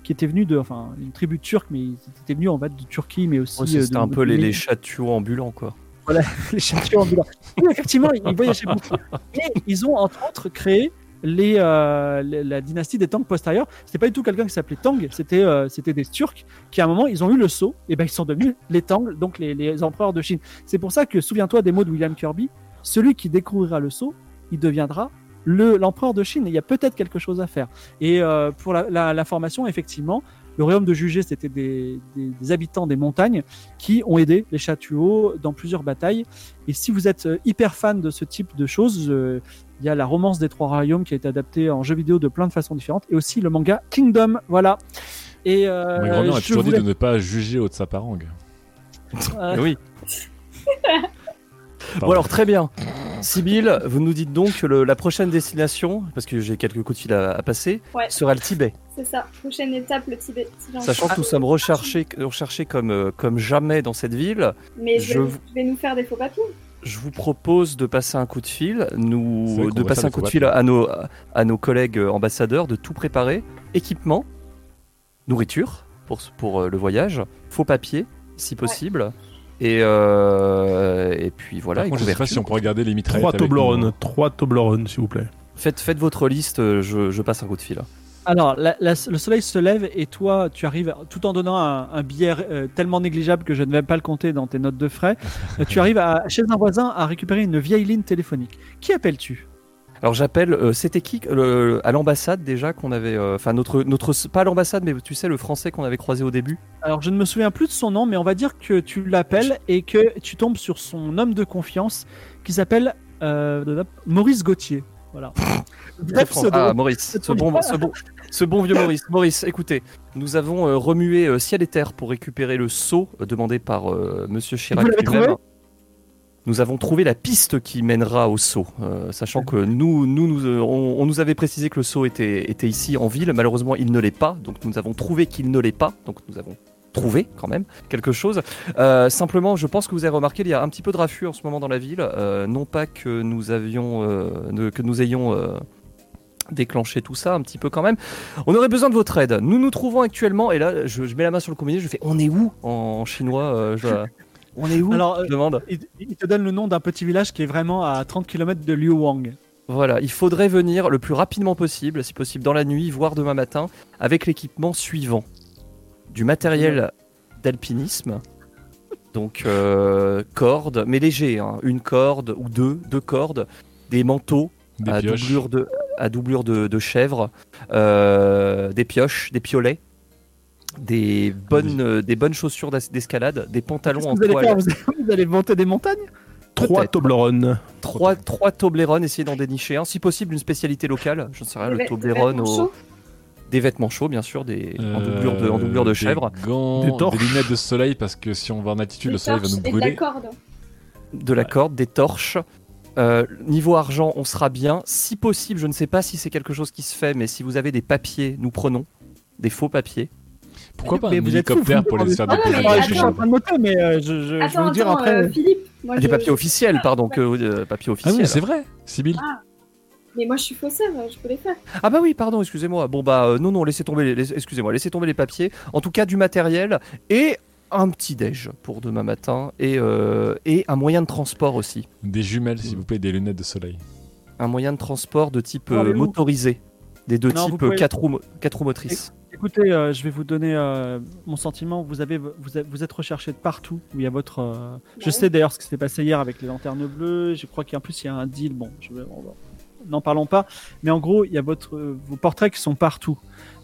qui était venue de, enfin une tribu turque, mais ils étaient venus en fait de Turquie, mais aussi Ouais, euh, C'était un peu les, les chatuos ambulants, quoi. [laughs] les Chatuos ambulants. Oui, effectivement, ils voyageaient beaucoup. Et ils ont entre autres créé les, euh, la dynastie des Tang postérieurs. C'était pas du tout quelqu'un qui s'appelait Tang, c'était euh, c'était des Turcs qui à un moment ils ont eu le sceau et ben ils sont devenus les Tang, donc les, les empereurs de Chine. C'est pour ça que souviens-toi des mots de William Kirby, celui qui découvrira le sceau, il deviendra le l'empereur de Chine. Il y a peut-être quelque chose à faire. Et euh, pour la, la, la formation, effectivement, Le royaume de Jugé, c'était des, des- des habitants des montagnes qui ont aidé les Chatuos dans plusieurs batailles. Et si vous êtes euh, hyper fan de ce type de choses, euh, il y a la romance des trois royaumes qui a été adaptée en jeu vidéo de plein de façons différentes, et aussi le manga Kingdom. Voilà. Et euh, Ma grand-mère a toujours dit de ne pas juger au de sa parang. euh, Oui. [laughs] [laughs] Pardon. Bon alors très bien. Sibyl, vous nous dites donc que le- la prochaine destination, parce que j'ai quelques coups de fil à, à passer, Ouais. sera le Tibet. C'est ça. Prochaine étape, le Tibet. si Sachant que nous sommes recherchés, recherchés comme, euh, comme jamais dans cette ville, Mais je je vais, vous- je vais nous faire des faux papiers. je vous propose de passer un coup de fil, nous, de passer un coup de fil à nos, à nos collègues euh, ambassadeurs, de tout préparer, équipement, nourriture pour, pour euh, le voyage, faux papiers si possible, et, euh, et puis voilà. Par et contre, je sais pas si on pourrait garder les mitraillettes. Trois hein. trois Toblerone, s'il vous plaît. Faites, faites votre liste, euh, je, je passe un coup de fil. Alors, la- la- le soleil se lève et toi, tu arrives, tout en donnant un, un billet euh, tellement négligeable que je ne vais pas le compter dans tes notes de frais, tu arrives à, chez un voisin à récupérer une vieille ligne téléphonique. Qui appelles-tu? Alors j'appelle, euh, c'était qui euh, à l'ambassade déjà qu'on avait, euh, enfin notre, notre, pas à l'ambassade, mais tu sais le français qu'on avait croisé au début? Alors, je ne me souviens plus de son nom, mais on va dire que tu l'appelles et que tu tombes sur son homme de confiance qui s'appelle euh, Maurice Gauthier. Voilà. Bref, franc. Ah Maurice, ce bon, ce bon, ce bon vieux Maurice. Maurice, écoutez, nous avons euh, remué ciel et terre pour récupérer le euh, demandé par Monsieur Chirac Vous Nous avons trouvé la piste qui mènera au seau, euh, sachant que nous, nous, nous euh, on, on nous avait précisé que le seau était, était ici en ville. Malheureusement, il ne l'est pas. Donc nous avons trouvé qu'il ne l'est pas. Donc nous avons trouvé quand même quelque chose. Euh, simplement, je pense que vous avez remarqué, il y a un petit peu de raffut en ce moment dans la ville. Non pas que nous avions, ne- que nous ayons déclenché tout ça un petit peu quand même. On aurait besoin de votre aide. Nous nous trouvons actuellement, et là, je, je mets la main sur le combiné, je fais, on est où en chinois euh, je- On est où Alors, euh, Je demande. il, il te donne le nom d'un petit village qui est vraiment à 30 km de Liuwang. Voilà, il faudrait venir le plus rapidement possible, si possible dans la nuit, voire demain matin, avec l'équipement suivant. Du matériel d'alpinisme, donc euh, cordes, mais léger, hein, une corde ou deux, deux cordes, des manteaux Des à doublure de, à doublure de, de chèvre, euh, des pioches, des piolets, des bonnes, euh, des bonnes chaussures d'escalade, des pantalons en vous allez toile, faire vous, vous allez monter des montagnes Trois Peut-être. Toblerone. trois, trois Toblerone, essayer d'en dénicher un, si possible une spécialité locale, je ne sais rien, Des le Toblerone, vêtements au- chauds. des vêtements chauds bien sûr, des, en, Euh, doublure de, en doublure de des chèvre, gants, Des lunettes de soleil parce que si on va en altitude, le soleil va nous et de la brûler. corde. de la Ouais. corde, des torches. Euh, niveau argent, on sera bien. Si possible, je ne sais pas si c'est quelque chose qui se fait, mais si vous avez des papiers, nous prenons des faux papiers. Pourquoi pas Mais un vous êtes hélicoptère vous pour les faire Ah non, mais Ouais, décoller Je suis en train de noter, mais euh, je, je- Attends, vous dire attends, après. euh, Philippe. Moi, des je- papiers officiels, pardon, que euh, papiers Ah officiels. oui, c'est vrai, Sibyl. Mais moi, je suis faussaire, je peux les faire. Ah bah oui, pardon, excusez-moi. Bon bah euh, non non, laissez tomber les, excusez-moi, laissez tomber les papiers. En tout cas, du matériel et un petit déj pour demain matin et euh, et un moyen de transport aussi, Des jumelles, s'il vous plaît, des lunettes de soleil. un moyen de transport de type motorisé, des deux Non, types pouvez- 4 roues roues motrices. Écoutez, euh, je vais vous donner euh, mon sentiment. Vous, avez, vous, êtes- vous êtes recherché de partout où il y a votre. euh, Je Ouais. sais d'ailleurs ce qui s'est passé hier avec les lanternes bleues. Je crois qu'en plus il y a un deal. Bon, je vais- on va- n'en parlons pas. Mais en gros, il y a votre, euh, vos portraits qui sont partout.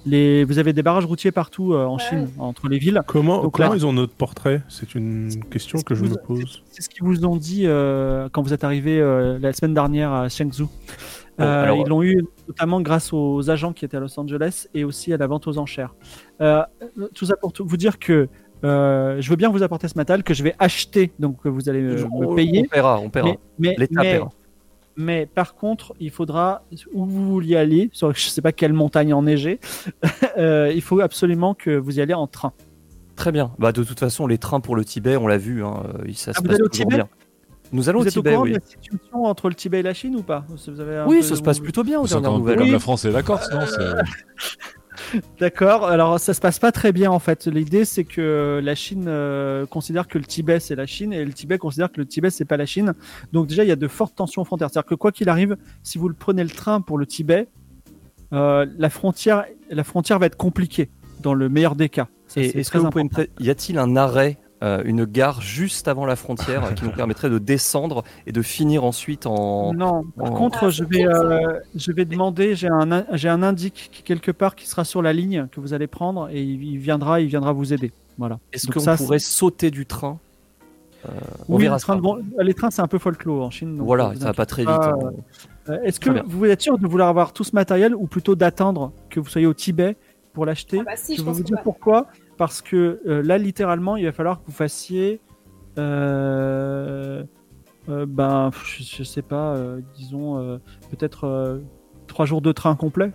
Les, vous avez des barrages routiers partout euh, en Ouais. Chine, entre les villes. Comment, Donc comment là- ils ont notre portrait? C'est une question que je Vous- me pose. C'est ce qu'ils vous ont dit euh, quand vous êtes arrivé euh, la semaine dernière à Shenzhou. Euh, alors- ils l'ont eu notamment grâce aux agents qui étaient à Los Angeles et aussi à la vente aux enchères. Euh, tout ça pour tout- vous dire que euh, je veux bien vous apporter ce matériel que je vais acheter, donc que vous allez euh, me on, payer. on paiera, on paiera. Mais, mais, L'État mais, paiera. mais par contre, il faudra où vous vouliez aller, sur je sais pas quelle montagne enneigée, [laughs] euh, il faut absolument que vous y allez en train. Très bien. Bah de toute façon, les trains pour le Tibet, on l'a vu, hein, ça se Ah, vous passe toujours Tibet bien. Nous allons vous au êtes Tibet, au courant oui. de la situation entre le Tibet et la Chine ou pas Vous avez un Oui, peu- ça se passe plutôt bien aux dernières nouvelles. comme Oui. la France et la Corse, non [laughs] D'accord. Alors ça se passe pas très bien en fait. L'idée c'est que la Chine euh, considère que le Tibet c'est la Chine et le Tibet considère que le Tibet c'est pas la Chine. Donc déjà il y a de fortes tensions frontières. C'est-à-dire que quoi qu'il arrive, si vous le prenez le train pour le Tibet, euh, la frontière la frontière va être compliquée dans le meilleur des cas. Ça, Et est-ce que vous pouvez me y a-t-il un arrêt euh, une gare juste avant la frontière qui nous permettrait de descendre et de finir ensuite en. Non, par en- contre, Ah, je vais, euh, je vais demander, j'ai un, j'ai un indique qui, quelque part qui sera sur la ligne que vous allez prendre et il, il viendra, il viendra vous aider. Voilà. Est-ce qu'on ça, pourrait sauter du train? Euh, On Oui, verra le train de bon- les trains, c'est un peu folklore en Chine. donc, Voilà, euh, ça va pas très vite. hein. Euh, Est-ce que bien. vous êtes sûr de vouloir avoir tout ce matériel ou plutôt d'attendre que vous soyez au Tibet pour l'acheter? Ah bah si, Je vais vous dire pourquoi. Parce que euh, là, littéralement, il va falloir que vous fassiez. euh, euh, ben, je, je sais pas, euh, disons, euh, peut-être euh, trois jours de train complet.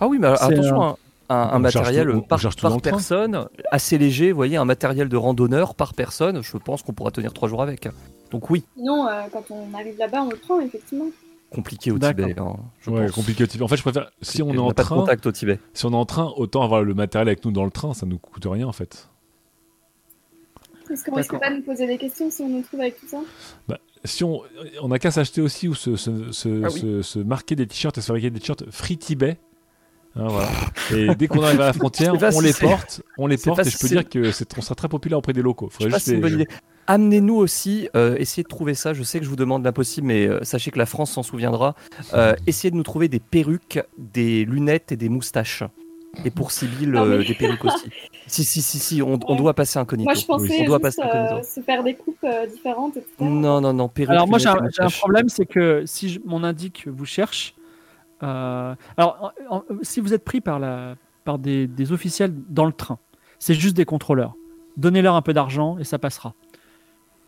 Ah oui, mais attention, un, un- matériel tout- par, personne, assez léger, vous voyez, un matériel de randonneur par personne, je pense qu'on pourra tenir trois jours avec. Donc oui, Sinon, euh, quand on arrive là-bas, on le prend, effectivement. Compliqué au. Tibet. hein, je Ouais, pense. compliqué au Tibet. En fait, je préfère. Si on est en pas de train, contact au Tibet. si on est en train, autant avoir le matériel avec nous dans le train, ça nous coûte rien en fait. Est-ce qu'on risque pas de nous poser des questions si on nous trouve avec tout ça? Si on, on a qu'à s'acheter aussi ou se, se, se, Ah oui. se- se marquer des t-shirts et se fabriquer des t-shirts Free Tibet. Hein, voilà. Et dès qu'on arrive à la frontière, [laughs] Je on les porte, on les porte et je peux dire que c'est, on sera très populaire auprès des locaux. Je Faudrait juste si c'est une les- bonne idée. Amenez-nous aussi, euh, essayez de trouver ça. Je sais que je vous demande l'impossible, mais euh, sachez que la France s'en souviendra. Euh, essayez de nous trouver des perruques, des lunettes et des moustaches. Et pour Sibyl, mais- des perruques aussi. [laughs] Si, si, si, si, on, on doit passer incognito. Moi, je pensais on doit juste passer euh, incognito. se faire des coupes euh, différentes, etc. Non, non, non, perruques. Alors moi j'ai un, problème, c'est que si je- mon indique vous cherche, euh, alors en- en- si vous êtes pris par, la, par des, des officiels dans le train, c'est juste des contrôleurs. Donnez-leur un peu d'argent et ça passera.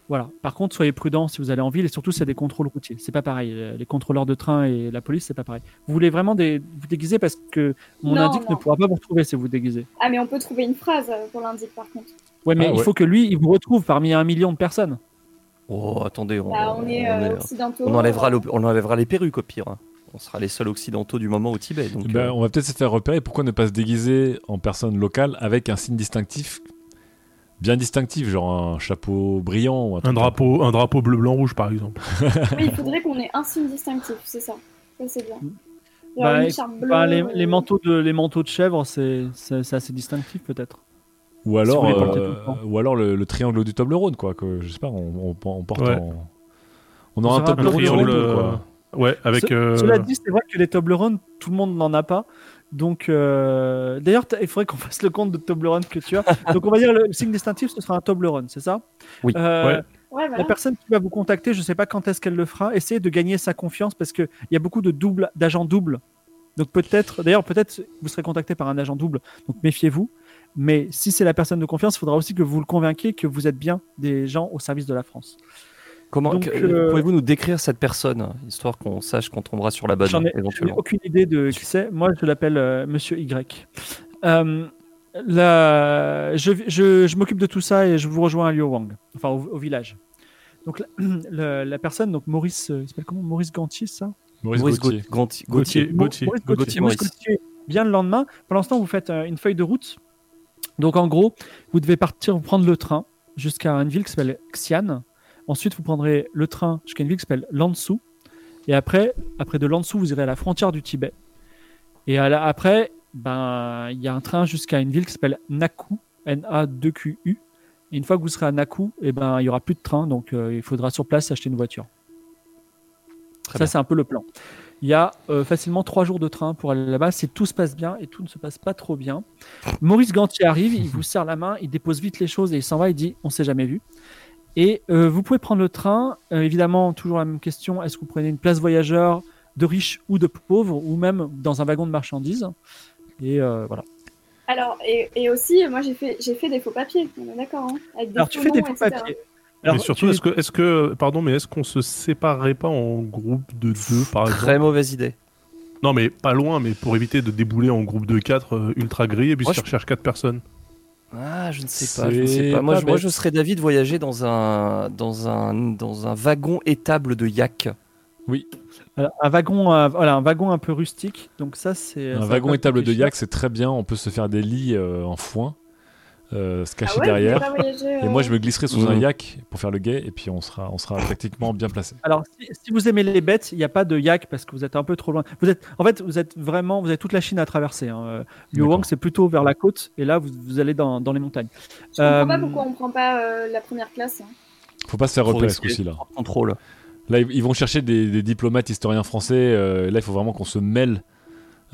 Voilà. Par contre, soyez prudents si vous allez en ville et surtout s'il y a des contrôles routiers. C'est pas pareil. Euh, Les contrôleurs de train et la police, c'est pas pareil. Vous voulez vraiment des, vous déguiser parce que mon Non, indique non. ne pourra pas vous retrouver si vous déguisez. Ah, mais on peut trouver une phrase euh, pour l'indique, par contre. Ouais, mais Ah il ouais. faut que lui, il vous retrouve parmi un million de personnes. Oh, attendez, on, Bah, on est on euh, est- occidentaux. on enlèvera, on enlèvera les perruques au pire. hein. On sera les seuls occidentaux du moment au Tibet. Donc, Ben, euh, on va peut-être se faire repérer. Pourquoi ne pas se déguiser en personne locale avec un signe distinctif bien distinctif, genre un chapeau brillant ou un, drapeau, un drapeau bleu, blanc, rouge, par exemple. [laughs] Oui, il faudrait qu'on ait un signe distinctif, c'est ça. Ça, c'est bien. Bah, bah, les, euh, les manteaux de, les manteaux de chèvre, c'est assez distinctif peut-être. Ou alors, Si euh, le temps. ou alors le, le triangle du Toblerone, quoi. Que, je sais pas, on, on, on porte Ouais. en. On aura un Toblerone sur triangle, euh, Ouais, avec. Ce- euh, Cela dit, c'est vrai que les Toblerone, tout le monde n'en a pas. Donc, euh, d'ailleurs, il faudrait qu'on [laughs] fasse le compte de Toblerone que tu as. Donc, on va dire le, le signe distinctif, ce sera un Toblerone, c'est ça? Oui. Euh, Ouais. Ouais, La voilà. personne qui va vous contacter, je ne sais pas quand est-ce qu'elle le fera, essayez de gagner sa confiance parce qu'il y a beaucoup de doubles, d'agents doubles. Donc peut-être, d'ailleurs peut-être vous serez contacté par un agent double, donc méfiez-vous. Mais si c'est la personne de confiance, il faudra aussi que vous le convainquiez que vous êtes bien des gens au service de la France. Comment euh, pouvez-vous nous décrire cette personne, histoire qu'on sache qu'on tombera sur la bonne J'en ai, ai éventuellement aucune idée de qui c'est. Moi, je l'appelle euh, Monsieur Y. Euh, la- je je, je m'occupe de tout ça et je vous rejoins à Liuwang, enfin au, au village. Donc la, [clears throat] la- la personne, donc Maurice, euh, il s'appelle comment? Maurice Gantier, ça? Maurice, Maurice Gauthier. Gauthier. Gauthier. Gauthier. Gauthier. Maurice Gauthier. Gauthier, Maurice Maurice. Gauthier vient le lendemain. Pour l'instant, vous faites euh, une feuille de route. Donc, en gros, vous devez partir prendre le train jusqu'à une ville qui s'appelle Xi'an. Ensuite, vous prendrez le train jusqu'à une ville qui s'appelle Lanzhou. Et après, après de Lanzhou, vous irez à la frontière du Tibet. Et à la- après, ben, il y a un train jusqu'à une ville qui s'appelle Naku, N-A-2-Q-U. Et une fois que vous serez à Naku, et ben, il y aura plus de train, donc euh, il faudra sur place acheter une voiture. Très Ça, c'est un peu le plan. Il y a euh, facilement trois jours de train pour aller là-bas si tout se passe bien et tout ne se passe pas trop bien. Maurice Gantier arrive, il vous serre la main, il dépose vite les choses et il s'en va. Il dit On s'est jamais vu. Et euh, vous pouvez prendre le train. Euh, évidemment, toujours la même question est-ce que vous prenez une place voyageur de riches ou de pauvres ou même dans un wagon de marchandises? Et euh, voilà. Alors, et, et aussi, moi, j'ai fait, j'ai fait des faux papiers, on est d'accord, hein, avec des Alors, tu fais des faux etc. papiers. mais Alors, surtout, tu- est-ce que, que, pardon, mais est-ce qu'on se séparerait pas en groupe de deux, par exemple? Très mauvaise idée. Non, mais pas loin, mais pour éviter de débouler en groupe de 4 ultra grillés, Moi, puisqu'ils je- recherchent 4 personnes. Ah, je ne sais pas. Je ne sais pas. Moi, pas je, moi, bête. je serais David voyager dans un, dans un, dans un wagon étable de yak. Alors, un wagon, euh, voilà, un wagon un peu rustique. Donc ça, c'est Un ça wagon étable de yak, c'est très bien. On peut se faire des lits euh, en foin euh, se Ah cacher ouais, derrière. Et moi, je me glisserai sous un Mhm. yak pour faire le guet, et puis on sera, on sera [laughs] tactiquement bien placé. Alors, si, si vous aimez les bêtes, il n'y a pas de yak parce que vous êtes un peu trop loin. Vous êtes, en fait, vous êtes vraiment, vous avez toute la Chine à traverser. Hein. Euh, Liu D'accord. Wang, c'est plutôt vers la côte, et là, vous, vous allez dans, dans les montagnes. Je comprends pas Euh, pourquoi on prend pas euh, la première classe. hein. Faut pas se faire repérer ce coup-ci là. Contrôle. Là, ils vont chercher des, des diplomates, historiens français. euh, là, il faut vraiment qu'on se mêle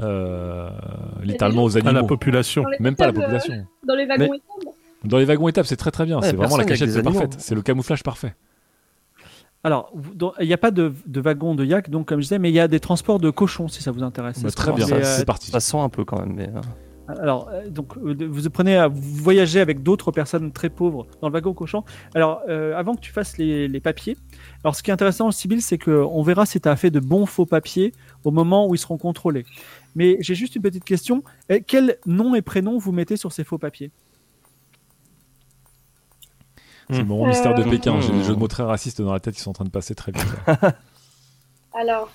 euh, littéralement aux À la animaux. population. Même pas la tables, euh, population. Dans les wagons et tables. Dans les wagons étapes, c'est très très bien. Ouais, c'est vraiment la cachette animaux. parfaite. C'est le camouflage parfait. Alors, il n'y a pas de, de wagon de yak, donc comme je disais, mais il y a des transports de cochons si ça vous intéresse. Bah, très bien, c'est euh, parti. Ça sent un peu quand même. Mais, euh, Alors, donc, vous prenez, à- vous voyagez avec d'autres personnes très pauvres dans le wagon cochon. Alors, euh, avant que tu fasses les, les papiers, alors ce qui est intéressant, Sybille, c'est qu'on verra si tu as fait de bons faux papiers au moment où ils seront contrôlés. Mais j'ai juste une petite question. Eh, Quel nom et prénom vous mettez sur ces faux papiers? C'est le moment mystère de Euh, Pékin. J'ai des hmm. jeux de mots très racistes dans la tête qui sont en train de passer très vite. [laughs] Alors.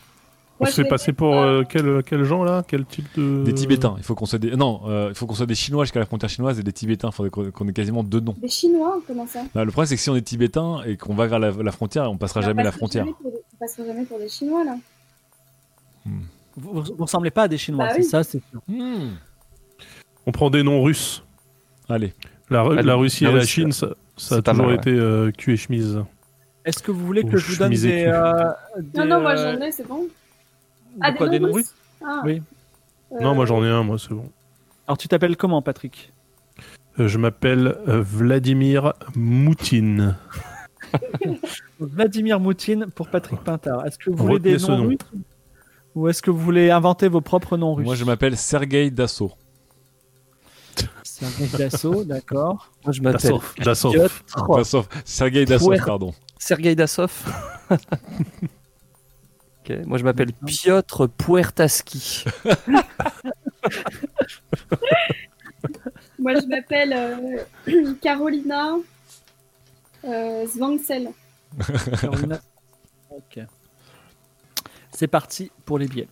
On moi, se je fait vais passer dire, pour euh, euh, quel, quel genre là? Quel type de. Des Tibétains. Il faut qu'on soit des. Non, euh, il faut qu'on soit des Chinois jusqu'à la frontière chinoise et des Tibétains. Il faudrait qu'on ait quasiment deux noms. Des Chinois, comment ça? Bah, le problème, c'est que si on est Tibétain et qu'on va vers la, la frontière, on passera On jamais la frontière. jamais pour des- On passera jamais pour des Chinois, là. vous, vous, vous ressemblez pas à des Chinois, Bah c'est oui. ça, c'est sûr. Hmm. On prend des noms russes. Allez. La, Allez, la Russie la et la Chine, ça, ça a toujours mal, été euh, cul et chemise. Est-ce que vous voulez Ou que je vous donne des, euh, Non, des, non, moi euh, j'en ai, c'est bon. de Ah, quoi, des noms russes Ah. Oui. Non, moi Euh, j'en ai un, moi c'est bon. Alors, tu t'appelles comment, Patrick? Euh, je m'appelle euh, Vladimir Moutine. [laughs] Vladimir Moutine pour Patrick Pintard. Est-ce que vous voulez des noms nom. russes? Ou est-ce que vous voulez inventer vos propres noms russes Moi, je m'appelle Sergei Dassault. Mec d'assaut, [laughs] d'accord. moi, je m'appelle Dassov. Dassov. Piotr Dassault. Sergei Dassault, pardon. Sergei Dassov. [laughs] Ok, Moi, je m'appelle Piotr Puertaski. [laughs] Moi je m'appelle euh, [clears throat] Carolina euh, Zvangsel. Carolina. Ok. C'est parti pour les billets.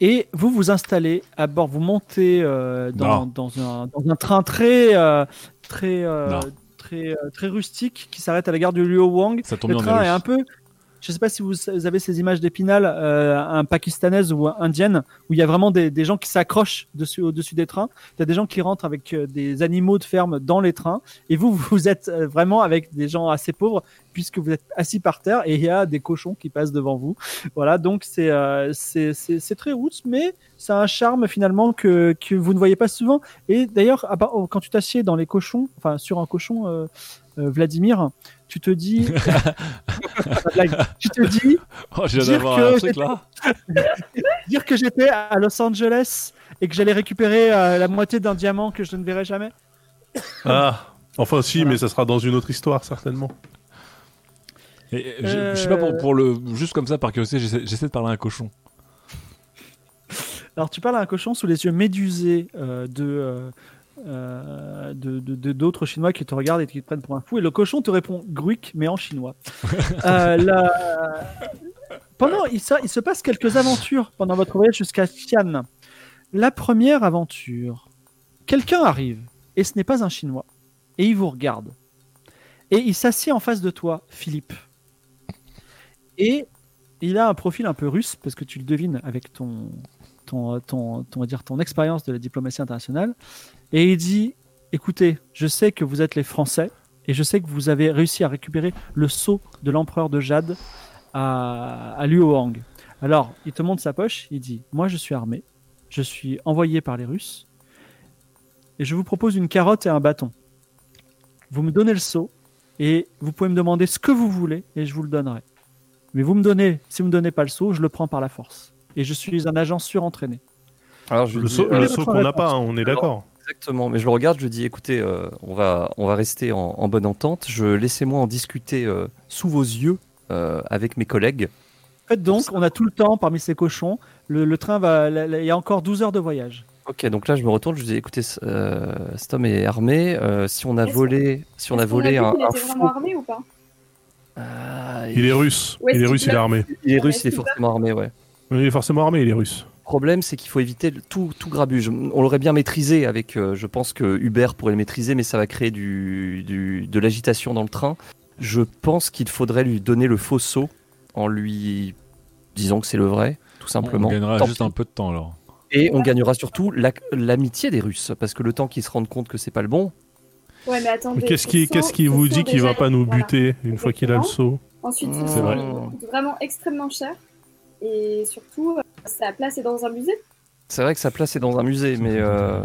Et vous vous installez à bord, vous montez euh, dans, un, dans un train très, euh, très, euh, très, très rustique qui s'arrête à la gare du Luo Wang. Ça tombe Le train est un peu. Je ne sais pas si vous avez ces images d'Épinal, euh, un pakistanaise ou indienne, où il y a vraiment des, gens qui s'accrochent dessus, au-dessus des trains. Il y a des gens qui rentrent avec euh, des animaux de ferme dans les trains. Et vous, [laughs] vous êtes euh, vraiment avec des gens assez pauvres, puisque vous êtes assis par terre et il y a des cochons qui passent devant vous. Voilà, donc c'est euh, c'est c'est- c'est très roots, mais a un charme finalement que, que vous ne voyez pas souvent. Et d'ailleurs, oh, quand tu t'assieds dans les cochons, enfin sur un cochon, euh, euh, Vladimir, tu te dis, [laughs] tu te dis, [laughs] Oh, je viens dire d'avoir que un truc j'étais- là. [laughs] dire que j'étais à Los Angeles et que j'allais récupérer euh, la moitié d'un diamant que je ne verrai jamais. Ah, enfin si, Voilà. mais ça sera dans une autre histoire certainement. Et, je, je sais pas pour, pour le. Juste comme ça, par curiosité, j'essaie j'essaie de parler à un cochon. Alors tu parles à un cochon sous les yeux médusés euh, de euh, de- d'autres Chinois qui te regardent et qui te prennent pour un fou. Et le cochon te répond Gruik, mais en chinois. [laughs] Euh, la- Pendant, il, se- il se passe quelques aventures pendant votre voyage jusqu'à Xi'an. La première aventure, quelqu'un arrive et ce n'est pas un Chinois et il vous regarde et il s'assied en face de toi, Philippe. Et il a un profil un peu russe parce que tu le devines avec ton ton, ton, ton, on va dire, ton expérience de la diplomatie internationale. Et il dit Écoutez, je sais que vous êtes les Français et je sais que vous avez réussi à récupérer le sceau de l'empereur de Jade à, à Luohang. Alors, il te montre sa poche il dit Moi, je suis armé, je suis envoyé par les Russes et je vous propose une carotte et un bâton. Vous me donnez le sceau et vous pouvez me demander ce que vous voulez et je vous le donnerai. Mais vous me donnez, si vous me donnez pas le sceau, je le prends par la force. Et je suis un agent surentraîné. Alors, je Le dis, saut, euh, le votre saut qu'on n'a pas, hein, on est d'accord. Exactement, mais je le regarde, je dis écoutez, euh, on, va, on va rester en, en bonne entente. Je laissez-moi en discuter euh, sous vos yeux euh, avec mes collègues. Faites donc, on a tout le temps parmi ces cochons. Le, le train va. Il y a encore 12 heures de voyage. Ok, donc là je me retourne, je dis écoutez, euh, cet homme est armé. euh, si on a Est-ce volé, si on a volé un, qu'il un était vraiment armé ou pas Il est russe. Ouais, il est russe, il est armé. il est russe, il est forcément armé, ouais. Il est forcément armé, il est russe. Problème, c'est qu'il faut éviter tout, tout grabuge. On l'aurait bien maîtrisé avec, euh, je pense que Hubert pourrait le maîtriser, mais ça va créer du, du- de l'agitation dans le train. Je pense qu'il faudrait lui donner le faux saut en lui disant que c'est le vrai, tout simplement. On gagnera Tant juste pis. un peu de temps alors. Et on gagnera surtout la- l'amitié des Russes, parce que le temps qu'ils se rendent compte que c'est pas le bon, Ouais, mais attendez. Qu'est-ce qui, vous dit qu'il va pas nous voilà. buter une fois qu'il a le saut Ensuite, C'est il vrai. vraiment extrêmement cher. Et surtout, euh, sa place est dans un musée. c'est vrai que sa place est dans un musée, mais euh,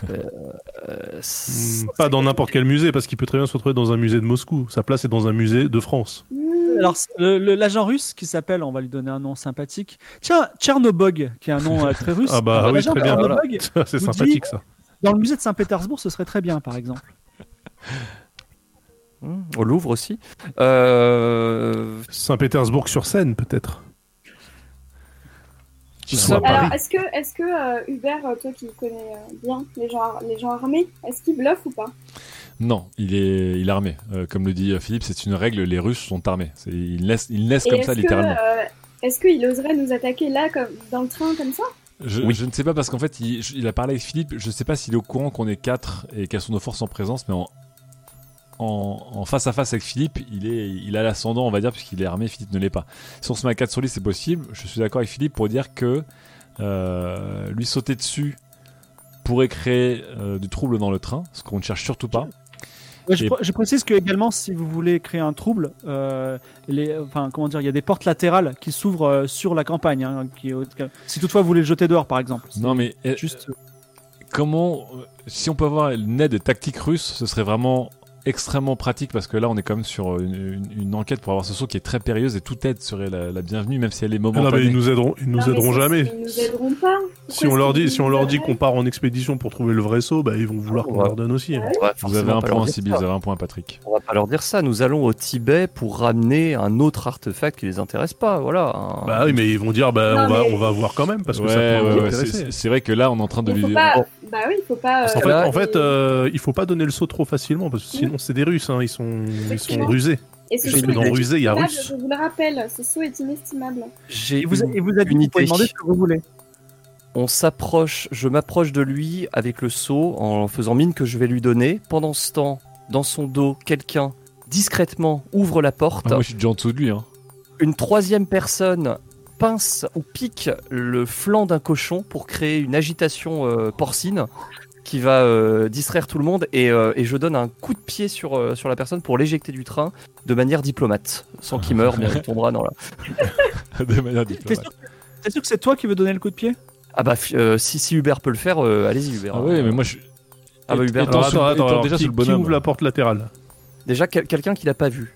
[laughs] euh, Hmm, Pas dans n'importe quel musée, parce qu'il peut très bien se retrouver dans un musée de Moscou. Sa place est dans un musée de France. Mmh. Alors, l'agent russe qui s'appelle, on va lui donner un nom sympathique. Tiens, Tchernobog, qui est un nom euh, très russe. [laughs] Ah bah oui, très bien. Tchernobog, [laughs] c'est sympathique dit- ça. dans le musée de Saint-Pétersbourg, ce serait très bien, par exemple. hmm, au Louvre aussi. Euh, Saint-Pétersbourg sur Seine, peut-être. Paris. Alors, est-ce que, est-ce que euh, Hubert, euh, toi qui connais euh, bien les gens, les gens armés, est-ce qu'il bluffe ou pas? Non, il est, il est armé. Euh, comme le dit Philippe, c'est une règle, les Russes sont armés. C'est- Ils naissent, ils naissent Et comme est-ce ça, que, littéralement. euh, est-ce qu'il oserait nous attaquer là, comme, dans le train, comme ça? Je, Oui. je ne sais pas parce qu'en fait, il, il a parlé avec Philippe. Je ne sais pas s'il est au courant qu'on est quatre et quelles sont nos forces en présence, mais en, en, en face à face avec Philippe, il, est, il a l'ascendant, on va dire, puisqu'il est armé. Philippe ne l'est pas. Si on se met à 4 sur lui, c'est possible. Je suis d'accord avec Philippe pour dire que euh, lui sauter dessus pourrait créer euh, du trouble dans le train, ce qu'on ne cherche surtout pas. Ouais, je, Et- pr- je précise que également, si vous voulez créer un trouble, euh, les, enfin, comment dire, il y a des portes latérales qui s'ouvrent sur la campagne. hein, qui, si toutefois vous voulez le jeter dehors, par exemple. Non, mais Juste. comment, si on peut avoir une aide tactique russe, ce serait vraiment extrêmement pratique parce que là on est quand même sur une, une- une enquête pour avoir ce saut qui est très périlleuse et toute aide serait la, la bienvenue même si elle est Ah non, momentanée. mais ils nous aideront, ils nous Non, aideront jamais. Ils nous aideront pas. Si on leur dit, si on leur dit qu'on part en expédition pour trouver le vrai saut, bah, ils vont vouloir qu'on leur donne aussi. hein. Vous avez un pas leur point dire Sibyl, ça. vous avez un point Patrick. On va pas leur dire ça. Nous allons au Tibet pour ramener un autre artefact qui les intéresse pas. Voilà. un- Bah oui, mais ils vont dire, bah, Non, on, va, mais- on va voir quand même parce que Ouais, ça peut ouais, nous ouais, intéresser. c'est- vrai que là on est en train de lui pas. Bah oui, il faut pas. En euh, fait, en fait euh, il faut pas donner le saut trop facilement parce que sinon c'est des Russes, hein, ils sont, ils sont rusés. et ce saut. Dans rusé, il y a russe. Je vous le rappelle, ce saut est inestimable. J'ai vous, il vous a dit une que vous pouvez demander ce que vous voulez. On s'approche, je m'approche de lui avec le seau en faisant mine que je vais lui donner. Pendant ce temps, dans son dos, quelqu'un discrètement ouvre la porte. Ah, moi je suis déjà en dessous de lui. Hein. Une troisième personne pince ou pique le flanc d'un cochon pour créer une agitation euh, porcine qui va euh, distraire tout le monde et, euh, et je donne un coup de pied sur, euh, sur la personne pour l'éjecter du train de manière diplomate. Sans qu'il meure, bien il tombera dans la... [laughs] de manière T'es diplomate. sûr, t'es sûr que c'est toi qui veux donner le coup de pied? Ah bah euh, si, si Hubert peut le faire, euh, allez-y Hubert. Ah oui, mais moi je. Ah bah, Hubert, attends, attends, alors, déjà qui, le qui bonhomme. ouvre la porte latérale? Déjà quel- quelqu'un qui l'a pas vu.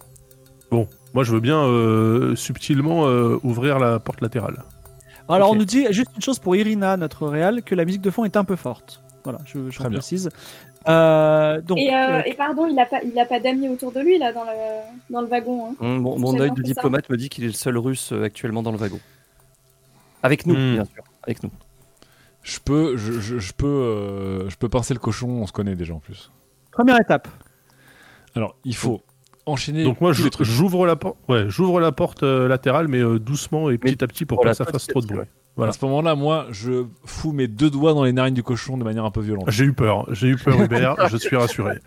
Bon, moi je veux bien euh, subtilement euh, ouvrir la porte latérale. Alors, on nous dit juste une chose pour Irina, notre réal, que la musique de fond est un peu forte. Voilà, je, je Très bien. précise. Euh, donc, Et, euh, euh, et pardon, il a pas, il a pas d'amis autour de lui là dans le, dans le wagon. hein. Mon, œil de ça. diplomate me dit qu'il est le seul russe euh, actuellement dans le wagon. Avec nous, Hmm. bien sûr. Avec nous. Je peux, je, je- je peux, euh, je peux pincer le cochon. On se connaît déjà en plus. première étape. Alors il faut enchaîner. Donc moi j'ouvre la porte, ouais, j'ouvre la porte euh, latérale mais euh, doucement et petit à petit pour que ça fasse trop de bruit. Voilà. À ce moment-là, moi, je fous mes deux doigts dans les narines du cochon de manière un peu violente. J'ai eu peur, j'ai eu peur Hubert, [laughs] je suis rassuré.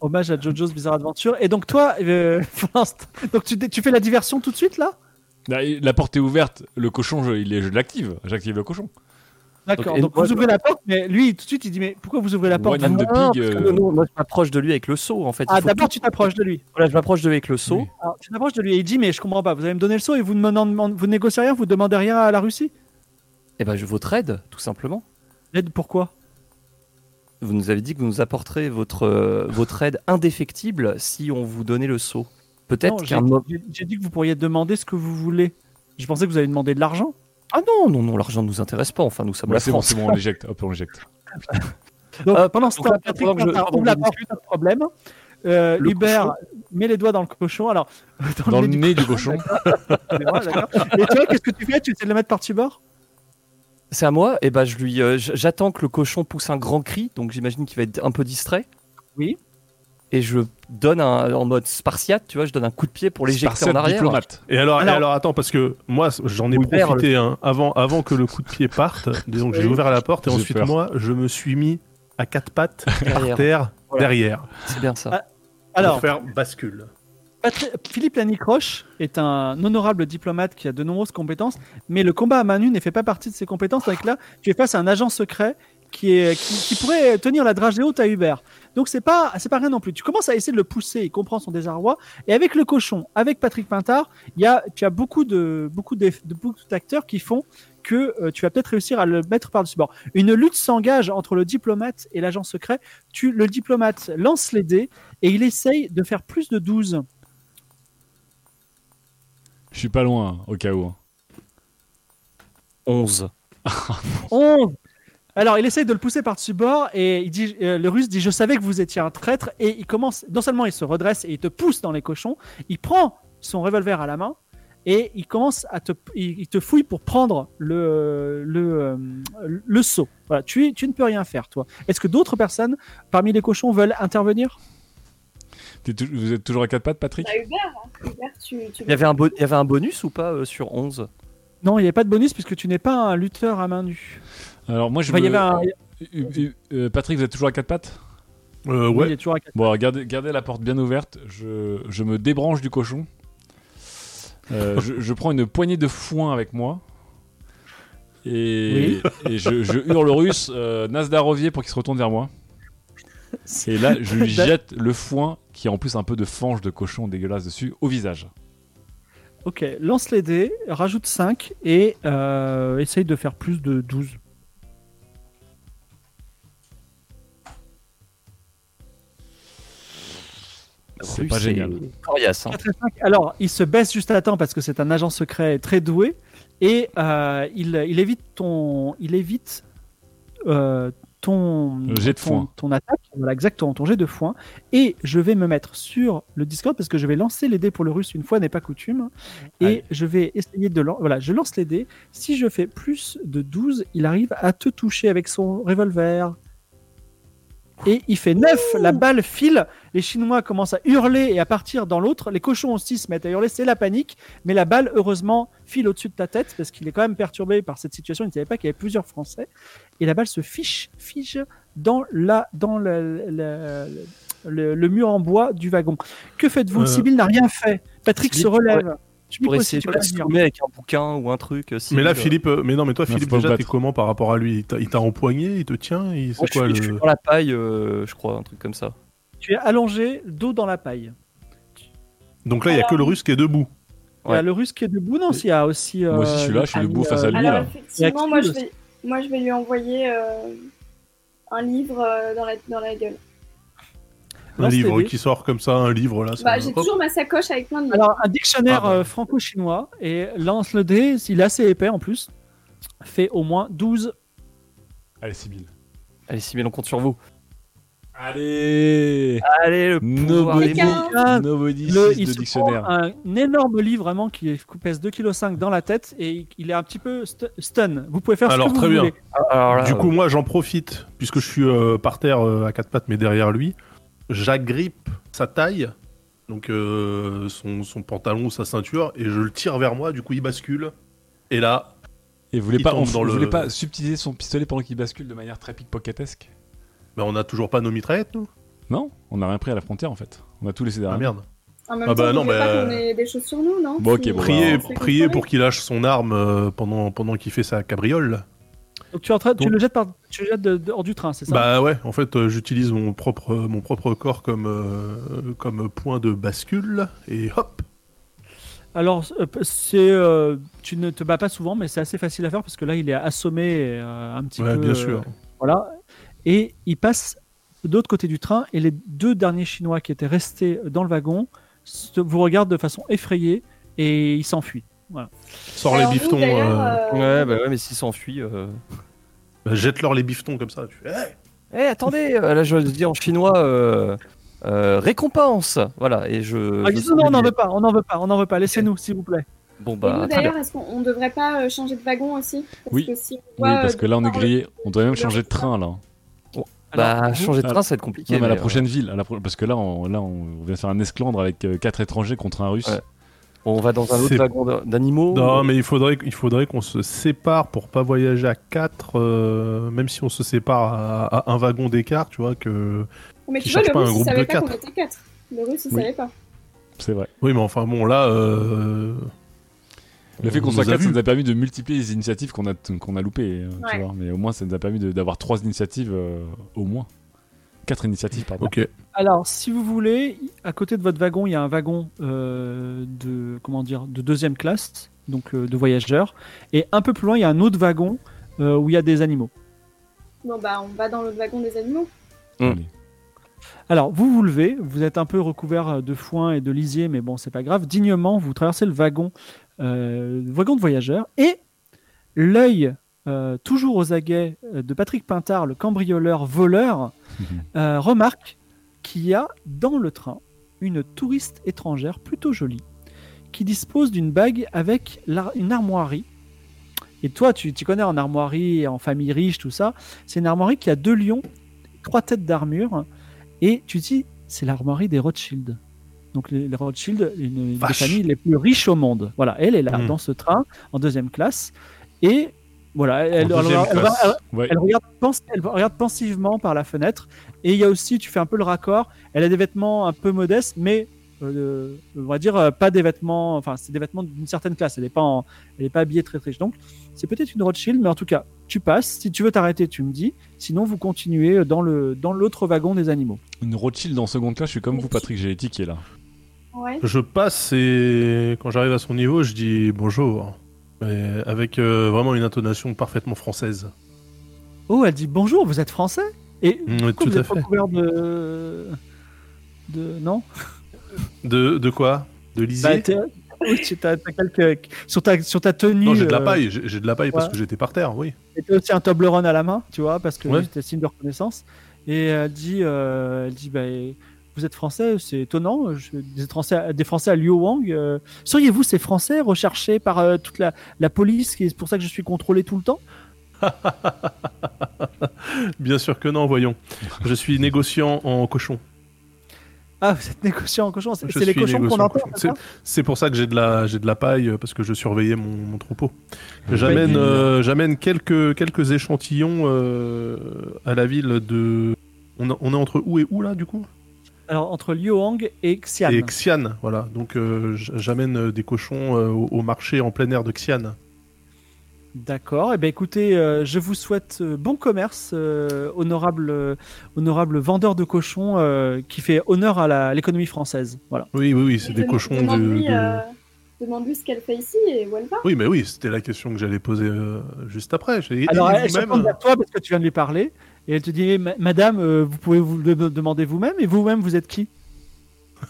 Hommage à JoJo's Bizarre Adventure. Et donc, toi, euh, [laughs] donc tu, tu fais la diversion tout de suite là? Il- La porte est ouverte, le cochon, je, il est, je l'active. J'active le cochon. D'accord. Donc, vous ouvrez la porte, mais lui, tout de suite, il dit Mais pourquoi vous ouvrez la porte Ah, que euh, non, moi je m'approche de lui avec le seau en fait. Ah, d'abord, tu t'approches de lui. Voilà, je m'approche de lui avec le seau. Oui. Alors, tu t'approches de lui et il dit Mais je comprends pas, vous allez me donner le saut et vous ne me demandez- vous négociez rien, vous demandez rien à la Russie? Et ben je votre aide, tout simplement. Aide pourquoi Vous nous avez dit que vous nous apporterez votre, euh, votre aide indéfectible si on vous donnait le. Non, Peut-être j'ai qu'un j'ai- dit que vous pourriez demander ce que vous voulez. Je pensais que vous alliez demander de l'argent. Ah non, non, non, l'argent ne nous intéresse pas. Enfin, nous sommes Ouais, la c'est bon, France. c'est bon, on l'éjecte. Hop, on l'éjecte. [laughs] Donc, Hop, pendant ce temps, là, Patrick je- pendant ouvre la qu'on porte, pas de problème. Euh, Le Hubert cochon. met les doigts dans le cochon. Alors, [laughs] Dans le nez du cochon. [laughs] D'accord. Et toi, qu'est-ce que tu fais? Tu essaies de le mettre par-dessus bord? C'est à moi. Et ben je lui, euh, j'attends que le cochon pousse un grand cri. Donc j'imagine qu'il va être un peu distrait. Oui. et je donne un, en mode spartiate, tu vois, je donne un coup de pied pour l'éjecter en arrière. diplomate. Et alors, Alors- et alors attends, parce que moi, j'en ai Ouvert, profité hein, avant, avant que le coup de pied parte. [laughs] Donc j'ai ouvert la porte et ensuite, peur. moi, je me suis mis à quatre pattes par Derrière. terre Voilà. derrière C'est bien ça. Ah, Alors, pour faire bascule. Philippe Lanicroche est un honorable diplomate qui a de nombreuses compétences, mais le combat à main nue ne fait pas partie de ses compétences. Avec là, tu es face à un agent secret qui, pourrait tenir la dragée haute à Hubert. Donc c'est pas pas rien non plus. Tu commences à essayer de le pousser, il comprend son désarroi. Et avec le cochon, avec Patrick Pintard, y a tu as beaucoup de beaucoup d'acteurs qui font que euh, tu vas peut-être réussir à le mettre par-dessus bord. Une lutte s'engage entre le diplomate et l'agent secret. Le diplomate lance les dés et il essaye de faire plus de 12. Je suis pas loin, au cas où. hein. 11. 11 [laughs] Alors, il essaye de le pousser par-dessus bord et il dit, euh, le russe dit Je savais que vous étiez un traître. Et il commence, non seulement il se redresse et il te pousse dans les cochons, il prend son revolver à la main et il commence à te, il, il te fouille pour prendre le, le, euh, le saut. Voilà, tu, tu ne peux rien faire, toi. Est-ce que d'autres personnes parmi les cochons veulent intervenir? Vous êtes toujours à quatre pattes, Patrick? Bah, hein. Hubert, tu, tu Il y avait un, bo- il y avait un bonus ou pas euh, sur 11 Non, il n'y a pas de bonus puisque tu n'es pas un lutteur à main nue. Alors moi je Enfin, il y avait un. Euh, Patrick, vous êtes toujours à quatre pattes? Euh, oui, il ouais. est toujours à quatre. Bon, gardez, gardez la porte bien ouverte. Je, je me débranche du cochon. Euh, [laughs] je, je prends une poignée de foin avec moi. Et, et je, je hurle russe euh, Nazdarovier pour qu'il se retourne vers moi. Et là, je lui jette le foin qui a en plus un peu de fange de cochon dégueulasse dessus au visage. Ok, lance les dés, rajoute 5 et euh, essaye de faire plus de 12. C'est pas génial. Coriace. hein. 4 et 5. Alors, il se baisse juste à temps parce que c'est un agent secret très doué et euh, il, il évite ton, il évite euh, ton, Le jet de ton, foin. ton attaque, voilà exactement ton jet de foin. Et je vais me mettre sur le Discord parce que je vais lancer les dés pour le russe une fois n'est pas coutume et Allez. je vais essayer de voilà, je lance les dés. Si je fais plus de 12, il arrive à te toucher avec son revolver. Et il fait 9, la balle file, les Chinois commencent à hurler et à partir dans l'autre, les cochons aussi se mettent à hurler, c'est la panique, mais la balle heureusement file au-dessus de ta tête parce qu'il est quand même perturbé par cette situation, il ne savait pas qu'il y avait plusieurs Français, et la balle se fiche, fige dans, la, dans le, le, le- le mur en bois du wagon. Que faites-vous? Euh, Sibyl n'a rien fait, Patrick se relève. Tu Pour peux essayer de la avec un bouquin ou un truc. euh, si, Mais là, euh, Philippe, euh, mais non, mais toi, Philippe, déjà, t'es comment par rapport à lui? Il t'a- empoigné, il te tient, il- moi, c'est je, quoi je suis le dans la paille, euh, je crois, un truc comme ça. Tu es allongé, dos dans la paille. Donc là, il y a que le russe qui est debout. Il y a Ouais. le russe qui est debout, non S'il y a aussi. Moi aussi, je suis là, euh, je suis debout face à lui. Alors là. effectivement, moi je, vais, moi je vais lui envoyer euh, un livre euh, dans, la, dans la gueule. Un Lance livre qui sort comme ça, un livre là. ça Bah, j'ai toujours ma sacoche avec plein de. Alors, un dictionnaire Ah bah. euh, franco-chinois et lance le dé, il est assez épais en plus, fait au moins 12. Allez, Sibyl. Allez, Sibyl, on compte sur vous. Allez Allez, le pouvoir Nobody, nobody Le, il de se dictionnaire. prend un énorme livre vraiment qui est- pèse 2,5 kg dans la tête et il est un petit peu stu- stun. Vous pouvez faire Alors, ce que très vous bien. voulez. Alors là, Du euh, coup, moi, j'en profite, puisque je suis euh, par terre euh, à quatre pattes, mais derrière lui. J'agrippe sa taille, donc euh, son, son pantalon ou sa ceinture, et je le tire vers moi. Du coup, il bascule. Et là, Et vous voulez il pas, tombe on- dans vous le- voulez pas subtiliser son pistolet pendant qu'il bascule de manière très pickpocketesque? Bah, on n'a toujours pas nos mitraillettes, nous Non On n'a rien pris à la frontière en fait. On a tout laissé Ah derrière. merde. En même Ah bah non, voulez bah, pas qu'on ait des choses sur nous, non? Bon, ok, Si- bon, Priez, fait priez pour qu'il lâche son arme euh, pendant, pendant qu'il fait sa cabriole. Donc tu, es en train- tu Donc- le jettes, par, tu le jettes de- de- hors du train, c'est ça? Bah ouais, en fait, euh, j'utilise mon propre, mon propre corps comme, euh, comme point de bascule, et hop Alors, euh, c'est, euh, tu ne te bats pas souvent, mais c'est assez facile à faire parce que là, il est assommé un petit Ouais, peu. bien sûr. Voilà. Et il passe de l'autre côté du train et les deux derniers Chinois qui étaient restés dans le wagon vous regardent de façon effrayée et ils s'enfuient. Sors Alors, les nous, biftons, d'ailleurs, euh, euh, Ouais, bah ouais, mais s'il s'enfuit. Euh... bah, jette-leur les biftons comme ça. Tu fais, Hey Eh, attendez, euh, là je dis en chinois euh, euh, récompense. Voilà, et je. Ah, je non, on le n'en veut pas, on n'en veut pas, on n'en veut pas, laissez-nous, s'il vous plaît. Bon Et bah, nous d'ailleurs, est-ce qu'on on devrait pas changer de wagon aussi? Parce Oui. que si on Oui, parce que là on est le- grillé. On devrait même changer de train là. Bah, Alors, changer de train, ça va être compliqué. Non, mais à la euh, prochaine ville, à la pro- parce que là, on, là, on vient faire un esclandre avec euh, quatre étrangers contre un russe. Ouais. On va dans un autre wagon d'animaux. Non, mais il faudrait, il faudrait qu'on se sépare pour pas voyager à 4, même si on se sépare à, à un wagon d'écart, tu vois, que... Mais tu vois, cherche le pas un russe, il groupe savait de pas qu'on quatre. était quatre. Le russe, il Oui. savait pas. C'est vrai. Oui, mais enfin bon, là... euh, Le fait on qu'on soit quatre, ça nous a permis de multiplier les initiatives qu'on a, qu'on a loupées. euh, tu vois. Mais au moins, ça nous a permis de- d'avoir trois initiatives euh, au moins. Quatre initiatives, pardon. Ok. Alors, si vous voulez, à côté de votre wagon, il y a un wagon euh, de comment dire de deuxième classe, donc euh, de voyageurs, et un peu plus loin, il y a un autre wagon euh, où il y a des animaux. Bon, bah, on va dans le wagon des animaux. Allez. Alors, vous vous levez, vous êtes un peu recouvert de foin et de lisier, mais bon, c'est pas grave. Dignement, vous traversez le wagon, euh, le wagon de voyageurs, et l'œil euh, toujours aux aguets de Patrick Pintard, le cambrioleur voleur, euh, remarque qu'il y a dans le train une touriste étrangère plutôt jolie qui dispose d'une bague avec une armoirie. Et toi, tu, connais en armoirie, en famille riche, tout ça. C'est une armoirie qui a deux lions, trois têtes d'armure. Et tu te dis, c'est l'armoirie des Rothschild. Donc les, les Rothschild, une, une des familles les plus riches au monde. Voilà, elle est là Mm. dans ce train en deuxième classe. Et voilà, elle, elle- En deuxième elle- elle- classe. elle- Ouais. elle regarde, pense- elle regarde pensivement par la fenêtre. Et il y a aussi, tu fais un peu le raccord, elle a des vêtements un peu modestes, mais euh, on va dire euh, pas des vêtements, enfin c'est des vêtements d'une certaine classe, elle n'est pas, en- elle est pas habillée très riche. Donc c'est peut-être une Rothschild, mais en tout cas, tu passes. Si tu veux t'arrêter, tu me dis. Sinon, vous continuez dans le dans l'autre wagon des animaux. Une Rothschild en seconde classe, je suis comme vous, Patrick, j'ai les tickets là. Ouais. Je passe et quand j'arrive à son niveau, je dis bonjour. Mais avec euh, vraiment une intonation parfaitement française. Oh, elle dit bonjour, vous êtes français? Et tout vous à êtes fait. de de non? De, de quoi? De lisier? Bah, Oui, tu as, quelques sur ta sur ta tenue. Non, j'ai de la euh, paille. J'ai j'ai de la paille parce que j'étais par terre, oui. Et t'as aussi un Toblerone à la main, tu vois, parce que Ouais. c'était signe de reconnaissance. Et elle dit, euh, elle dit, bah, vous êtes français, c'est étonnant. Je, des Français, des Français à Liu Wang. euh, Seriez-vous ces Français recherchés par euh, toute la, la police, qui est pour ça que je suis contrôlé tout le temps? [laughs] Bien sûr que non, voyons. Je suis négociant en cochon. Ah, vous êtes négociant en cochon. C'est c'est les cochons qu'on entend. cochon. c'est C'est pour ça que j'ai de la j'ai de la paille parce que je surveillais mon, mon troupeau. J'amène euh, j'amène quelques quelques échantillons euh, à la ville de. On, a- on est entre où et où là du coup? Alors entre Liu Wang et Xian. Et Xian, voilà. Donc euh, j'amène euh, des cochons euh, au, au marché en plein air de Xian. D'accord. Eh ben écoutez, euh, je vous souhaite euh, bon commerce, euh, honorable, euh, honorable vendeur de cochons euh, qui fait honneur à la- l'économie française. Voilà. Oui, oui, oui, c'est des cochons de. Demande-lui de- euh, demande-lui ce qu'elle fait ici et où elle va. Oui, mais oui, c'était la question que j'allais poser euh, juste après. Alors, et elle se tourne vers toi parce que tu viens de lui parler et elle te dit Ma- Madame, euh, vous pouvez vous le demander vous-même et vous-même, vous êtes qui? [laughs]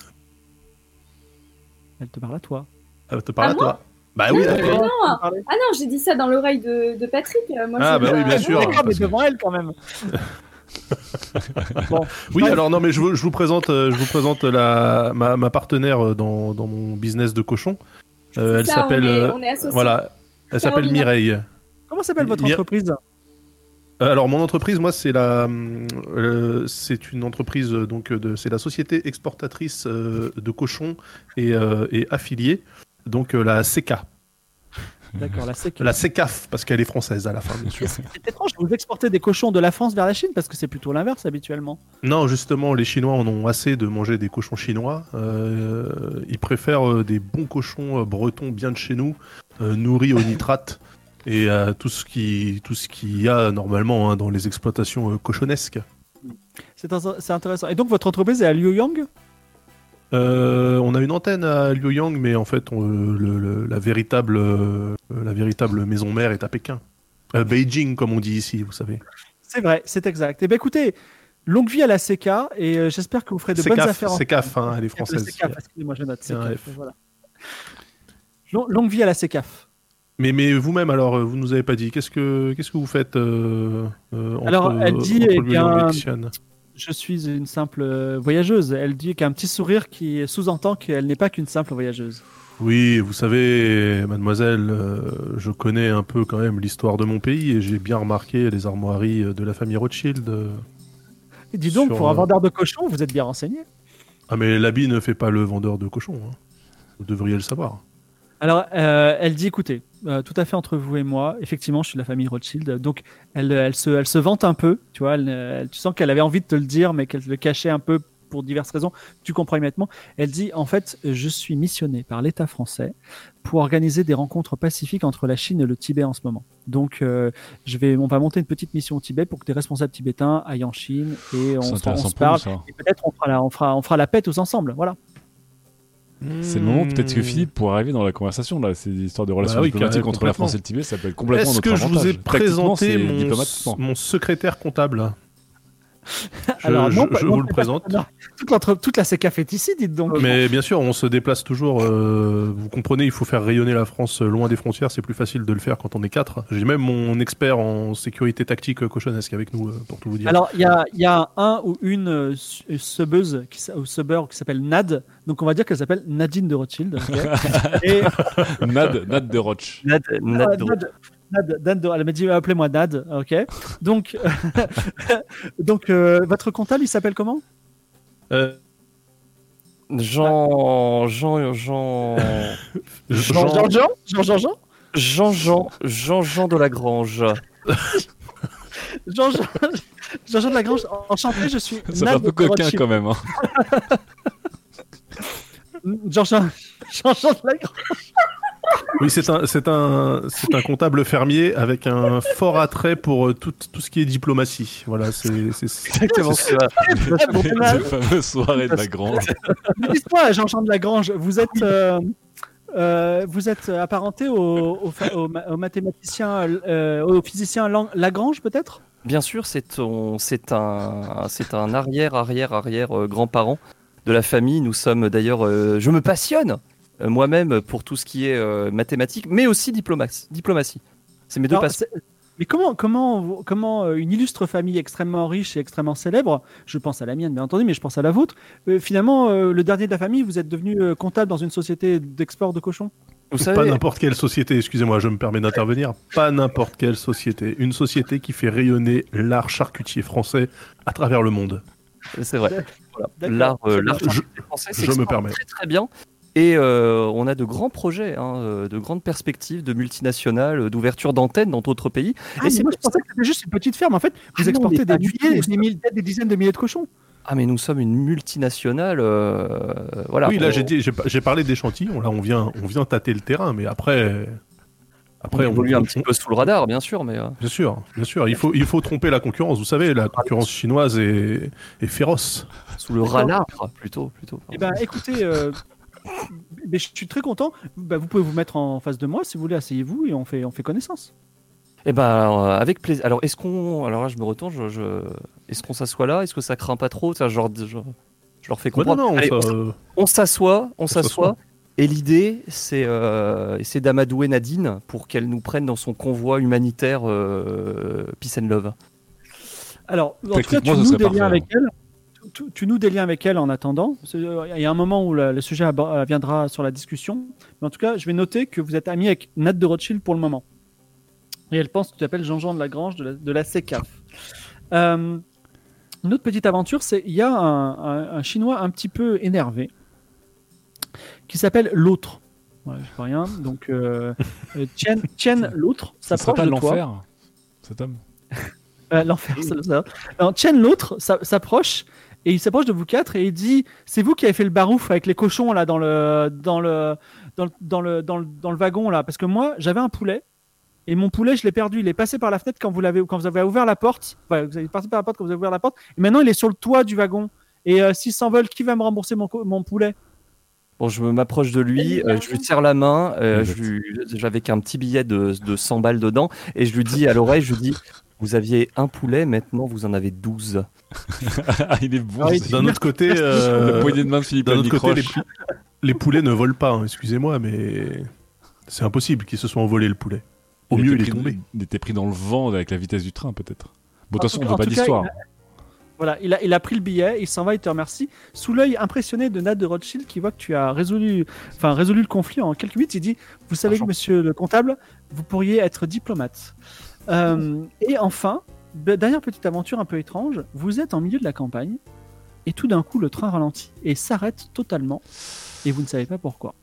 Elle te parle à toi. elle te parle Ah, à toi. Bah oui, Non, d'accord. non. Ah non, j'ai dit ça dans l'oreille de, de Patrick. euh, Moi, Ah, je- bah oui, bien sûr. D'accord, mais devant elle quand même. [laughs] bon, Oui, Ouais. alors non, mais je vous, je vous présente, euh, je vous présente la, ma, ma partenaire dans, dans mon business de cochon. Euh, elle s'appelle, voilà, elle s'appelle. Mireille. comment s'appelle votre entreprise? Alors mon entreprise, moi, c'est la, euh, c'est une entreprise euh, donc de, c'est la société exportatrice euh, de cochons et, euh, et affiliée, donc euh, la CK, D'accord, la SEC. la CECAF parce qu'elle est française à la fin, bien sûr. C'est étrange, vous exportez des cochons de la France vers la Chine parce que c'est plutôt l'inverse habituellement. Non, justement, les Chinois en ont assez de manger des cochons chinois. Euh, ils préfèrent euh, des bons cochons euh, bretons bien de chez nous, euh, nourris au nitrate et à tout ce qui tout ce qu'il y a normalement hein, dans les exploitations euh, cochonesques. C'est int- c'est intéressant. Et donc votre entreprise est à Liuyang Euh, on a une antenne à Liuyang, mais en fait, on- le- le- la véritable euh, la véritable maison mère est à Pékin. Euh, Beijing, comme on dit ici, vous savez. C'est vrai, c'est exact. Et bien écoutez, longue vie à la CK et euh, j'espère que vous ferez de bonnes CECAF, affaires. en- CECAF, hein, elle est française. CECAF, excusez-moi, je note. C'est F. voilà. Long- Longue vie à la CECAF. Mais, mais vous-même, alors, euh, vous nous avez pas dit, qu'est-ce que, qu'est-ce que vous faites euh, euh, entre, Alors, elle dit, entre eh bien, Je suis une simple euh, voyageuse. Elle dit qu'un petit sourire qui sous-entend qu'elle n'est pas qu'une simple voyageuse. Oui, vous savez, mademoiselle, euh, je connais un peu quand même l'histoire de mon pays et j'ai bien remarqué les armoiries de la famille Rothschild. euh. Et dis donc, Sur, pour un vendeur de cochons, vous êtes bien renseigné. Ah, mais l'habit ne fait pas le vendeur de cochons. hein. Vous devriez le savoir. Alors, euh, elle dit, écoutez, euh, tout à fait entre vous et moi, effectivement, je suis de la famille Rothschild, donc elle, elle, se, elle se vante un peu, tu vois, elle, elle- tu sens qu'elle avait envie de te le dire, mais qu'elle le cachait un peu pour diverses raisons, tu comprends immédiatement. Elle dit, en fait, je suis missionné par l'État français pour organiser des rencontres pacifiques entre la Chine et le Tibet en ce moment. Donc, euh, je vais, on va monter une petite mission au Tibet pour que des responsables tibétains aillent en Chine et on, C'est se- on intéressant se pour nous, parle. Et peut-être on fera, la, on, fera, on fera la paix tous ensemble, voilà. C'est le moment peut-être que Hmm. Philippe pourrait arriver dans la conversation là. Ces histoires de relations Bah oui, diplomatiques entre la France et le Tibet, ça peut être complètement Est-ce que je vous ai présenté mon, mon secrétaire comptable? [laughs] Alors, non, je- pas- je non, vous le présente. toute, la CKF est ici, dites donc. Mais bien sûr, on se déplace toujours. euh, vous comprenez, il faut faire rayonner la France loin des frontières. C'est plus facile de le faire quand on est quatre. J'ai même mon expert en sécurité tactique cochonnesque avec nous, euh, pour tout vous dire. Alors, il y a, il y a un ou une euh, su- subeuse qui, ou subber qui s'appelle Nad. Donc, on va dire qu'elle s'appelle Nadine de Rothschild. ok [laughs] Et Nad, Nad de Roche. Nad, Nad de- Nad, Nad- elle m'a dit appelez-moi Nad. Ok. Donc, donc euh, votre comptable, il s'appelle comment Euh, Jean, Jean, Jean, Jean- Jean Jean Jean Jean Jean Jean, Jean, Jean, Jean de Lagrange. Jean Jean Jean Jean de Lagrange. Enchanté, je suis Ça fait un peu coquin Rothschild. quand même. hein. Jean Jean Jean Jean de Lagrange. Oui, c'est un, c'est un, c'est un comptable fermier avec un fort attrait pour euh, tout, tout ce qui est diplomatie. Voilà, c'est, c'est, c'est- Exactement c'est- ça. Cette fameuse soirée de la grande. Mais [laughs] Dites-moi, Jean-Jean de Lagrange, vous êtes, euh, euh, vous êtes apparenté au, au, mathématicien, euh, au physicien Lagrange, peut-être? Bien sûr, c'est un, c'est un arrière, arrière, arrière euh, grand-parent de la famille. Nous sommes d'ailleurs, euh, je me passionne moi-même pour tout ce qui est euh, mathématiques, mais aussi diplomatie. diplomatie. C'est mes deux passions. Mais comment, comment, comment euh, une illustre famille extrêmement riche et extrêmement célèbre, je pense à la mienne bien entendu, mais je pense à la vôtre, euh, finalement, euh, le dernier de la famille, vous êtes devenu euh, comptable dans une société d'export de cochons? Vous pas n'importe quelle société, excusez-moi, je me permets d'intervenir. Pas n'importe quelle société. Une société qui fait rayonner l'art charcutier français à travers le monde. c'est vrai. Voilà. L'art, euh, Je- charcutier français je me s'exporte permets. très très bien. Et euh, on a de grands projets, hein, euh, de grandes perspectives de multinationales, euh, d'ouverture d'antennes dans d'autres pays. Ah, Et mais c'est moi, je pensais que c'était juste une petite ferme. En fait, vous Ah exportez des milliers, des, milliers, des dizaines de milliers de cochons. Ah mais nous sommes une multinationale, euh, voilà. oui, là, On- j'ai, parlé d'échantillons. Là, on vient, on vient tâter le terrain, mais après. Après, on évolue un petit peu sous le radar, bien sûr, mais Bien sûr, bien sûr. Il faut, il faut tromper la concurrence. Vous savez, la concurrence chinoise est, est féroce. sous le radar plutôt, plutôt. Eh ben, écoutez, euh, mais je suis très content. Bah, vous pouvez vous mettre en face de moi si vous voulez. Asseyez-vous et on fait, on fait connaissance. Eh ben, alors, euh, avec plaisir. Alors, est-ce qu'on, alors là, je me retourne, je, je- est-ce qu'on s'assoit là? Est-ce que ça craint pas trop? Ça, genre, je, je leur fais non, comprendre. non, Allez, ça- on s'assoit, on s'assoit. Et l'idée, c'est, euh, c'est d'amadouer Nadine pour qu'elle nous prenne dans son convoi humanitaire euh, Peace and Love. Alors, en tout cas, tu serait des parfait, liens hein. avec elle. Tu, tu- noues des liens avec elle en attendant. Euh, Il y a un moment où le, le sujet euh, viendra sur la discussion. Mais en tout cas, je vais noter que vous êtes ami avec Nat de Rothschild pour le moment. Et elle pense que tu t'appelles Jean-Jean de Lagrange de la, de la CECAF. Euh, une autre petite aventure, c'est il y a un, un- un Chinois un petit peu énervé qui s'appelle l'autre. Voilà, je sais rien. Donc, euh, l'autre Ça s'approche de l'enfer, cet homme Euh, L'enfer, ça. Alors, Chen l'autre s'a- s'approche et il s'approche de vous quatre et il dit c'est vous qui avez fait le barouf avec les cochons là dans le dans le dans le dans le dans le, wagon là. Parce que moi j'avais un poulet et mon poulet je l'ai perdu. Il est passé par la fenêtre quand vous l'avez quand vous avez ouvert la porte. Vous avez passé par la porte quand vous avez ouvert la porte. Et maintenant il est sur le toit du wagon. Et euh, s'ils s'envolent qui va me rembourser mon poulet? Bon, je m'approche de lui, euh, je lui tire la main, euh, je petit billet de, de 100 balles dedans, et je lui dis à l'oreille, je lui dis, vous aviez un poulet, maintenant vous en avez 12. Ah, [laughs] il est bon. Ah D'un autre côté, La euh, poignée de main de Philippe d'un autre côté, les, Almicroche. pou- les poulets ne volent pas. hein, excusez-moi, mais c'est impossible qu'ils se soient envolés le poulet. Au Il mieux, il est tombé. Il était pris dans le vent avec la vitesse du train, peut-être. Bon, de toute façon, on veut pas d'histoire. Voilà, il a, il a pris le billet, il s'en va, il te remercie. Sous l'œil impressionné de Nat de Rothschild qui voit que tu as résolu, enfin, résolu le conflit en quelques minutes, il dit Vous savez que, monsieur le comptable, vous pourriez être diplomate. Euh, et enfin, Bah, Dernière petite aventure un peu étrange, vous êtes en milieu de la campagne et tout d'un coup le train ralentit et s'arrête totalement et vous ne savez pas pourquoi.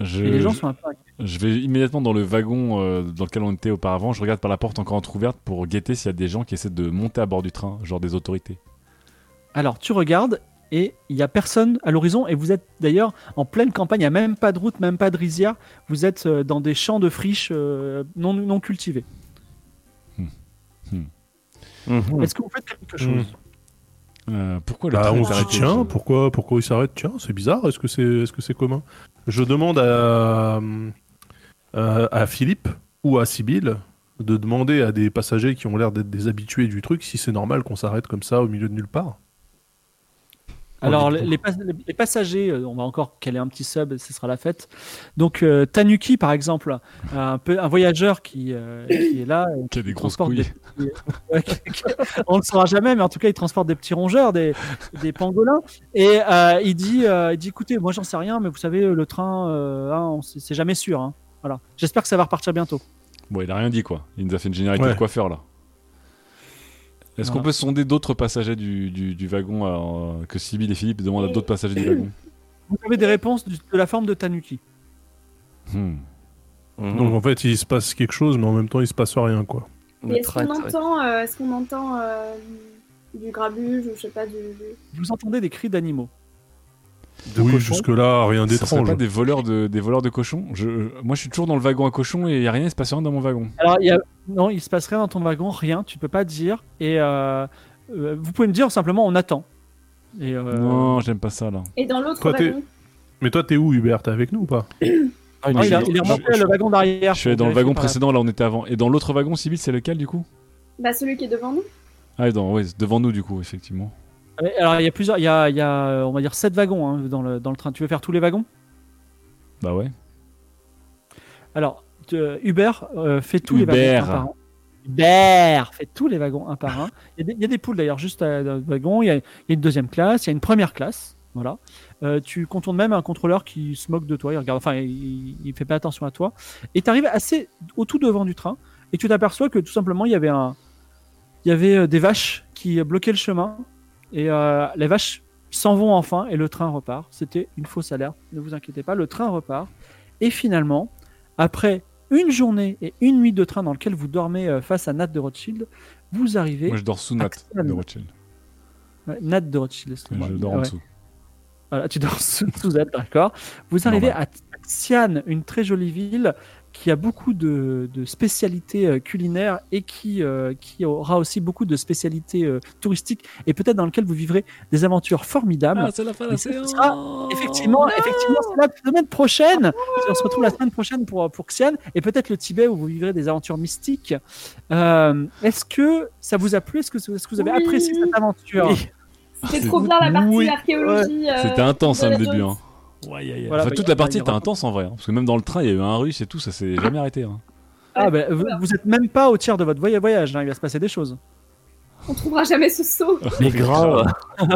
Je, Et les gens sont un peu inquiets. je vais immédiatement dans le wagon euh, dans lequel on était auparavant. Je regarde par la porte encore entrouverte pour guetter s'il y a des gens qui essaient de monter à bord du train, genre des autorités. Alors tu regardes et il y a personne à l'horizon et vous êtes d'ailleurs en pleine campagne, il n'y a même pas de route, même pas de rizière, vous êtes euh, dans des champs de friches euh, non, non cultivés. Mhm. Est-ce que vous faites quelque chose Euh, pourquoi le Bah, train on arrêté tiens, pourquoi, pourquoi il s'arrête Tiens, c'est bizarre. Est-ce que c'est est -ce c'est commun? Je demande à, à, à Philippe ou à Sibyl de demander à des passagers qui ont l'air d'être des habitués du truc si c'est normal qu'on s'arrête comme ça au milieu de nulle part. Alors, Oh, les, coup. les pas- les passagers, euh, on va encore caler un petit sub, ce sera la fête. Donc, euh, Tanuki, par exemple, un, peu, un voyageur qui, euh, qui est là, Qui a des grosses couilles. des petits- [laughs] on ne le saura jamais, mais en tout cas, il transporte des petits rongeurs, des, des pangolins. Et euh, il, dit, euh, il dit écoutez, moi, j'en sais rien, mais vous savez, le train, euh, hein, c'est jamais sûr. hein. Voilà. J'espère que ça va repartir bientôt. Bon, il a rien dit quoi. Il nous a fait une généralité Ouais. de coiffeur là. Est-ce qu'on peut sonder d'autres passagers du, du, du wagon alors, euh, que Sibyl et Philippe demandent à d'autres passagers du wagon? Vous avez des réponses de la forme de Tanuki. Hmm. Mhm. Donc en fait, il se passe quelque chose, mais en même temps, il se passe rien, quoi. Et est-ce qu'on entend, euh, est-ce qu'on entend euh, du grabuge ou je sais pas du- Vous entendez des cris d'animaux. De oui, jusque-là, rien d'étrange. pas des voleurs de, des voleurs de cochons je, Moi je suis toujours dans le wagon à cochons et il y a rien, il se passe rien dans mon wagon. Alors, il y a... non, il se passe rien dans ton wagon, rien, tu peux pas dire. Et euh, euh, vous pouvez me dire simplement, on attend. Et, euh, Non, j'aime pas ça là. Et dans l'autre wagon Mais toi, t'es où, Hubert? T'es avec nous ou pas? [clears throat] Ah, non, il, a- il est je- remonté je- le wagon d'arrière. Je suis dans le wagon précédent, là on était avant. Et dans l'autre wagon, Sibyl, c'est lequel du coup? Bah, celui qui est devant nous. Ah, dans, ouais, c'est devant nous du coup, effectivement. Alors, il y a plusieurs, il y a, il y a, euh, on va dire, 7 wagons hein, dans, le, dans le train. Tu veux faire tous les wagons? Bah ouais. Alors, euh, Hubert euh, fait tous les wagons un par un. Hubert fait tous les wagons un par un. Il y a des, poules d'ailleurs, juste à, dans le wagon. Il y, a, il y a une deuxième classe, il y a une première classe. Voilà. Euh, tu contournes même un contrôleur qui se moque de toi. Il regarde, enfin, il, il fait pas attention à toi. Et tu arrives assez au tout devant du train et tu t'aperçois que tout simplement il y avait un, il y avait des vaches qui bloquaient le chemin et euh, les vaches s'en vont enfin et le train repart. C'était une fausse alerte. Ne vous inquiétez pas, le train repart. Et finalement, après une journée et une nuit de train dans lequel vous dormez euh, face à Nat de Rothschild, vous arrivez. Moi je dors sous Nat de Rothschild. Ouais, Nat de Rothschild, excuse-moi. Je dors en Ouais. dessous. Voilà, tu dors [laughs] sous, sous elle, d'accord. Vous arrivez à Xi'an, une très jolie ville qui a beaucoup de, de spécialités euh, culinaires et qui, euh, qui aura aussi beaucoup de spécialités euh, touristiques et peut-être dans lequel vous vivrez des aventures formidables. Ah, c'est la fin Mais ça, ce sera effectivement, effectivement, c'est la semaine prochaine. On se retrouve la semaine prochaine pour, pour Xi'an et peut-être le Tibet où vous vivrez des aventures mystiques. Euh, est-ce que ça vous a plu? Est-ce que, est-ce que vous avez Oui. apprécié cette aventure? C'était trop bien la partie Oui. archéologie. euh, C'était intense hein, le début. Hein. Ouais, ouais, ouais. Voilà, Enfin, bah, toute la partie était intense en vrai. hein, parce que même dans le train, il y a eu un russe et tout, ça s'est jamais arrêté. hein. Ah, ben, vous, vous êtes même pas au tiers de votre voy- voyage, hein, il va se passer des choses. On trouvera jamais ce saut. [laughs] Mais grave. [laughs]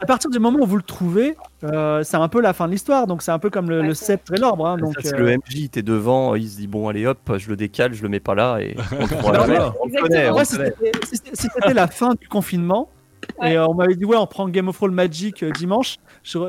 À partir du moment où vous le trouvez, euh, c'est un peu la fin de l'histoire, donc c'est un peu comme le, Ouais, le c'est- sceptre et l'orbre. hein, donc, euh, le MJ, t'es devant, il se dit bon allez hop, je le décale, je le mets pas là et on le [laughs] croit Alors, jamais. voilà. On le Exactement. connaît, on moi, le si connaît. c'était si c'était- si c'était la fin du confinement, Ouais. et euh, on m'avait dit, ouais, on prend Game of Thrones Magic euh, dimanche,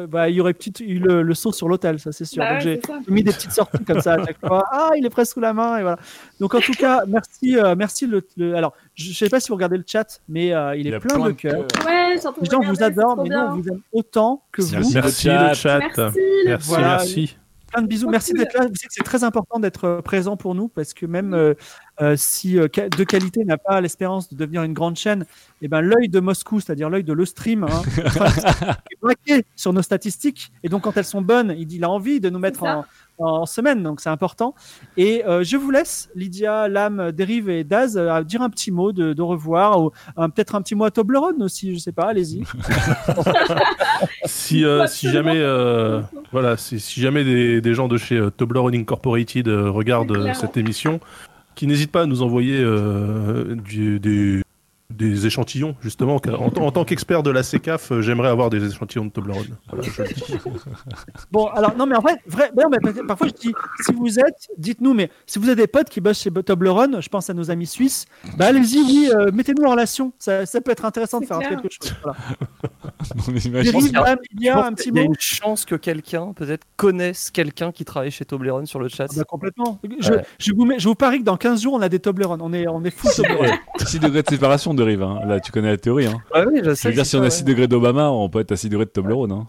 bah, il y aurait peut-être eu le, le saut sur l'hôtel, ça c'est sûr. Bah donc ouais, j'ai mis des petites sorties comme ça à chaque fois. [laughs] Ah, il est presque sous la main, et voilà. Donc en tout cas, merci, euh, merci. Le, le- alors, je, je sais pas si vous regardez le chat, mais euh, il est Il plein, de cœur. Ouais, Les gens vous adorent, mais nous, on vous aime autant que vous. Merci. Merci le le chat. Merci, le Merci, Voilà. merci. Plein de bisous. Merci d'être là. Vous savez que c'est très important d'être euh, présent pour nous parce que même euh, euh, si euh, de qualité n'a pas l'espérance de devenir une grande chaîne, eh ben l'œil de Moscou, c'est-à-dire l'œil de le stream, hein, [laughs] est braqué sur nos statistiques. Et donc quand elles sont bonnes, il, il a envie de nous mettre en, en semaine. Donc c'est important. Et euh, je vous laisse, Lydia, Lame, Dérive et Daz, euh, à dire un petit mot de, de revoir ou un- peut-être un petit mot à Toblerone aussi. Je sais pas. Allez-y. [laughs] Si, euh, jamais, euh, voilà, si, si jamais des, des gens de chez euh, Toblerone Incorporated euh, regardent euh, cette émission, qui n'hésitent pas à nous envoyer euh, du- des, échantillons, justement. En, [laughs] en tant qu'expert de la CECAF, euh, j'aimerais avoir des échantillons de Toblerone. Voilà. [laughs] Bon, alors, non, mais en fait, vrai, non, mais parfois je dis, si vous êtes, dites-nous, mais si vous avez des potes qui bossent chez Toblerone, je pense à nos amis suisses, bah allez-y, oui, euh, mettez-nous en relation. Ça, ça peut être intéressant de faire clair. quelque chose. Voilà. [laughs] On imagine- Thierry, qu'il y a- Madame, il y Je a un petit qu'il y a une chance que quelqu'un, peut-être, connaisse quelqu'un qui travaille chez Toblerone sur le chat. Ah bah, complètement. Je, Ouais. je, vous mets, je vous parie que dans 15 jours, on a des Toblerone. On est, on est full Toblerone. 6 degrés de séparation de rive. hein. Là, tu connais la théorie. Hein. Ah oui, je Je sais. veux dire, si on a ouais. 6 degrés d'Obama, on peut être à 6 degrés de Toblerone. Hein.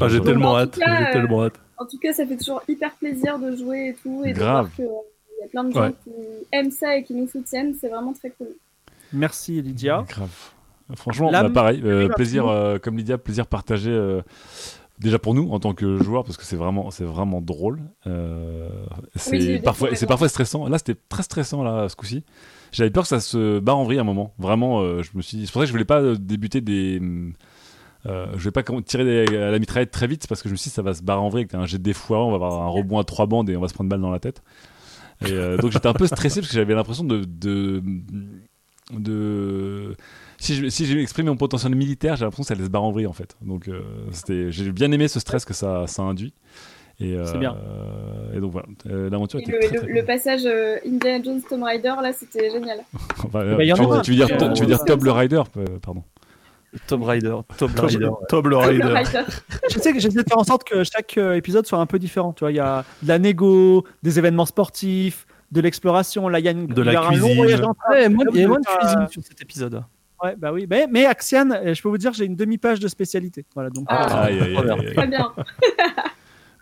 Ah, j'ai tellement en hâte. J'ai euh, tellement hâte. En tout cas, ça fait toujours hyper plaisir de jouer et tout, et de Grave. voir qu'il y a plein de gens Ouais. qui aiment ça et qui nous soutiennent. C'est vraiment très cool. Merci Lydia. Grave. Franchement, bah, pareil, euh, plaisir, euh, comme Lydia, plaisir partagé. euh, déjà pour nous en tant que joueurs parce que c'est vraiment, c'est vraiment drôle. Euh, c'est Oui, parfois, fois, c'est parfois stressant. Là, c'était très stressant là ce coup-ci. J'avais peur que ça se barre en vrille à un moment. Vraiment, euh, je me suis. dit- C'est pour ça que je voulais pas débuter des. Euh, je vais pas tirer des- à la mitraillette très vite parce que je me suis dit ça va se barrer en vrille. Avec un jet de défoiré, on va avoir un rebond à trois bandes et on va se prendre balle dans la tête. Et euh, donc j'étais un peu stressé parce que j'avais l'impression de, de, de si je- si j'ai exprimé mon potentiel militaire, j'ai l'impression que ça allait se barrer en vrille en fait. Donc euh, c'était, j'ai bien aimé ce stress que ça, ça induit. Et, euh, C'est bien. Et donc voilà, Euh, l'aventure était le, très, le- très le cool. passage euh, Indiana Jones Tomb Raider, là, c'était génial. [laughs] Enfin, bah, y tu, veux dire, Euh, tu veux dire Rider, euh, pardon. Tomb Raider. Tomb Raider. Tomb Raider. Raider. Je sais que j'essaie de faire en sorte que chaque épisode soit un peu différent. Tu vois, il y a de la négo, des événements sportifs, de l'exploration. Là, il y a une, De il y la a un long cuisine. voyage en train. Ouais, moi, il y a moins de cuisine sur cet épisode. Ouais, bah oui. Mais, mais Axian, euh, je peux vous dire, j'ai une demi-page de spécialité. Voilà, donc. Ah. euh, Aïe, aïe, aïe. Très bien. [laughs]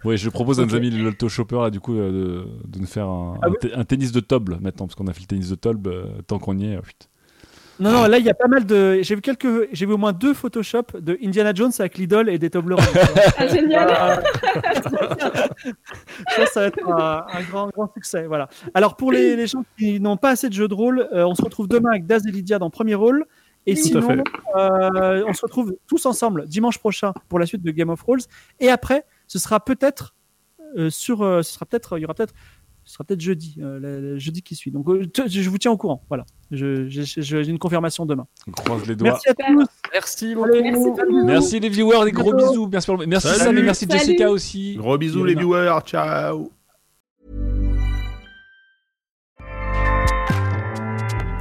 Ouais, je propose à nos amis le Lotto Shopper là, du coup, euh, de, de nous faire un, Ah un oui. te- un tennis de toble maintenant, parce qu'on a fait le tennis de toble, euh, tant qu'on y est. putain. Non, non, là, il y a pas mal de. J'ai vu quelques. J'ai vu au moins deux Photoshop de Indiana Jones avec Lidl et des Toblerones. [laughs] Ah, génial. Je pense que ça va être un, un grand, grand succès. Voilà. Alors, pour les, les gens qui n'ont pas assez de jeux de rôle, euh, on se retrouve demain avec Daz et Lydia dans premier rôle. Et Tout sinon, euh, on se retrouve tous ensemble dimanche prochain pour la suite de Game of Thrones. Et après, ce sera peut-être euh, sur. euh, ce sera peut-être. Il y aura peut-être. Ce sera peut-être jeudi, euh, le, le jeudi qui suit. Donc, euh, je vous tiens au courant. Voilà. J'ai une confirmation demain. On croise les doigts. Merci à tous. Merci Allez, Merci. Merci les viewers, des gros Bisous. Merci, merci. Sam et merci Salut. Jessica aussi. Gros bisous les viewers, ciao